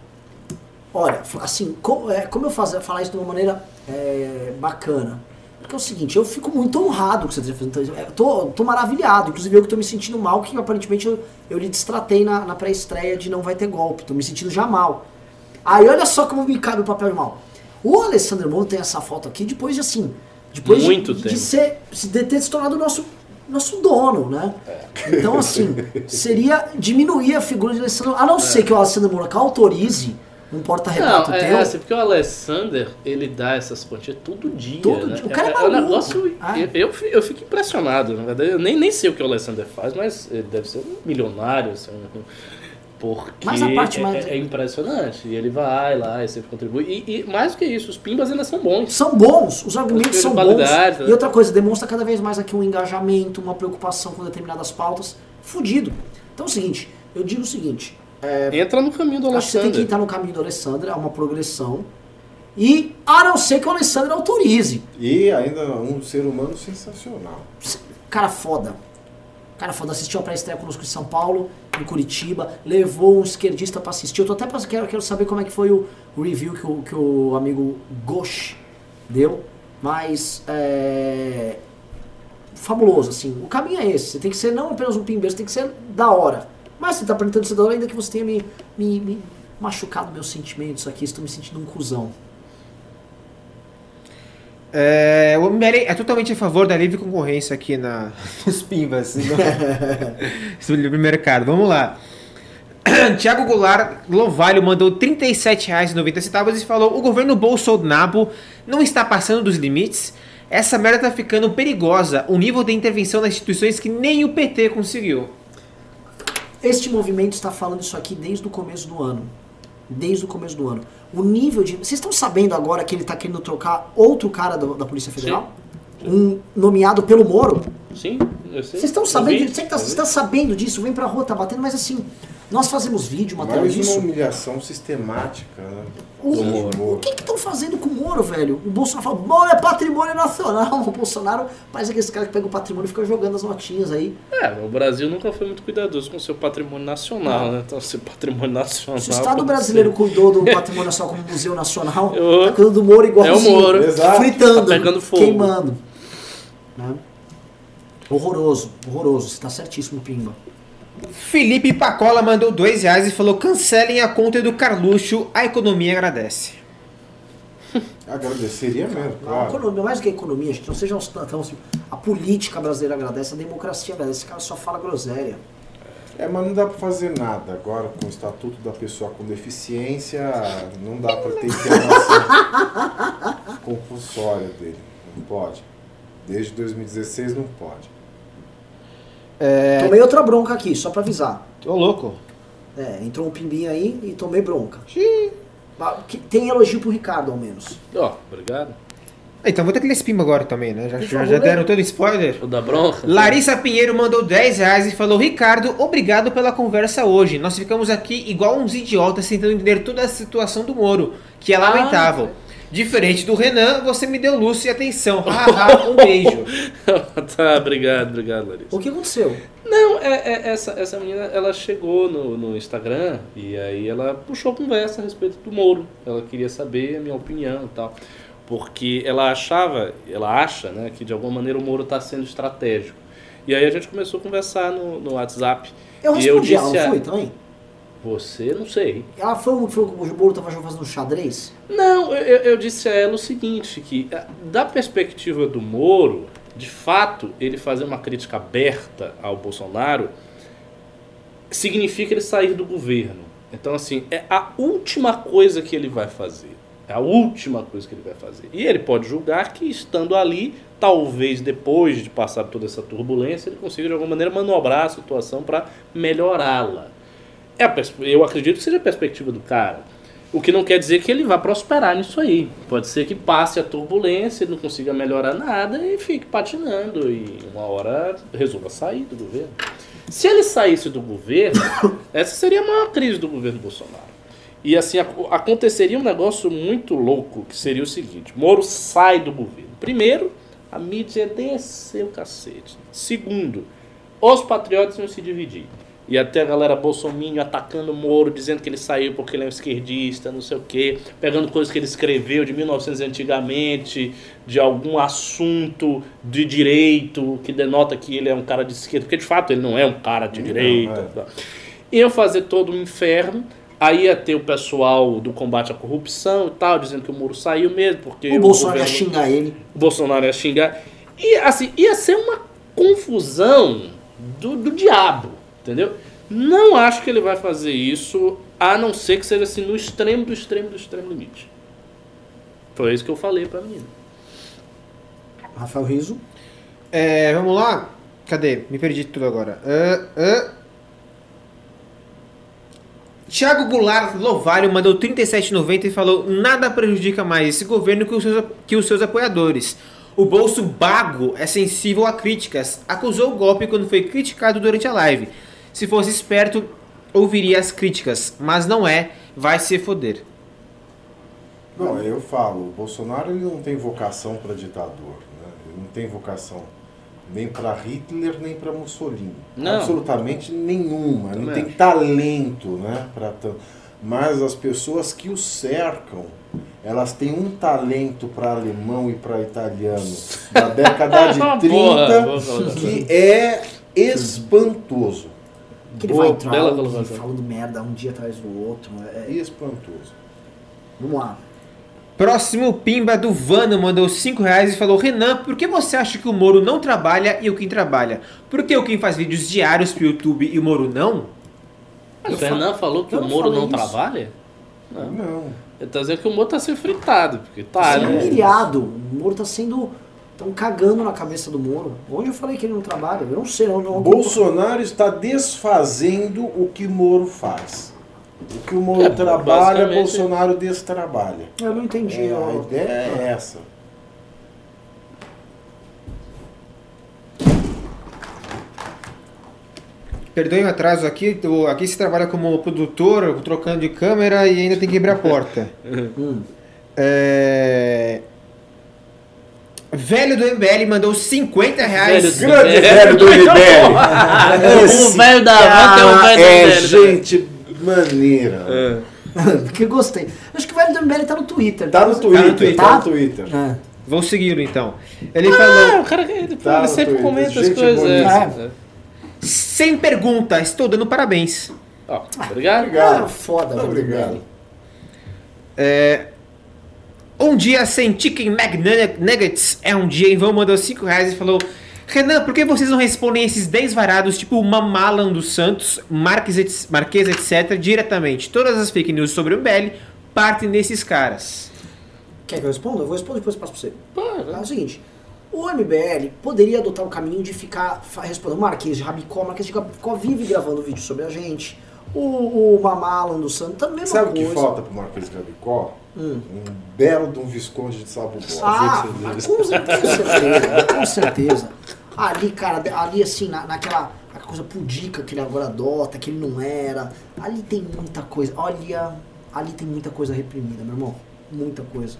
Olha, assim, como, é, como eu fazer, falar isso de uma maneira é, bacana? Porque é o seguinte, eu fico muito honrado que você esteja fazendo isso. É, tô, tô maravilhado, inclusive eu que tô me sentindo mal, que aparentemente eu, eu lhe destratei na, na pré-estreia de não vai ter golpe. Tô me sentindo já mal. Aí olha só como me cabe o papel de mal. O Alessandro Moro tem essa foto aqui depois de assim. Depois de- Muito de, tempo. ser, de ter se tornado nosso, nosso dono, né? Então, assim, seria diminuir a figura de Alessandro A não ser que o Alessandro Moro autorize um porta-retrato Não, é, teu. é assim, porque o Alessander, ele dá essas quantias todo dia. Todo né? dia. O cara é um maluco. negócio. Ah. Eu, eu, eu fico impressionado, na verdade. Eu nem, nem sei o que o Alessander faz, mas ele deve ser um milionário, assim, um- porque Mas a parte é, mais- é impressionante. E ele vai lá e sempre contribui. E, e mais do que isso, os pimbas ainda são bons. São bons, os argumentos Os são bons. né? E outra coisa, demonstra cada vez mais aqui um engajamento, uma preocupação com determinadas pautas. Fudido. Então é o seguinte, eu digo o seguinte, Entra no caminho do acho que você tem que entrar no caminho do Alessandro, é uma progressão. E a não ser que o Alessandro autorize. E ainda um ser humano sensacional. Cara foda. Cara foda, assistiu a pré-estreia conosco em São Paulo, em Curitiba, levou um esquerdista pra assistir. Eu tô até pra, quero, quero saber como é que foi o, o review que o, que o amigo Gosh deu. Mas é. Fabuloso, assim. O caminho é esse. Você tem que ser não apenas um pimbeiro, você tem que ser da hora. Mas você tá tentando ser da hora, ainda que você tenha me, me, me machucado meus sentimentos aqui. Estou me sentindo um cuzão. É, o MBL é totalmente a favor da livre concorrência aqui na, nos pimbas. no- Sobre o livre mercado. Vamos lá. Tiago Goulart Lovalho mandou R$ 37,90 e falou: O governo Bolsonaro não está passando dos limites. Essa merda tá ficando perigosa. O nível de intervenção nas instituições que nem o PT conseguiu. Este movimento está falando isso aqui desde o começo do ano. Desde o começo do ano. O nível de. Vocês estão sabendo agora que ele está querendo trocar outro cara do- da Polícia Federal? Um nomeado pelo Moro? Sim, eu sei. Vocês estão sabendo vi? Você tá, tá sabendo disso? Vem pra rua, tá batendo, mas assim, nós fazemos vídeo, matéria Mais uma disso. humilhação sistemática, né? O, do o Moro. que estão fazendo com o Moro, velho? O Bolsonaro fala, Moro é patrimônio nacional. O Bolsonaro parece aquele cara que pega o patrimônio e fica jogando as notinhas aí. É, o Brasil nunca foi muito cuidadoso com o seu patrimônio nacional, né? Então, seu patrimônio nacional. Se o Estado brasileiro ser- cuidou do patrimônio nacional como Museu Nacional, Eu- tá cuidando do Moro igualzinho. É o Moro. Exato. Fritando, Tá pegando fogo. queimando. Né? Horroroso, horroroso. Você tá certíssimo, Pimba. Felipe Pacola mandou dois reais e falou: cancelem a conta do Carluxo, a economia agradece. Agradeceria mesmo, A claro. economia, mais do que a economia, gente, não seja tão assim. A política brasileira agradece, a democracia agradece. Esse cara só fala groselha. É, mas não dá pra fazer nada agora com o Estatuto da Pessoa com Deficiência, não dá pra ter internação compulsória dele. Não pode. Desde 2016 não pode. Tomei outra bronca aqui, só pra avisar. Ô louco. É, entrou um pimbinho aí e tomei bronca. Que- Tem elogio pro Ricardo, ao menos. Ó, obrigado. Então vou ter que ler esse pimba agora também, né? Já, já, já deram todo spoiler. O da bronca? Larissa Pinheiro mandou 10 reais e falou: Ricardo, obrigado pela conversa hoje. Nós ficamos aqui igual uns idiotas tentando entender toda a situação do Moro, que é Ah, lamentável. Diferente do Renan, você me deu luz e atenção. Um beijo. tá, obrigado, obrigado, Larissa. O que aconteceu? Não, é, é- essa, essa menina, ela chegou no, no Instagram e aí ela puxou conversa a respeito do Moro. Ela queria saber a minha opinião e tal. Porque ela achava, ela acha, né, que de alguma maneira o Moro está sendo estratégico. E aí a gente começou a conversar no, no WhatsApp. Eu e eu respondi ela, disse, não foi também? Você, não sei. Ela foi o que foi o Moro tava fazendo xadrez? Não, eu, eu- disse a ela o seguinte, que ah, da perspectiva do Moro, de fato, ele fazer uma crítica aberta ao Bolsonaro significa ele sair do governo. Então, assim, é a última coisa que ele vai fazer. É a última coisa que ele vai fazer. E ele pode julgar que, estando ali, talvez depois de passar por toda essa turbulência, ele consiga, de alguma maneira, manobrar a situação para melhorá-la. É a eu acredito que seja a perspectiva do cara. O que não quer dizer que ele vá prosperar nisso aí. Pode ser que passe a turbulência, ele não consiga melhorar nada e fique patinando e uma hora resolva sair do governo. Se ele saísse do governo, essa seria a maior crise do governo Bolsonaro. E assim, ac- aconteceria um negócio muito louco, que seria o seguinte, Moro sai do governo. Primeiro, a mídia ia descer o cacete. Segundo, os patriotas iam se dividir. E até a galera bolsominion atacando o Moro, dizendo que ele saiu porque ele é um esquerdista, não sei o quê, pegando coisas que ele escreveu de 1900 antigamente, de algum assunto de direito, que denota que ele é um cara de esquerda, porque de fato ele não é um cara de Não, direita. é. tá? Fazer todo um inferno, aí ia ter o pessoal do combate à corrupção e tal, dizendo que o Moro saiu mesmo, porque O Bolsonaro ia governo- xingar ele. o Bolsonaro ia xingar. E assim, ia ser uma confusão do, do diabo, entendeu? Não acho que ele vai fazer isso, a não ser que seja assim, no extremo do extremo do extremo limite. Foi isso que eu falei pra menina. Rafael Riso. É, vamos lá. Cadê? Me perdi tudo agora. Ah, ah. Thiago Goulart Lovário mandou 37,90 e falou: Nada prejudica mais esse governo que os, seus, que os seus apoiadores. O bolso bago é sensível a críticas. Acusou o golpe quando foi criticado durante a live. Se fosse esperto, ouviria as críticas, mas não é, vai se foder. Não, eu falo, o Bolsonaro ele não tem vocação para ditador, né? ele não tem vocação nem para Hitler nem para Mussolini, Não. absolutamente nenhuma, não Também tem talento, né? Para mas as pessoas que o cercam, elas têm um talento para alemão e para italiano da década de 30 Boa, boa colocação. que é espantoso, Que ele vai entrar bela e colocação. falando merda um dia atrás do outro. É, espantoso. vamos lá. Próximo Pimba do Vano mandou 5 reais e falou: Renan, por que você acha que o Moro não trabalha e o Kim trabalha? Por que o Kim faz vídeos diários pro YouTube e o Moro não? O Eu Fernando falou que eu o Moro não isso. trabalha? Não. Não. Ele tá dizendo que o Moro tá sendo fritado, porque tá, Tá sendo né? humilhado. O Moro tá sendo. Estão cagando na cabeça do Moro. Onde eu falei que ele não trabalha? Eu não sei. Eu não, Bolsonaro está desfazendo o que Moro faz. O que o Moro É, trabalha, basicamente- Bolsonaro destrabalha. Eu não entendi. É, a ideia é essa. Perdoe o atraso aqui, aqui se trabalha como produtor, trocando de câmera e ainda tem que abrir a porta. Hum. É... Velho do MBL mandou 50 reais. Velho Grande É, velho do MBL. O velho da um velho é do gente maneira. É. Porque eu gostei. Acho que o velho do MBL tá no Twitter. Tá no Twitter, Twitter. tá no Twitter. É. Vou segui-lo então. Ele Ah, falou: o cara que ele, Tá ele sempre Twitter, comenta as gente coisas. bonita. É. sem pergunta, estou dando parabéns. Ó, obrigado. Obrigado. Ah, foda, velho do Obrigado. MBL. É, Um dia sem Chicken McNuggets é um dia. Ivan mandou 5 reais e falou: Renan, por que vocês não respondem esses 10 varados, tipo Mamalan dos Santos, Marques, et- Marquesa, etc., diretamente? Todas as fake news sobre o MBL partem desses caras. Quer que eu responda? Eu vou responder depois eu passo pra você. Pô, É o seguinte, o MBL poderia adotar o caminho de ficar respondendo. O Marquês de Rabicó, o Marquês de Rabicó vive gravando vídeo sobre a gente. O, o Mamalan do Santos, também mesma Sabe o coisa. que falta pro Marquês Gabicó? Hum. Um belo de um Visconde de Sabobó. Ah, com, com certeza, com certeza. Ali, cara, ali assim, na, naquela aquela coisa pudica que ele agora adota, que ele não era. Ali tem muita coisa. Olha, ali tem muita coisa reprimida, meu irmão. Muita coisa.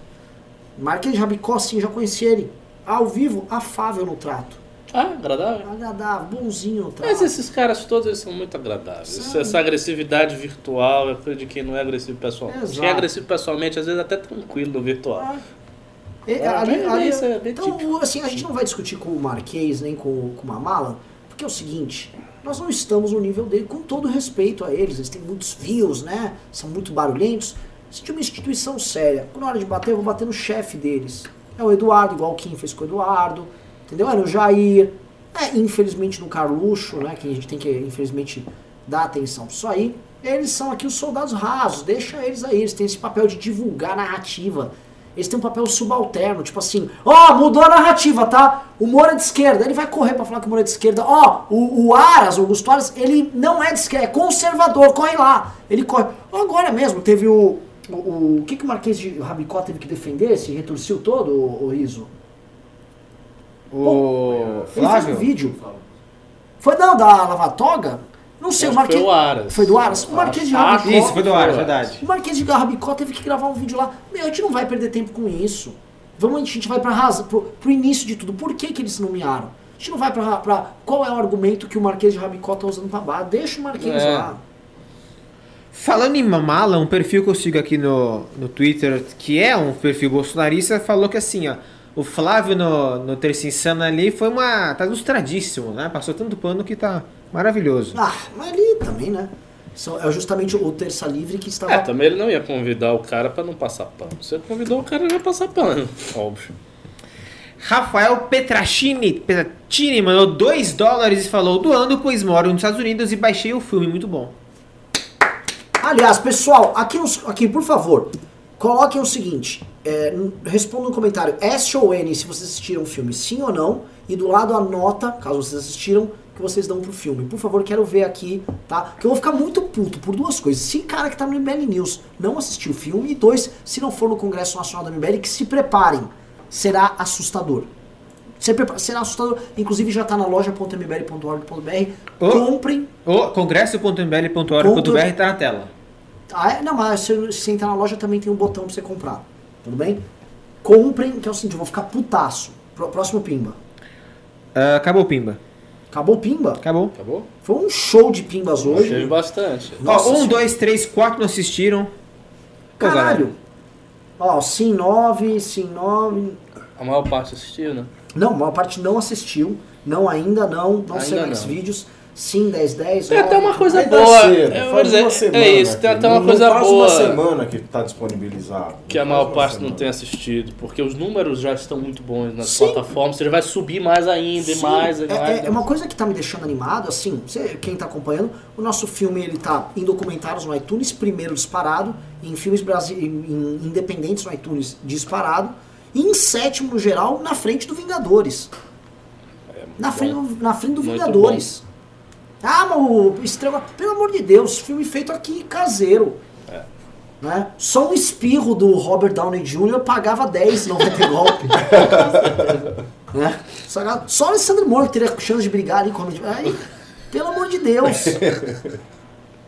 Marquês de Rabicó, sim, já conheci ele. Ao vivo, afável no trato. Ah, agradável. Agradável, bonzinho trato. Mas esses caras todos eles são muito agradáveis. São. Essa agressividade virtual é coisa de quem não é agressivo pessoalmente. Exato. Quem é agressivo pessoalmente, às vezes até tranquilo no virtual. Ah, é, É, ali- bem- ali- isso é bem então, típico. assim, a gente não vai discutir com o Marquês nem com, com o Mamala, porque é o seguinte, nós não estamos no nível dele, com todo respeito a eles, eles têm muitos views, né? São muito barulhentos. Se de uma instituição séria, na hora de bater, eu vou bater no chefe deles. É o Eduardo, igual o Kim fez com o Eduardo, entendeu? É no Jair, é infelizmente no Carluxo, né? Que a gente tem que, infelizmente, dar atenção pra isso aí. Eles são aqui os soldados rasos, deixa eles aí, eles têm esse papel de divulgar narrativa. Eles têm um papel subalterno, tipo assim, ó, mudou a narrativa, tá? O Moura é de esquerda, ele vai correr pra falar que o Moura é de esquerda. Ó, o, o Aras, o Augusto Aras, ele não é de esquerda, é conservador, corre lá. Ele corre. Agora mesmo, teve o. O, o, o que, que o Marquês de Rabicó teve que defender? Se retorceu todo, o, o Iso? O Ele fez um Flávio? vídeo. Foi não, da Lavatoga? Não sei, o Marquês. foi o Aras. Foi do Aras? O Marquês de Rabicó. Isso, foi do ar, verdade. O Marquês de Garrabicó teve que gravar um vídeo lá. Meu, a gente não vai perder tempo com isso. Vamos, a gente vai pra rasa, pro, pro início de tudo. Por que, que eles nomearam? A gente não vai pra, pra. Qual é o argumento que o Marquês de Rabicó tá usando pra bar? Deixa o Marquês É. lá. Falando em Mamala, um perfil que eu sigo aqui no, no Twitter, que é um perfil bolsonarista, falou que assim, ó, o Flávio no, no Terça Insana ali foi uma. tá ilustradíssimo, né? Passou tanto pano que tá maravilhoso. Ah, mas ali também, né? São- é justamente o Terça Livre que estava. É, também ele não ia convidar o cara pra não passar pano. Você convidou o cara já passar pano, óbvio. Rafael Petrachini, Petrachini mandou 2 dólares e falou: doando, pois moro nos Estados Unidos e baixei o filme, muito bom. Aliás, pessoal, aqui, nos- aqui por favor, coloquem o seguinte: é, respondam no comentário S ou N se vocês assistiram o filme, sim ou não, e do lado a nota, caso vocês assistiram, que vocês dão pro filme. Por favor, quero ver aqui, tá? Que eu vou ficar muito puto por duas coisas. Se cara que tá no MBL News não assistiu o filme, e dois, se não for no Congresso Nacional da MBL, que se preparem. Será assustador. Será assustador. Inclusive já tá na loja.mbl.org.br. Ô. Comprem O congresso.mbl.org.br tá na tela. Ah, é? Não, mas se se entrar na loja também tem um botão pra você comprar. Tudo bem? Comprem, que é o seguinte, eu vou ficar putaço. Pró- Próximo Pimba. Ah, acabou o Pimba. Acabou o Pimba? Acabou. Acabou? Foi um show de Pimbas Teve hoje. bastante. Nossa Ó, um, dois, três, quatro não assistiram. Pô, galera. Caralho. Ó, Sim 9, Sim 9. A maior parte assistiu, né? Não, a maior parte não assistiu. Não, ainda não. Não Ainda sei não. mais vídeos. Sim 10, 10. Tem até 9. uma coisa boa. cedo, eu faz dizer, uma semana é isso, tem até uma Não- coisa não faz boa. uma semana que está disponibilizado. Que a Não maior faz parte não semana. tem assistido, porque os números já estão muito bons nas Sim. plataformas, você vai subir mais ainda e Sim, mais e é, mais. é- é uma coisa que tá me deixando animado, assim, você, quem tá acompanhando, o nosso filme ele tá em documentários no iTunes, primeiro disparado, em filmes brasi em, em independentes no iTunes disparado, e em sétimo no geral, na frente do Vingadores. na, frente, do- na frente do Muito Vingadores. Ah, mas o Estrela, pelo amor de Deus, filme feito aqui caseiro. É. Né? Só um espirro do Robert Downey Jr. pagava 10 não vai ter golpe. né? Só, o Alessandro Moro teria chance de brigar ali com o Homem de- Ai, Pelo amor de Deus.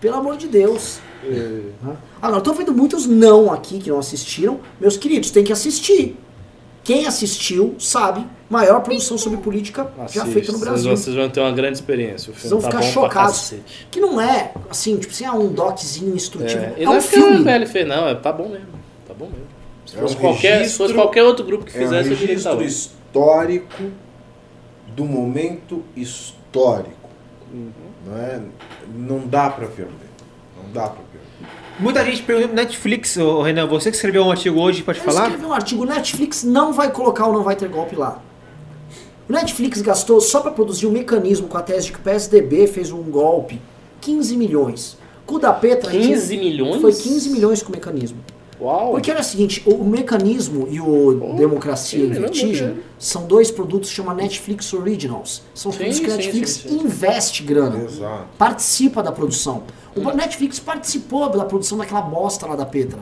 Pelo amor de Deus. Né? Agora, eu tô vendo muitos não aqui que não assistiram. Meus queridos, tem que assistir. Quem assistiu sabe, maior produção sobre política já Assiste, feita no vocês- Brasil. Vocês vão ter uma grande experiência. O Vocês filme vão tá ficar chocados. Que não é, assim, tipo assim, ah, um doczinho instrutivo. É, É, não um é porque o filme. MBL fez, não, é, tá bom mesmo. Tá bom mesmo. Se É fosse, um qualquer, se registro- fosse qualquer outro grupo que É um fizesse, eu diria que tá registro bom. histórico do momento histórico. Uhum. Não, é, não dá para perder. Não dá para perder. Muita gente pergunta Netflix, ô, Renan, você que escreveu um artigo hoje, pode Eu falar? escrevi um artigo, o Netflix não vai colocar ou não vai ter golpe lá. O Netflix gastou só para produzir um mecanismo com a tese de que o PSDB fez um golpe, 15 milhões. Com o da Petra, a gente- 15 milhões? Foi 15 milhões com o mecanismo. Uau! Porque era o seguinte, o, mecanismo e o Oh, Democracia em sim, não, Vertigem são dois produtos que chama Netflix Originals. São Sim, produtos que a Netflix sim, sim. investe grana Exato. participa da produção. O Netflix participou da produção daquela bosta lá da Petra.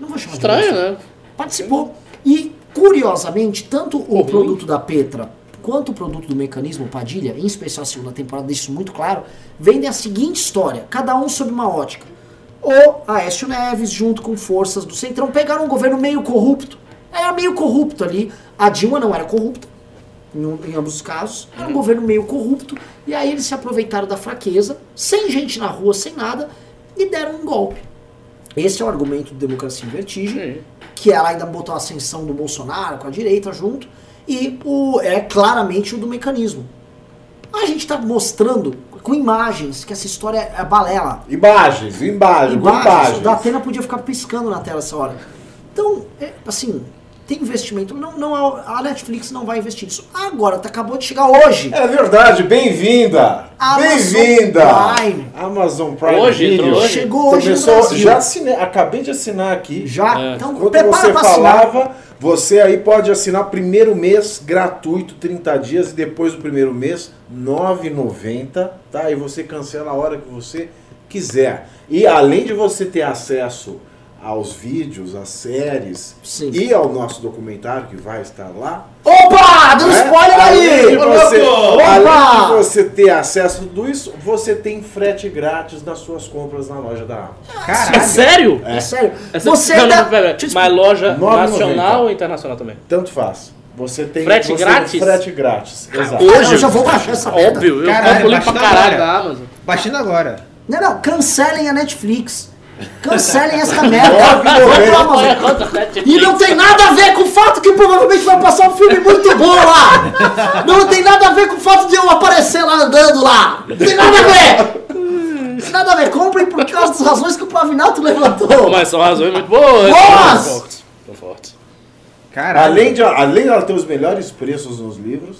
Não vou chamar de Estranho, bosta. né? Participou. E, curiosamente, tanto o Ficou produto da Petra quanto o produto do Mecanismo Padilha, em especial a segunda temporada, deixa isso muito claro, vendem a seguinte história, cada um sob uma ótica. O Aécio Neves, junto com forças do Centrão, pegaram um governo meio corrupto Era meio corrupto ali. A Dilma não era corrupta, em, em ambos os casos. Era um governo meio corrupto. E aí eles se aproveitaram da fraqueza, sem gente na rua, sem nada, e deram um golpe. Esse é o argumento do Democracia em Vertigem Sim. que ela ainda botou a ascensão do Bolsonaro com a direita junto, e o, é claramente o do mecanismo. A gente está mostrando com imagens que essa história é balela. Imagens, imagens, Imagens, imagens. o da Atena podia ficar piscando na tela essa hora. Então, é, assim, tem investimento. Não, não, a Netflix não vai investir nisso. Agora, tá, acabou de chegar hoje. É verdade, bem-vinda! Amazon Bem-vinda! Prime. Amazon Prime Hoje, Video. entrou hoje? Chegou hoje no Começou, já assinei, acabei de assinar aqui. Já, É. então Enquanto prepara você pra assinar. Você aí pode assinar primeiro mês gratuito, 30 dias, e depois do primeiro mês, R$ 9,90, tá? E você cancela a hora que você quiser. E além de você ter acesso aos vídeos, às séries Sim. e ao nosso documentário que vai estar lá. Opa! Dando né? spoiler além aí! de, você, Opa! além de você ter acesso a tudo isso, você tem frete grátis nas suas compras na loja da Amazon. É Caralho. sério? É sério. Essa- Você não, ainda... não, mas loja 9,90. nacional ou internacional também? Tanto faz. Você tem Frete você grátis? Frete grátis. Exato. Ah, Hoje? eu já vou baixar essa. Óbvio, eu Caralho, compro livro pra caralho da Amazon. Baixando agora. Não, não, cancelem a Netflix. Cancelem essa merda. Amazon. E não tem nada a ver com o fato que provavelmente vai passar um filme muito bom lá. Não tem nada a ver com o fato de eu aparecer lá andando lá. Não tem nada a ver. Não tem nada a ver. Comprem por causa das razões que o Pavinato levantou. Mas são razões muito boas. Boas! São fortes. Caralho. Além de, além de ela ter os melhores preços nos livros,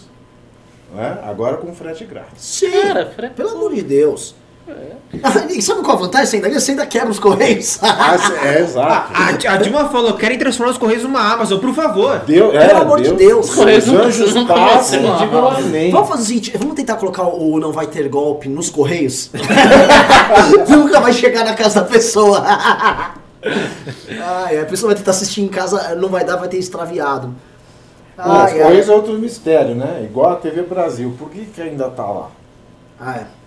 né? agora com frete grátis. Sim. Cara, fre- Pelo amor de Deus. E sabe qual a vantagem? Você ainda, você ainda quebra os correios. Ah, é, exato. A, a Dilma falou, querem transformar os Correios numa Amazon, por favor. Deus, é, Pelo amor de Deus. Os Correios não- anjos passam. Vamos fazer o seguinte, vamos tentar colocar o não vai ter golpe nos correios? Nunca vai chegar na casa da pessoa. Ai, a pessoa vai tentar assistir em casa, não vai dar, vai ter extraviado. Os Ai, ai. Correios é outro mistério, né? Igual a TV Brasil. Por que, que ainda tá lá? Ah, é.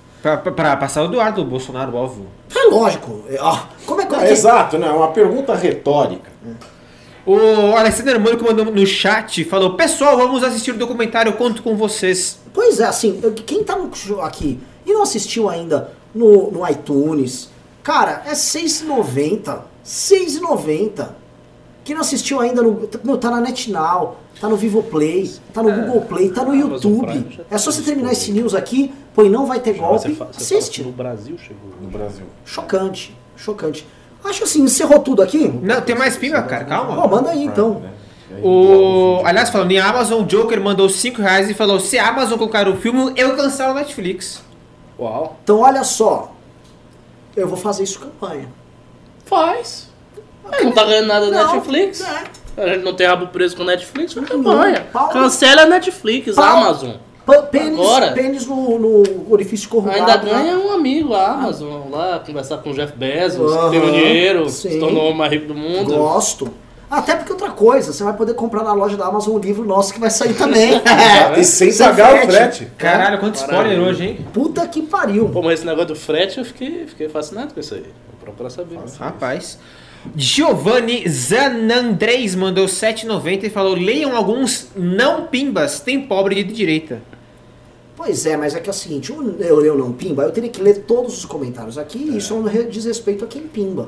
Pra, passar o Eduardo Bolsonaro, óbvio. É lógico. É, ó, como é, como é que... exato, né? É uma pergunta retórica. O Alexander Mônico mandou no chat, falou, pessoal, vamos assistir o documentário, eu conto com vocês. Pois é, assim, quem tá aqui e não assistiu ainda no, no iTunes, cara, é R$ 6,90. R$ 6,90. Quem não assistiu ainda no. Meu, tá na NetNow, tá no Vivoplay, tá no Google Play, tá no Amazon YouTube. Prime É só você terminar esse news aqui, põe não vai ter Você golpe, você fala assiste. No Brasil chegou. No Brasil. Chocante, chocante. Acho assim, encerrou tudo aqui. Não, tem mais pimba, cara, calma. Ó, manda aí então. Né? O, aliás, falando em Amazon, o Joker mandou 5 reais e falou: se a Amazon colocar o filme, eu cancelo a Netflix. Uau. Então olha só. Eu vou fazer isso campanha. Faz. Não tá ganhando nada da Não, Netflix. é. A gente não tem rabo preso com Netflix, campanha. pau- Cancela a Netflix, Pau- Amazon. Pênis, Agora? pênis no, no orifício corrugado. Ainda né? ganha um amigo, a Amazon, lá, conversar com o Jeff Bezos, que tem o dinheiro, sim. se tornou o homem mais rico do mundo. Gosto. Até porque outra coisa, você vai poder comprar na loja da Amazon um livro nosso que vai sair também. E sem Sem pagar o frete. frete. Caralho, quanto spoiler Maravilha. hoje, hein? Puta que pariu. Pô, mas esse negócio do frete, eu fiquei, fiquei fascinado com isso aí. Vou procurar saber. Rapaz. Giovanni Zanandrés mandou 7,90 e falou: leiam alguns não pimbas, tem pobre de direita. Pois é, mas é que é o seguinte, eu, eu não pimba, eu teria que ler todos os comentários aqui e isso diz respeito a quem pimba.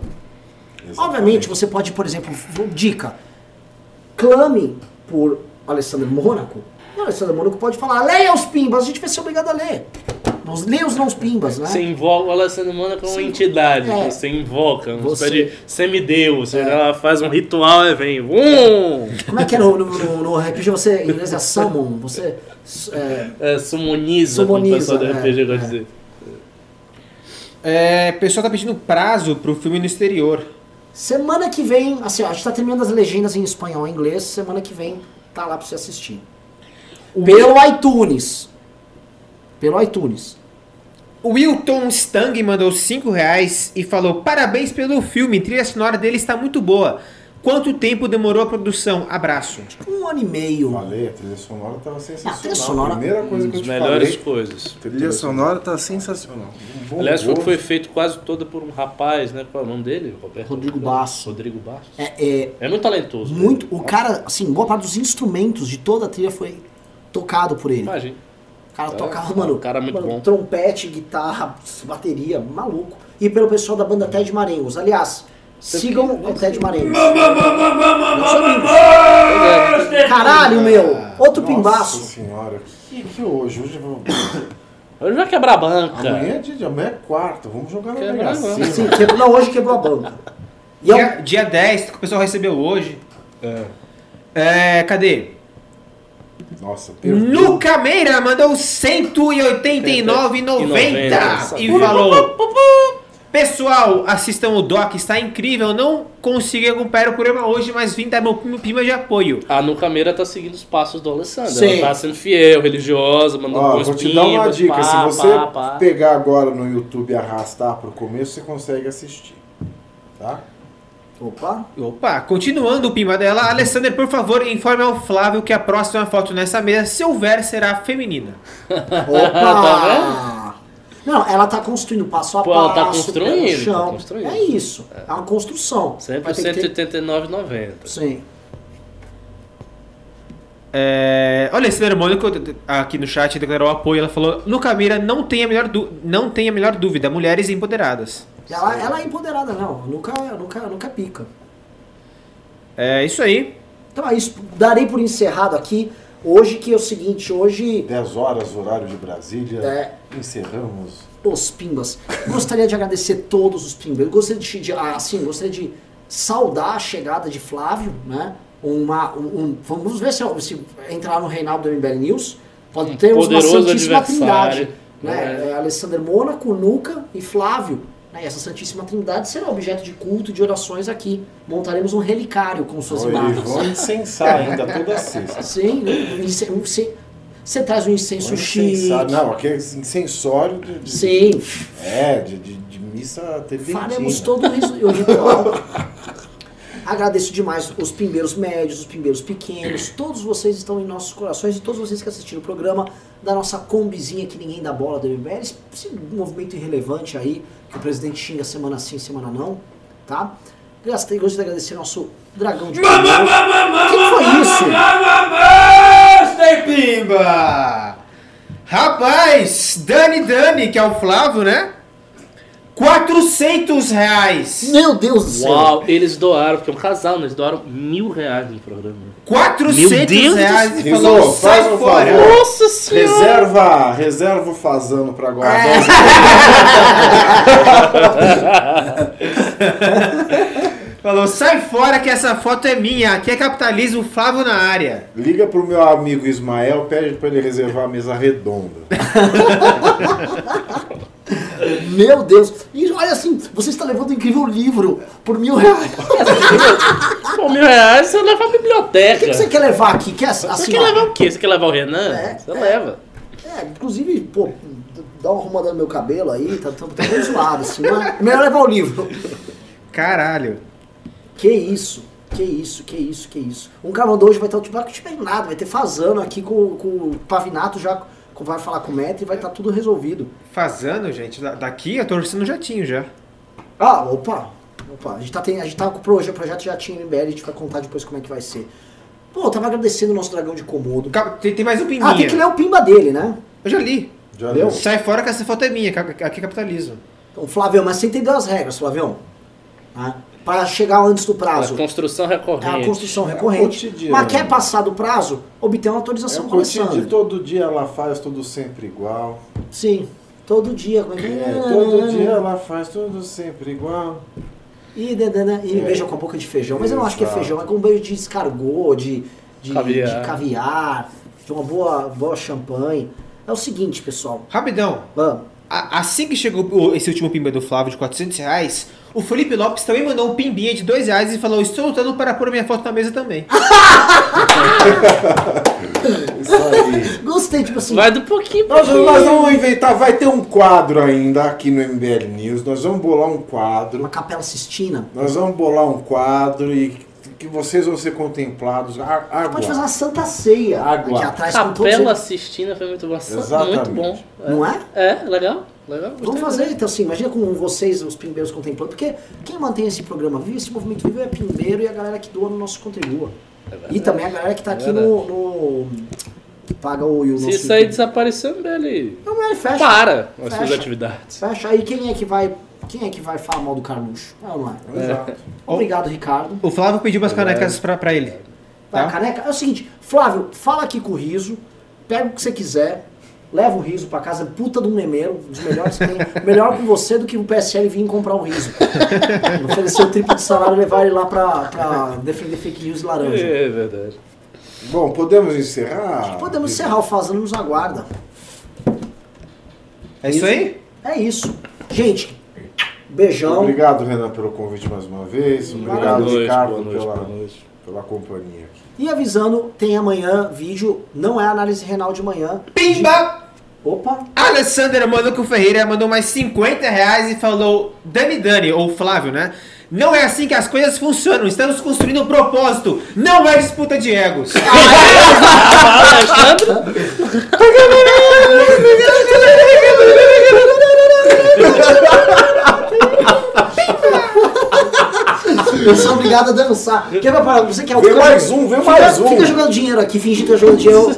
Obviamente, você pode, por exemplo, dica, clame por Alessandro Mônaco. E Alessandro Mônaco pode falar, leia os pimbas, a gente vai ser obrigado a ler. Nós leia os não pimbas, né? Você invoca o Alessandro Mônaco como uma entidade, É. você invoca, uma Você- espécie de semideus. Você ela faz um ritual e vem. Vum! Como é que é no, no, no, no RPG? Você, em inglês é summon, você... É, É, sumoniza, como o pessoal do é, RPG gosta é. de dizer. É, o pessoal tá pedindo prazo pro filme no exterior. semana que vem, assim, ó, a gente tá terminando as legendas em espanhol e inglês, semana que vem tá lá pra você assistir. Pelo iTunes. Pelo iTunes. O Wilton Stang mandou 5 reais e falou: Parabéns pelo filme, trilha sonora dele está muito boa. Quanto tempo demorou a produção? Abraço. Um ano e meio. Falei, a trilha sonora tava sensacional. A trilha sonora- Primeira coisa que eu te melhores falei. coisas. A trilha sonora tá sensacional. Um bom Aliás, foi, gosto. foi feito quase toda por um rapaz, né? Qual é o nome dele? Roberto? Rodrigo Basso. Rodrigo Basso. É, é, É muito talentoso. né? muito. O cara, assim, boa parte dos instrumentos de toda a trilha foi tocado por ele. Imagina. O cara É, tocava, mano, o cara é muito mano, bom. trompete, guitarra, bateria, maluco. E pelo pessoal da banda Ted Marengos. Aliás, sigam o Ted Marengos. É. Caralho, meu! Outro Nossa pimbaço. senhora, que, que hoje? Hoje vamos... Hoje vai quebrar a banca. Amanhã é dia, amanhã é quarta, vamos jogar na Quebra, Mega. Sena. Sim, quebrou, não, hoje quebrou a banca. E é Dia, dia 10, que o pessoal recebeu hoje. É, cadê? Nossa, perdoa. Nuca Meira mandou 189,90 e falou: Pessoal, assistam o Doc, está incrível. Não consegui acompanhar o programa hoje, mas vim dar meu pima de apoio. A Nucameira tá seguindo os passos do Alessandro. Sim. Ela tá sendo fiel, religiosa, mandando Ó, bons vou te dar uma dica. pá, Se você pá, pá. pegar agora no YouTube e arrastar pro começo, você consegue assistir. Tá? Opa. Opa, continuando o pimba dela, Alessandra, por favor, informe ao Flávio que a próxima foto nessa mesa, se houver, será feminina. Opa! Não, ela tá construindo passo a Pô, passo, ela tá construindo, chão. tá construindo. É isso. É uma construção. Sempre Vai ter que ter- 189,90. Sim. É, olha, esse Mônico aqui no chat declarou apoio. Ela falou: Nuca Meira não tem a melhor, não tem a melhor dúvida, mulheres empoderadas. Ela, ela é empoderada, não. Nunca, nunca, nunca pica. É isso aí. Então é isso. Darei por encerrado aqui. Hoje que é o seguinte, hoje 10 horas, horário de Brasília. É. Encerramos. os pimbas. Gostaria de agradecer todos os pimbas. Eu gostaria de, de assim, gostaria de saudar a chegada de Flávio, né? Uma, um, um- vamos ver se, se entrar no Reinaldo do MBL News. Pode Um ter uma Santíssima Trindade. Né? é. É, Alessandro Mônaco, Nuca e Flávio. Né? E essa Santíssima Trindade será objeto de culto e de orações aqui. Montaremos um relicário com suas Oi, imagens. vamos incensar ainda toda sexta. Sim, né? Um você traz um incenso chique. Não, aquele incensório de, de- Sim, É, de, de, de missa tridentina. faremos todo isso. Agradeço demais os pimbeiros médios, os pimbeiros pequenos, todos vocês estão em nossos corações e todos vocês que assistiram o programa da nossa combizinha que ninguém dá bola do MBL, esse, movimento irrelevante aí, que o presidente xinga semana sim, semana não, tá? Gostei, gostaria de agradecer nosso dragão de Komodo. Quem foi isso? Gostei, Pimba! Rapaz, Dani Dani, que é o Flávio, né? 400 reais! Meu Deus do céu! Uau, eles doaram, porque é um casal, né? Eles doaram mil reais no programa. 400 Meu Deus do reais e falou, sai faz um fora! favor. Nossa senhora! Reserva, reserva o fazano pra guardar. Falou, sai fora que essa foto é minha, aqui é capitalismo Flávio na área. Liga pro meu amigo Ismael, pede pra ele reservar a mesa redonda. Meu Deus! E olha assim, você está levando um incrível livro por mil reais. Pô, mil reais você leva a biblioteca. O que, que você quer levar aqui? Quer, Você assim, quer ó, levar o quê? Você quer levar o Renan? É, você é. leva. É, inclusive, pô, dá uma arrumada no meu cabelo aí, tá, tá, tá bem zoado, assim. Mas é melhor levar o livro. Caralho. Que isso, que isso, que isso, que isso. Um cara mandou hoje vai estar, tipo, não tiver nada, vai ter fazano aqui com, com o Pavinato já vai falar com o Metro e vai estar tudo resolvido. Fazendo, gente, da- daqui eu tô torcendo um jatinho já. Ah, opa, opa, a gente tá, tem, a gente tá com o projeto, projeto já tinha MBL, a gente vai contar depois como é que vai ser. Pô, eu tava agradecendo o nosso dragão de Komodo. Tem, tem mais um pimbinha. Ah, tem que ler o pimba dele, né? Eu já li. Já leu? Sai fora que essa foto é minha, que aqui é capitalismo. Então, Flavião, mas você entendeu as regras, Flavião? Né? Para chegar antes do A prazo. construção É a recorrente. construção É recorrente. cotidiano. mas quer passar do prazo, obter uma É autorização o com o cotidiano, Alessandro. todo dia ela faz tudo sempre igual. Sim, todo dia. É É, todo dia ela faz tudo sempre igual. E, dedana, e me É. beija com a boca de feijão. Mas eu não acho que é feijão, é com um beijo de escargot, de, de, Caviar. de caviar, de uma boa, boa champanhe. É o seguinte, pessoal. Rapidão. Vamos. A- Assim que chegou esse último pimba do Flávio de 400 reais, o Felipe Lopes também mandou um pimbinha de 2 reais e falou: Estou lutando para pôr minha foto na mesa também. Isso aí. Gostei, tipo assim. Vai do pouquinho Nós, pouquinho. nós vamos inventar, vai ter um quadro ainda aqui no MBL News. Nós vamos bolar um Uma quadro. capela sistina. Nós vamos bolar um quadro e que vocês vão ser contemplados. á- Água. Pode fazer uma santa ceia Água. aqui atrás com todos Capela eles. Sistina foi muito bom. Exatamente. Muito bom. Não é? É, legal. legal Vamos fazer, então assim, imagina com vocês, os pimbeiros contemplando, porque quem mantém esse programa vivo, esse movimento vivo é pimbeiro e a galera que doa no nosso contribua. E também a galera que tá É aqui verdade. no, no- Paga o, o Se nosso isso aí desaparecer, ele Não, mas fecha. para as suas atividades. Fecha aí quem é que vai. Quem é que vai falar mal do Carluxo? É ou não é? Exato. Obrigado, Ricardo. O Flávio pediu umas É. canecas pra, pra ele. Tá? caneca. É o seguinte, Flávio, fala aqui com o riso, pega o que você quiser, leva o riso pra casa, puta de um memeiro, um dos melhores que tem. Melhor com você do que o PSL vir comprar o riso. Oferecer o triplo de salário e levar ele lá pra, pra defender fake news e laranja. É verdade. Bom, podemos encerrar? Podemos encerrar, o Fazano nos aguarda. É isso aí? É isso. Gente, beijão. Obrigado, Renan, pelo convite mais uma vez. Obrigado, Boa noite, Ricardo, boa noite, pela, boa noite. pela companhia. aqui. E avisando, tem amanhã vídeo, não é análise renal de manhã. Pimba! Opa! Alessandra Manuco Ferreira mandou mais 50 reais e falou: Dani Dani, ou Flávio, né? Não é assim que as coisas funcionam. Estamos construindo um propósito. Não é disputa de egos. Eu sou obrigado a dançar. Quer preparar? Você quer o Vem fica- mais um, vem fica- mais um. Fica jogando dinheiro aqui, fingindo que tá jogando dinheiro.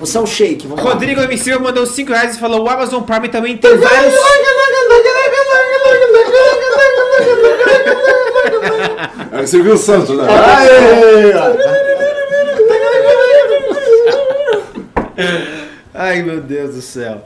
Você é um shake, vamos lá. Rodrigo M. Silva mandou 5 reais e falou: o Amazon Prime também tem vários. Aí você viu o Santos, né? Aê! Ai meu Deus do céu.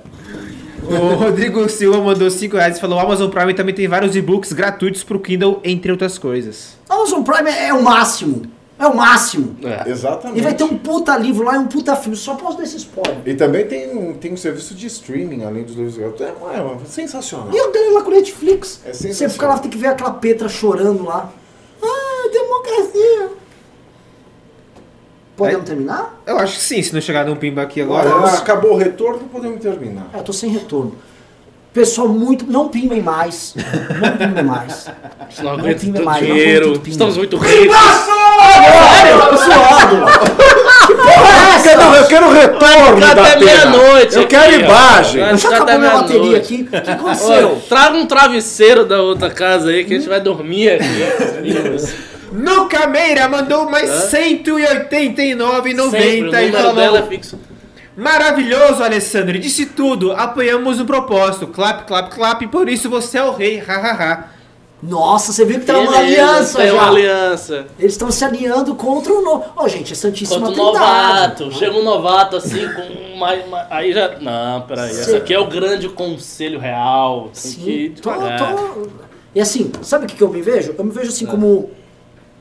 O Rodrigo Silva mandou 5 reais e falou: o Amazon Prime também tem vários e-books gratuitos pro Kindle, entre outras coisas. Amazon Prime é, é o máximo. É o máximo. É. Exatamente. E vai ter um puta livro lá e um puta filme. Só posso dar esse spoiler. E também tem, tem um serviço de streaming, além dos livros gratuitos. É, é sensacional. E eu tenho lá com o Netflix. É Você sensacional. fica lá, tem que ver aquela Petra chorando lá. Ah, democracia. Podemos terminar? Eu acho que sim, se não chegar num pimba aqui Olha, agora. acabou o retorno, podemos terminar. É, eu tô sem retorno. Pessoal, muito. Não pimbem mais. Não pimbem mais. Não Não tanto mais, não dinheiro. aguenta pinga. Estamos muito ricos. Tô suado. Que porra é essa? Não, eu quero retorno da até pena. meia-noite. Eu aqui, quero ó. imagem. Acabou até minha bateria aqui. O que aconteceu? traga um travesseiro da outra casa aí que a gente vai dormir aqui. Nuca Meira mandou mais Hã? 189,90 Sempre, e falou: dela é fixo. Maravilhoso, Alessandro. Disse tudo. Apoiamos o propósito. Clap, clap, clap. Por isso você é o rei. Hahaha. Nossa, você viu que tem uma Beleza, aliança Tem uma já. aliança. Eles estão se alinhando contra o novo. Ô, gente, é Santíssima Quanto Trindade. novato. Chega um novato assim com mais. mais- aí já. Não, peraí. Esse aqui é o grande conselho real. Tem que Sim, tô, devagar. tô- E assim, sabe o que, que eu me vejo? Eu me vejo É. assim como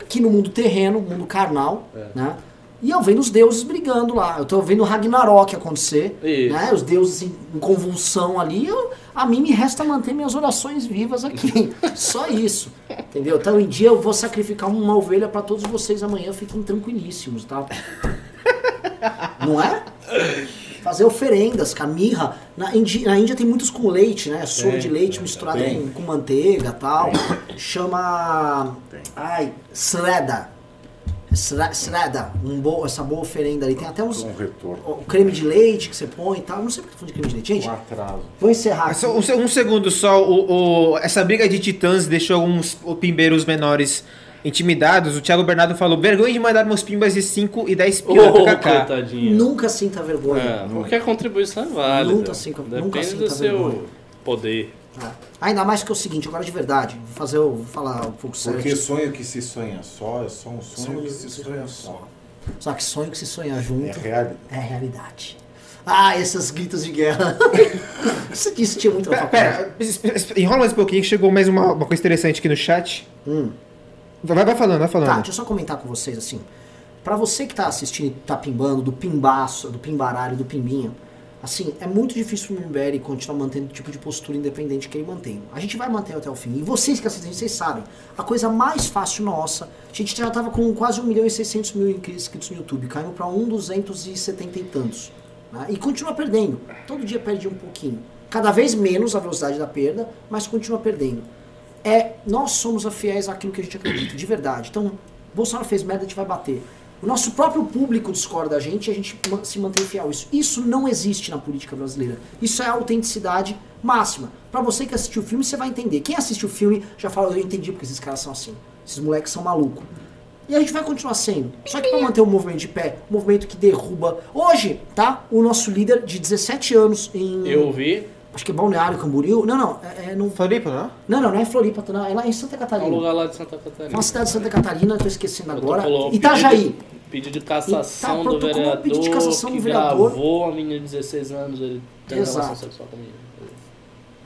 aqui no mundo terreno, mundo carnal, É. né? E eu vendo os deuses brigando lá. Eu tô vendo o Ragnarok acontecer, Isso. né? Os deuses em, em convulsão ali. Eu, a mim me resta manter minhas orações vivas aqui. Só isso. Entendeu? Então, em dia eu vou sacrificar uma ovelha pra todos vocês amanhã. Fiquem tranquilíssimos, tá? Não é? Fazer oferendas, camirra. Na Índia, na Índia tem muitos com leite, né? Soro de leite misturado tem. com, com manteiga e tal. Chama. Ai, sreda. Sra- Sreda. Um bo, essa boa oferenda ali. Tem até uns. Um retorno. O creme de leite que você põe e tal. Eu não sei porque tô falando de creme de leite. Gente, Um atraso. vou encerrar. Aqui. um, um segundo só. O, o- essa briga de titãs deixou alguns pimbeiros menores intimidados. O Thiago Bernardo falou: vergonha de mandar meus pimbas de 5 e 10 pila. Ô, kkk." coitadinho. Nunca sinta vergonha. É, porque a contribuição é válida. Nunca sinta- nunca Depende sinta do seu vergonha. poder. É. Ainda mais que é o seguinte, agora de verdade. Vou fazer, eu vou falar um pouco sério. Porque sonho que se sonha só é só um sonho, Sonho que se sonha só. Só que sonho que se sonha junto É realidade. é realidade. Ah, esses gritos de guerra. Isso disse tinha muito Pera, pera, enrola mais um pouquinho que chegou mais uma, uma coisa interessante aqui no chat. Hum. Vai, vai falando, vai falando. Tá, deixa eu só comentar com vocês assim. Pra você que tá assistindo tá pimbando, do pimbaço, do pimbaralho, do pimbinho, assim, é muito difícil o Mimberi continuar mantendo o tipo de postura independente que ele mantém. A gente vai manter até o fim. E vocês que assistem, vocês sabem, a coisa mais fácil nossa, a gente já tava com quase 1 milhão e 600 mil inscritos no YouTube, caímos pra 1 270 e tantos. né? E continua perdendo. Todo dia perde um pouquinho. Cada vez menos a velocidade da perda, mas continua perdendo é nós somos a fiéis àquilo que a gente acredita, de verdade. Então, Bolsonaro fez merda, a gente vai bater. O nosso próprio público discorda da gente e a gente se mantém fiel a isso. Isso não existe na política brasileira. Isso é autenticidade máxima. Pra você que assistiu o filme, você vai entender. Quem assistiu o filme já fala, eu entendi porque esses caras são assim. Esses moleques são malucos. E a gente vai continuar sendo. Só que pra manter o movimento de pé, um movimento que derruba. Hoje, tá? O nosso líder de 17 anos em. Eu vi. Acho que é Balneário Camboriú. Não, não. É, é no, Floripa, não? não, não, não é Floripa, não. É lá em Santa É um Catarina. lugar lá de Santa É Catarina. uma cidade de Santa Catarina, tô esquecendo agora. Itajaí. Pedido, pedido de cassação tá, do vereador pedido de cassação que do vereador. gravou a menina de 16 anos, ele tem Exato. relação sexual com a menina.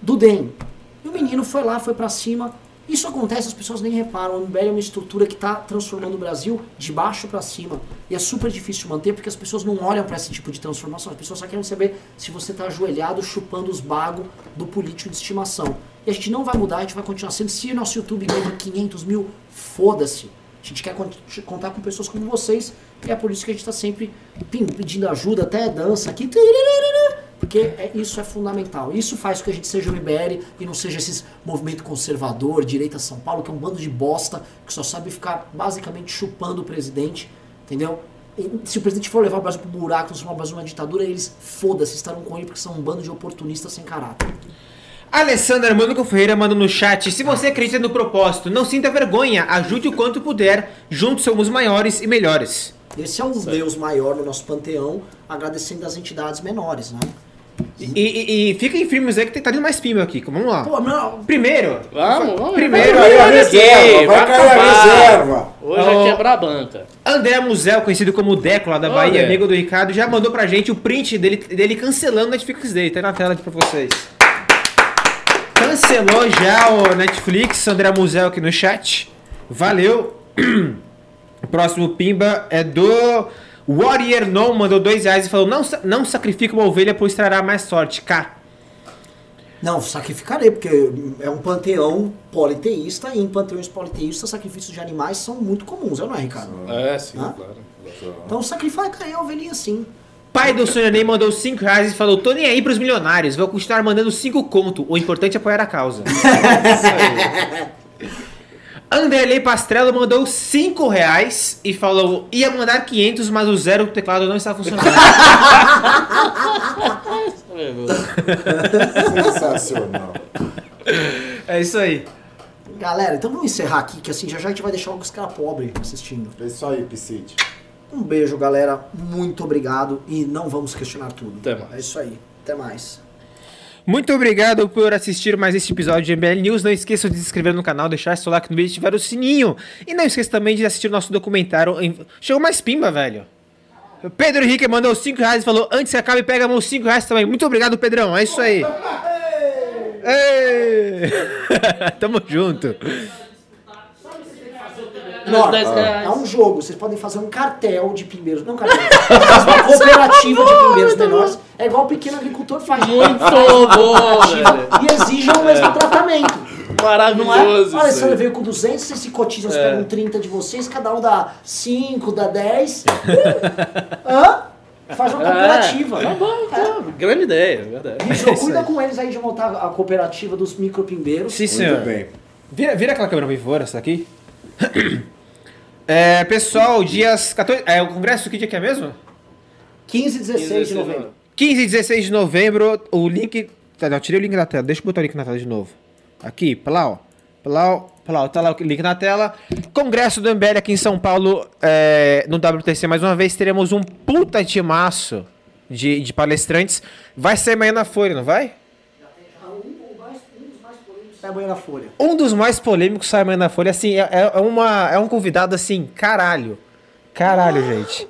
do DEM. E o menino foi lá, foi pra cima. Isso acontece, as pessoas nem reparam. O MBL é uma estrutura que tá transformando o Brasil de baixo pra cima. E é super difícil manter porque as pessoas não olham pra esse tipo de transformação. As pessoas só querem saber se você tá ajoelhado chupando os bagos do político de estimação. E a gente não vai mudar, a gente vai continuar sendo. Se o nosso YouTube ganha 500 mil, foda-se. A gente quer con- contar com pessoas como vocês. E é por isso que a gente tá sempre pedindo ajuda, até dança aqui. Porque é- isso é fundamental. Isso faz com que a gente seja o MBL e não seja esses movimento conservador, direita São Paulo, que é um bando de bosta que só sabe ficar basicamente chupando o presidente, entendeu? Se o presidente for levar o Brasil pro buraco, transformar o Brasil numa ditadura, eles foda-se, estarão com ele porque são um bando de oportunistas sem caráter. Alessandra Mônica Ferreira manda no chat. Se você acredita no propósito, não sinta vergonha. Ajude o quanto puder. Juntos somos maiores e melhores. Esse é um Deus maior no nosso panteão, agradecendo as entidades menores, né? E, e, e fiquem firmes aí que tem- tá vindo mais pimba aqui. Vamos lá. Pô, não, Primeiro. Vamos, vamos. Primeiro, Vai cair a aqui, reserva, vai cair a reserva. Hoje Ó. é quebrar a banca. André Musel, conhecido como Deco lá da Bahia, amigo do Ricardo, já mandou pra gente o print dele, dele cancelando o Netflix dele. Tá na tela aqui pra vocês. Cancelou já o Netflix, André Musel aqui no chat. Valeu. O próximo Pimba é do Warrior Non, mandou dois reais e falou: não, não sacrifica uma ovelha, pois trará mais sorte. K. não, sacrificarei, porque é um panteão politeísta e em panteões politeístas sacrifícios de animais são muito comuns, não é, Ricardo? É, sim, Hã? claro. Então sacrificarei a ovelhinha sim. Pai do Sonho Ney mandou 5 reais e falou: tô nem aí pros milionários, vou continuar mandando 5 conto. O importante é apoiar a causa. Anderley Pastrello mandou 5 reais e falou: ia mandar 500, mas o zero do teclado não está funcionando. Sensacional. é isso aí. Galera, então vamos encerrar aqui, que assim já já a gente vai deixar os caras pobres assistindo. É isso aí, Piscite. Um beijo, galera. Muito obrigado e não vamos questionar tudo. Até mais. É isso aí. Até mais. Muito obrigado por assistir mais este episódio de MBL News. Não esqueça de se inscrever no canal, deixar seu like no vídeo e ativar o sininho. E não esqueça também de assistir o nosso documentário. Em... Chegou mais pimba, velho. Pedro Henrique mandou 5 reais e falou: Antes que acabe, pega meus 5 reais também. Muito obrigado, Pedrão. É isso aí. Ei! Tamo junto. Reais. é um jogo. Vocês podem fazer um cartel de pimbeiros. Não cartel. Uma cooperativa de pimbeiros menores. É igual o pequeno agricultor faz. Muito bom. E exijam o mesmo tratamento. Não é? Maravilhoso. Olha, isso se aí. eu veio com 200, vocês se cotizam, vocês É. pegam 30 de vocês, cada um dá 5, dá 10. Hã? Faz uma cooperativa. Tá bom, tá. Grande ideia, é verdade. Bicho, cuida com eles aí de montar a cooperativa dos micropimbeiros. Sim, senhor. Muito bem. Vira, vira aquela câmera fora, essa aqui. É, pessoal, dias 14. É, o congresso que dia que é mesmo? 15 e 16 de novembro. 15 e 16 de novembro, o link. Tá, não, tirei o link da tela. Deixa eu botar o link na tela de novo. Aqui, plau. Plau, plau. Tá lá o link na tela. Congresso do MBL aqui em São Paulo, é, no WTC, mais uma vez, teremos um puta timaço de, de palestrantes. Vai sair amanhã na Folha, não vai? Sai amanhã na folha. Um dos mais polêmicos sai amanhã na Folha. Assim, é, é, uma, é um convidado assim, caralho. Caralho, gente.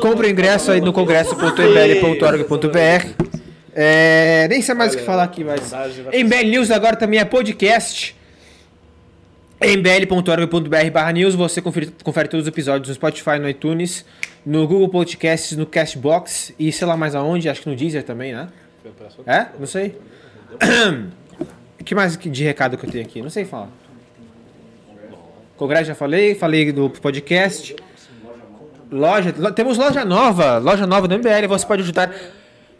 Compre o ingresso aí no congresso.mbl.org.br. É, nem sei mais o que falar aqui, mas. MBL News agora também é podcast. mbl.org.br barra news. Você confere, confere todos os episódios no Spotify, no iTunes, no Google Podcasts, no Castbox e sei lá mais aonde. Acho que no Deezer também, né? É? Não sei. O que mais de recado que eu tenho aqui? Não sei falar. Congresso já falei, falei do podcast. Loja, lo- temos loja nova, loja nova do MBL, você pode ajudar.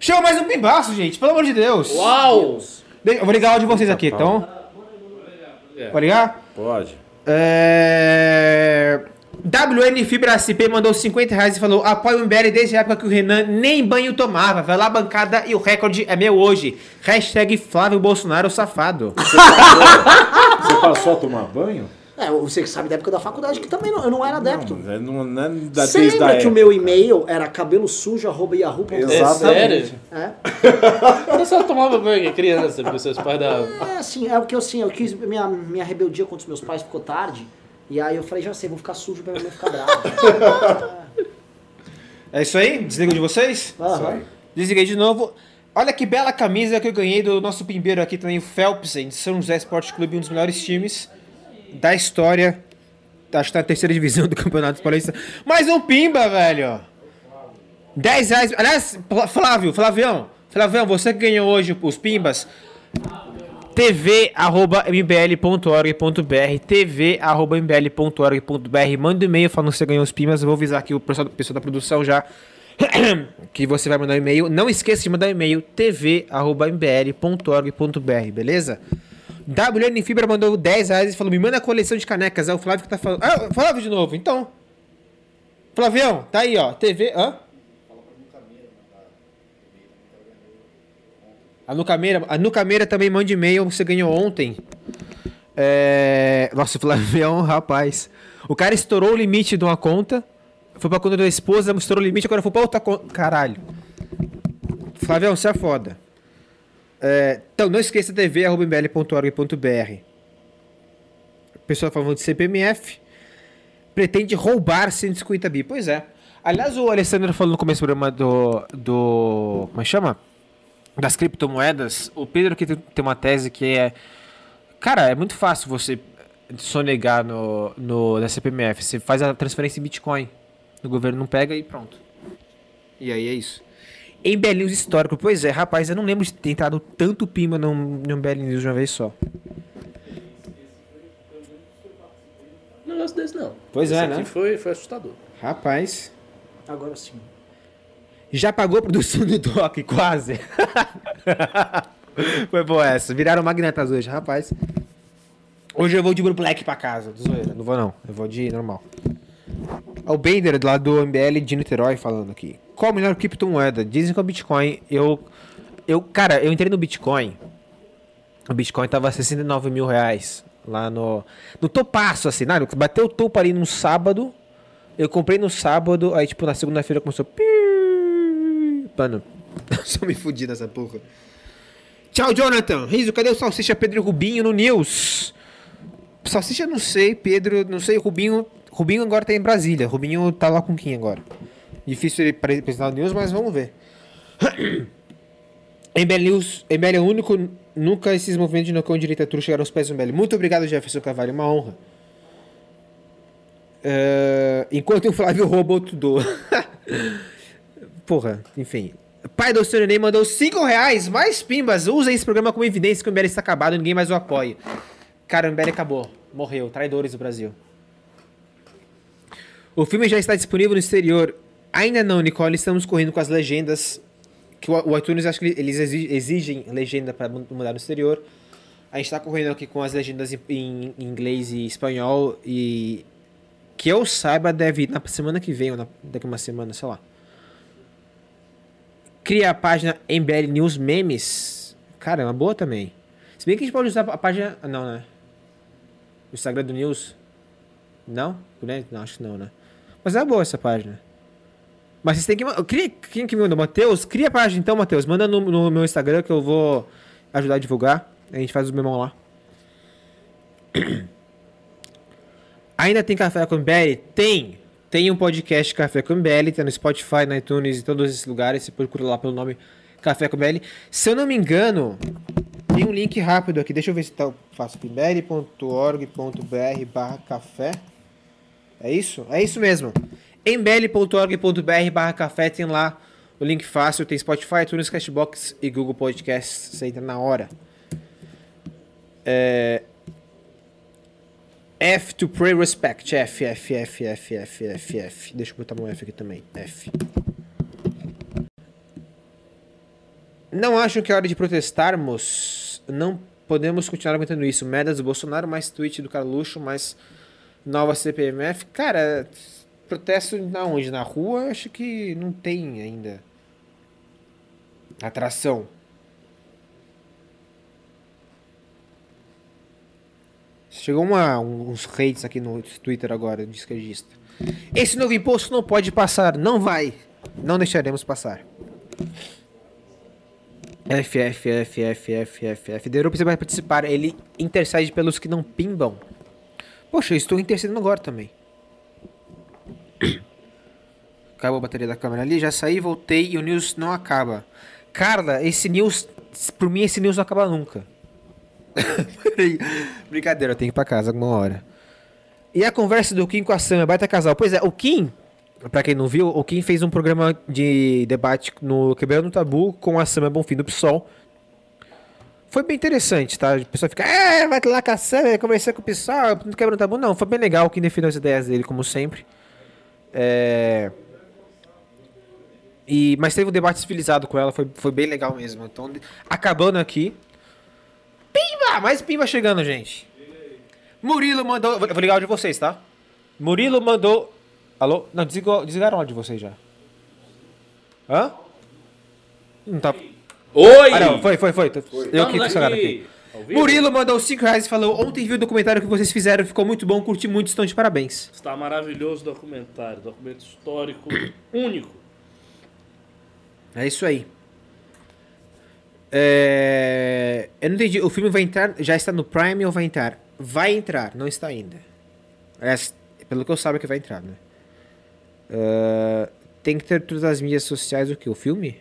Chama mais um pimbaço, gente, pelo amor de Deus. Uau! De- Eu vou ligar o de vocês aqui, então. Pode ligar? Pode. É... WN Fibra SP mandou 50 reais e falou: apoio o MBL desde a época que o Renan nem banho tomava. Vai lá, bancada, e o recorde é meu hoje. Hashtag Flávio Bolsonaro safado. Você passou a tomar banho? É, você que sabe da época da faculdade que também não, eu não era adepto. Não, é, não, não é da, Você desde a lembra que o época. meu e-mail era cabelosujo.yahoo.com? É sério? É. Você só tomava banho que criança, porque seus pais davam. É, assim, é o que eu assim, eu quis. Minha, minha rebeldia contra os meus pais ficou tarde. E aí eu falei, já sei, vou ficar sujo pra minha mãe ficar brava. É isso aí? Desligo de vocês? Aham. Desliguei de novo. Olha que bela camisa que eu ganhei do nosso pimbeiro aqui também, o Phelpsen, de São José Esporte Clube, um dos melhores times da história. Acho que tá na terceira divisão do Campeonato Paulista. Mais um pimba, velho! 10 reais. Aliás, Flávio, Flavião, Flavião, você que ganhou hoje os pimbas. tv.mbl.org.br tv.mbl.org.br Manda um e-mail falando que você ganhou os pimbas. Eu vou avisar aqui o pessoal, pessoal da produção já que você vai mandar um e-mail. Não esqueça de mandar um e-mail tv.mbl.org.br, beleza? WN Fibra mandou 10 reais e falou: Me manda a coleção de canecas. É o Flávio que tá falando. Ah, Flávio de novo, então. Flavião, tá aí, ó. TV. Hã? A Nucameira, a Nucameira também manda e-mail, você ganhou ontem. É... Nossa, o Flavião, rapaz. O cara estourou o limite de uma conta, foi pra conta da esposa, estourou o limite, agora foi pra outra conta. Caralho. Flavião, você é foda. É, então, não esqueça tv.mbl.org.br. Pessoal falando de CPMF. Pretende roubar 150 bi. Pois é. Aliás, o Alessandro falou no começo do programa do. do como é que chama? Das criptomoedas. O Pedro que tem uma tese que é. Cara, é muito fácil você sonegar no, no, na CPMF. Você faz a transferência em Bitcoin. O governo não pega e pronto. E aí é isso. Em BL News histórico, pois é, rapaz, eu não lembro de ter entrado tanto pima num, num BL News de uma vez só. Um negócio desse não. Pois Esse é, aqui né? Foi, foi assustador. Rapaz. Agora sim. Já pagou a produção do Doc, quase. Foi boa essa. Viraram magnetas hoje, rapaz. Hoje eu vou de Blue Black pra casa. Zoeira. Não vou não. Eu vou de normal. O Bender lá do MBL de Niterói falando aqui. Qual a melhor criptomoeda? Dizem que é o Bitcoin. Eu. Eu, cara, eu entrei no Bitcoin. O Bitcoin tava 69 mil reais. Lá no. No topaço, assim, nada. Bateu o topo ali num sábado. Eu comprei no sábado, aí tipo na segunda-feira começou. pi- Mano, só me fudi nessa porra. Tchau, Jonathan. Riso, cadê o Salsicha Pedro e Rubinho no News? Salsicha não sei, Pedro, não sei, Rubinho. Rubinho agora tá em Brasília. Rubinho tá lá com quem agora? Difícil ele pre- apresentar no News, mas vamos ver. MBL News, é o único. Nunca esses movimentos de Nocão direita true chegaram aos pés do MBL. Muito obrigado, Jefferson Carvalho, uma honra. É, enquanto o Flávio rouba outro doa. Porra, enfim. Pai do Senhor Neném mandou 5 reais, mais pimbas. Usa esse programa como evidência que o MBL está acabado e ninguém mais o apoia. Cara, o MBL acabou. Morreu. Traidores do Brasil. O filme já está disponível no exterior. Ainda não, Nicole. Estamos correndo com as legendas. Que o, iTunes, acho que eles exi- exigem legenda para mudar no exterior. A gente está correndo aqui com as legendas em, em inglês e espanhol. E que eu saiba, deve ir na semana que vem, ou na, daqui uma semana, sei lá. Cria a página MBL News Memes. Cara, é uma boa também. Se bem que a gente pode usar a página. ah, Não, né? O Instagram do News. Não? Né? Não, acho que não, né? Mas é boa essa página. Mas vocês têm que. Cria, quem que me mandou? Matheus? Cria a página então, Matheus. Manda no, no meu Instagram que eu vou ajudar a divulgar. A gente faz o memão lá. Ainda tem Café com MBL? Tem! Tem um podcast Café com MBL, tem no Spotify, no iTunes e todos esses lugares. Você procura lá pelo nome Café com MBL. Se eu não me engano, tem um link rápido aqui. Deixa eu ver se tá fácil. mbl.org.br barra café. É isso? É isso mesmo. mbl.org.br barra café tem lá o link fácil. Tem Spotify, iTunes, Cashbox e Google Podcasts. Você entra na hora. É... F to pray respect. F, F, F, F, F, F, F. Deixa eu botar um F aqui também. F. Não acham que é hora de protestarmos? Não podemos continuar aguentando isso. Merdas do Bolsonaro, mais tweet do Carluxo, mais Nova CPMF. Cara, protesto na onde? Na rua, acho que não tem ainda atração. Chegou uma, uns hates aqui no Twitter agora, de esquerdista. Esse novo imposto não pode passar. Não vai. Não deixaremos passar. F, F, F, F, F, F, F. The Europe vai participar. Ele intercede pelos que não pimbam. Poxa, eu estou intercedendo agora também. Acabou a bateria da câmera ali, já saí, voltei e o news não acaba. Carla, esse news, por mim esse news não acaba nunca. Brincadeira, eu tenho que ir pra casa alguma hora. E a conversa do Kim com a Sam, é baita casal. Pois é, o Kim, pra quem não viu, o Kim fez um programa de debate no Quebrando no Tabu com a Sam é Bonfim do PSOL. Foi bem interessante, tá? A pessoa fica, é, vai lá com a Sam, conversar com o PSOL, no Quebrando no Tabu. Não, foi bem legal, o Kim defendeu as ideias dele, como sempre. É... E, mas teve um debate civilizado com ela, foi, foi bem legal mesmo. Então, acabando aqui. Pimba! Mais pimba chegando, gente. Murilo mandou. Vou ligar o de vocês, tá? Murilo mandou. Alô? Não, desligou, desligaram o de vocês já. Hã? Não tá. Oi! Ah, não, foi, foi, foi. Eu aqui, tô aqui. Murilo mandou 5 reais e falou: Ontem vi o documentário que vocês fizeram, ficou muito bom, curti muito, estão de parabéns. Está maravilhoso o documentário, documento histórico único. É isso aí. É... Eu não entendi. O filme vai entrar. Já está no Prime ou vai entrar? Vai entrar, não está ainda. É, pelo que eu saiba que vai entrar, né? Ah, tem que ter todas as mídias sociais o que? O filme?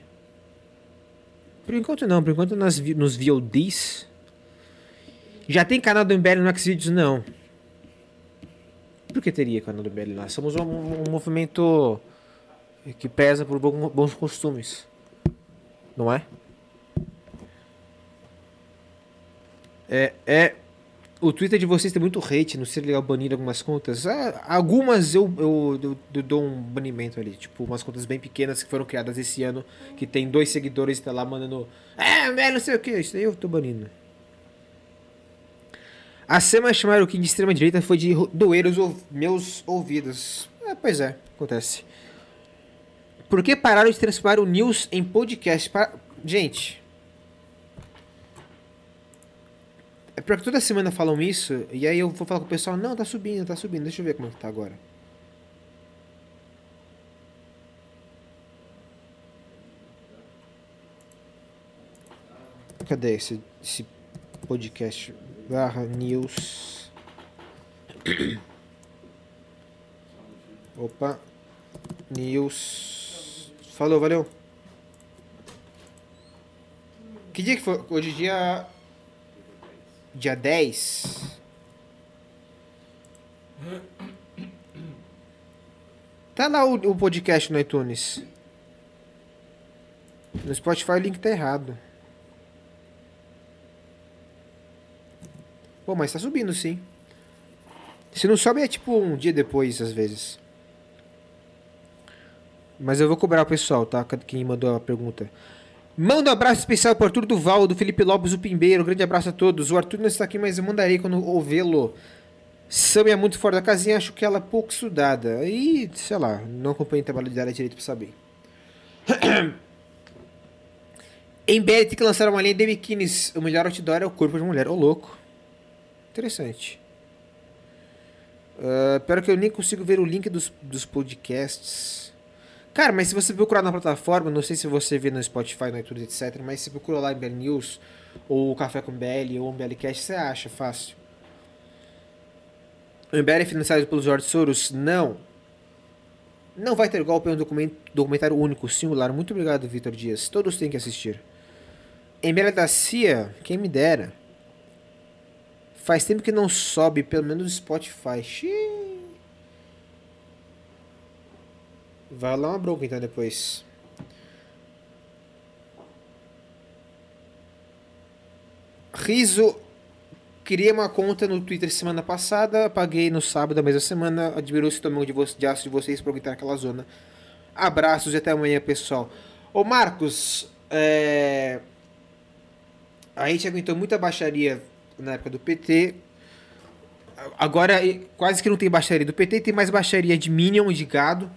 Por enquanto não, por enquanto nas, nos VODs. Já tem canal do MBL no Xvideos? Não. Por que teria canal do MBL lá? Somos um, um movimento que preza por bons costumes. Não é? É, é. O Twitter de vocês tem muito hate, não sei legal banir algumas contas. Ah, algumas eu, eu, eu- eu dou um banimento ali, tipo umas contas bem pequenas que foram criadas esse ano, que tem dois seguidores tá lá mandando. É, é, não sei o que, isso aí eu tô banindo. A Sema chamar o Kim de extrema direita foi de doer os ouv- meus ouvidos. É, pois é, acontece. Por que pararam de transformar o news em podcast? Pa- Gente. É porque toda semana falam isso, e aí eu vou falar com o pessoal, não, tá subindo, tá subindo, deixa eu ver como é que tá agora. Cadê esse, esse podcast? Barra news. Opa. News. Falou, valeu. Que dia que foi? Hoje é dia. Dia 10. Tá lá o, o podcast no iTunes. No Spotify o link tá errado. Pô, mas tá subindo sim. Se não sobe é tipo um dia depois, às vezes. Mas eu vou cobrar o pessoal, tá? Quem mandou a pergunta. Manda um abraço especial pro Arthur Duval, do Felipe Lopes, o Pimbeiro. Grande abraço a todos. O Arthur não está aqui, mas eu mandarei quando ouvi-lo. Sam é muito fora da casinha, acho que ela é pouco estudada. E, sei lá, não acompanho o trabalho dela direito pra saber. em BL tem que lançar uma linha de biquínis. O melhor outdoor é o corpo de mulher. Ô, louco. Interessante. Uh, pior que eu nem consigo ver o link dos, dos podcasts. Cara, mas se você procurar na plataforma, não sei se você vê no Spotify, no iTunes, etc. Mas se procura lá em BL News, ou Café com BL, ou BLcast, você acha fácil. O MBL é financiado pelos George Soros? Não. Não vai ter golpe, é um documentário único, singular. Muito obrigado, Vitor Dias. Todos têm que assistir. MBL da CIA, quem me dera. Faz tempo que não sobe, pelo menos no Spotify. Xiii. Vai lá uma bronca então depois. Riso. Criei uma conta no Twitter semana passada, paguei no sábado da mesma semana, admirou o estômago de, de aço de vocês por entrar naquela zona. Abraços e até amanhã, pessoal. Ô Marcos, é... a gente aguentou muita baixaria na época do PT. Agora quase que não tem baixaria do PT, tem mais baixaria de Minion de gado.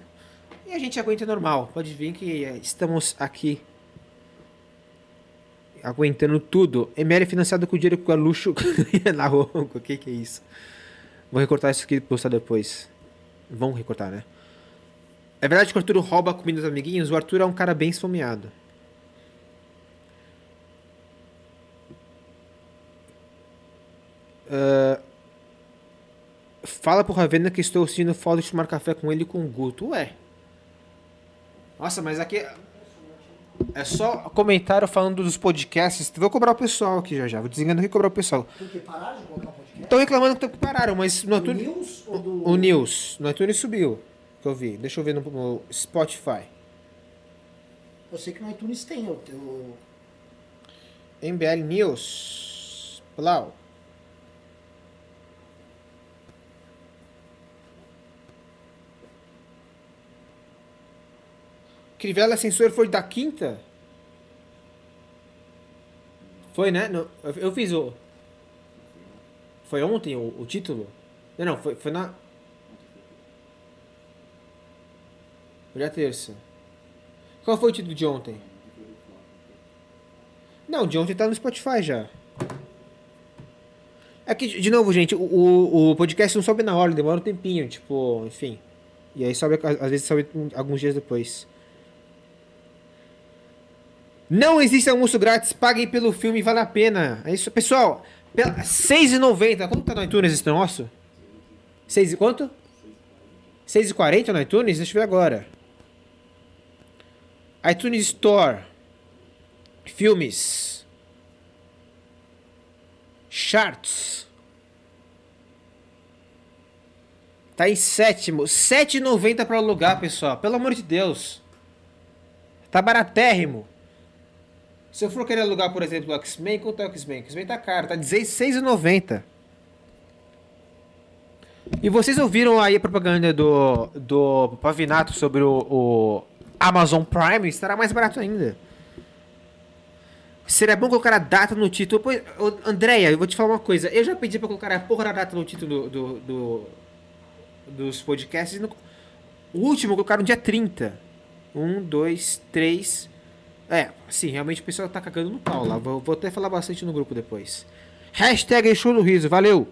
E a gente aguenta normal. Pode vir que eh, estamos aqui. Aguentando tudo. ML é financiado com dinheiro que o luxo na ronco. O que, que é isso? Vou recortar isso aqui e postar depois. Vão recortar, né? É verdade que o Arthur rouba a comida dos amiguinhos? O Arthur é um cara bem esfomeado. Ah, fala pro Ravena que estou sentindo falta de tomar café com ele e com o Guto. Ué. Nossa, mas aqui. É só comentário falando dos podcasts. Vou cobrar o pessoal aqui já já. Vou desligando aqui e cobrar o pessoal. Porque pararam de colocar podcast? Estão reclamando que pararam, mas no Do iTunes. News ou do... O News. No iTunes subiu. Que eu vi. Deixa eu ver no, no Spotify. Eu sei que no iTunes tem. Eu, eu... MBL News. Plau. Crivella Sensor foi da quinta? Foi, né? No- eu, eu fiz o. Foi ontem o, o título? Não, não, foi, foi na. Foi na terça. Qual foi o título de ontem? Não, de ontem tá no Spotify já. É que, de novo, gente, o, o, o podcast não sobe na hora, demora um tempinho, tipo, enfim. E aí sobe, às vezes sobe alguns dias depois. Não existe almoço grátis, paguem pelo filme, vale a pena. É isso, pessoal. pela- R$ 6,90. Quanto tá no iTunes esse nosso? 6 e quanto? 6,40 no iTunes? Deixa eu ver agora. iTunes Store. Filmes. Charts. Tá em sétimo. 7,90 para alugar, pessoal. Pelo amor de Deus. Tá baratérrimo. Se eu for querer alugar, por exemplo, o X-Men, quanto é o X-Men? O X-Men tá caro, tá R$16,90. E vocês ouviram aí a propaganda do, do Pavinato sobre o, o Amazon Prime? Estará mais barato ainda. Seria bom colocar a data no título. Pois, Andréia, eu vou te falar uma coisa. Eu já pedi pra colocar a porra da data no título do, do- do- dos podcasts. não- O último colocaram dia 30. Um, dois, três. É, sim, realmente o pessoal tá cagando no pau lá. Vou, vou até falar bastante no grupo depois. Hashtag show do riso, valeu!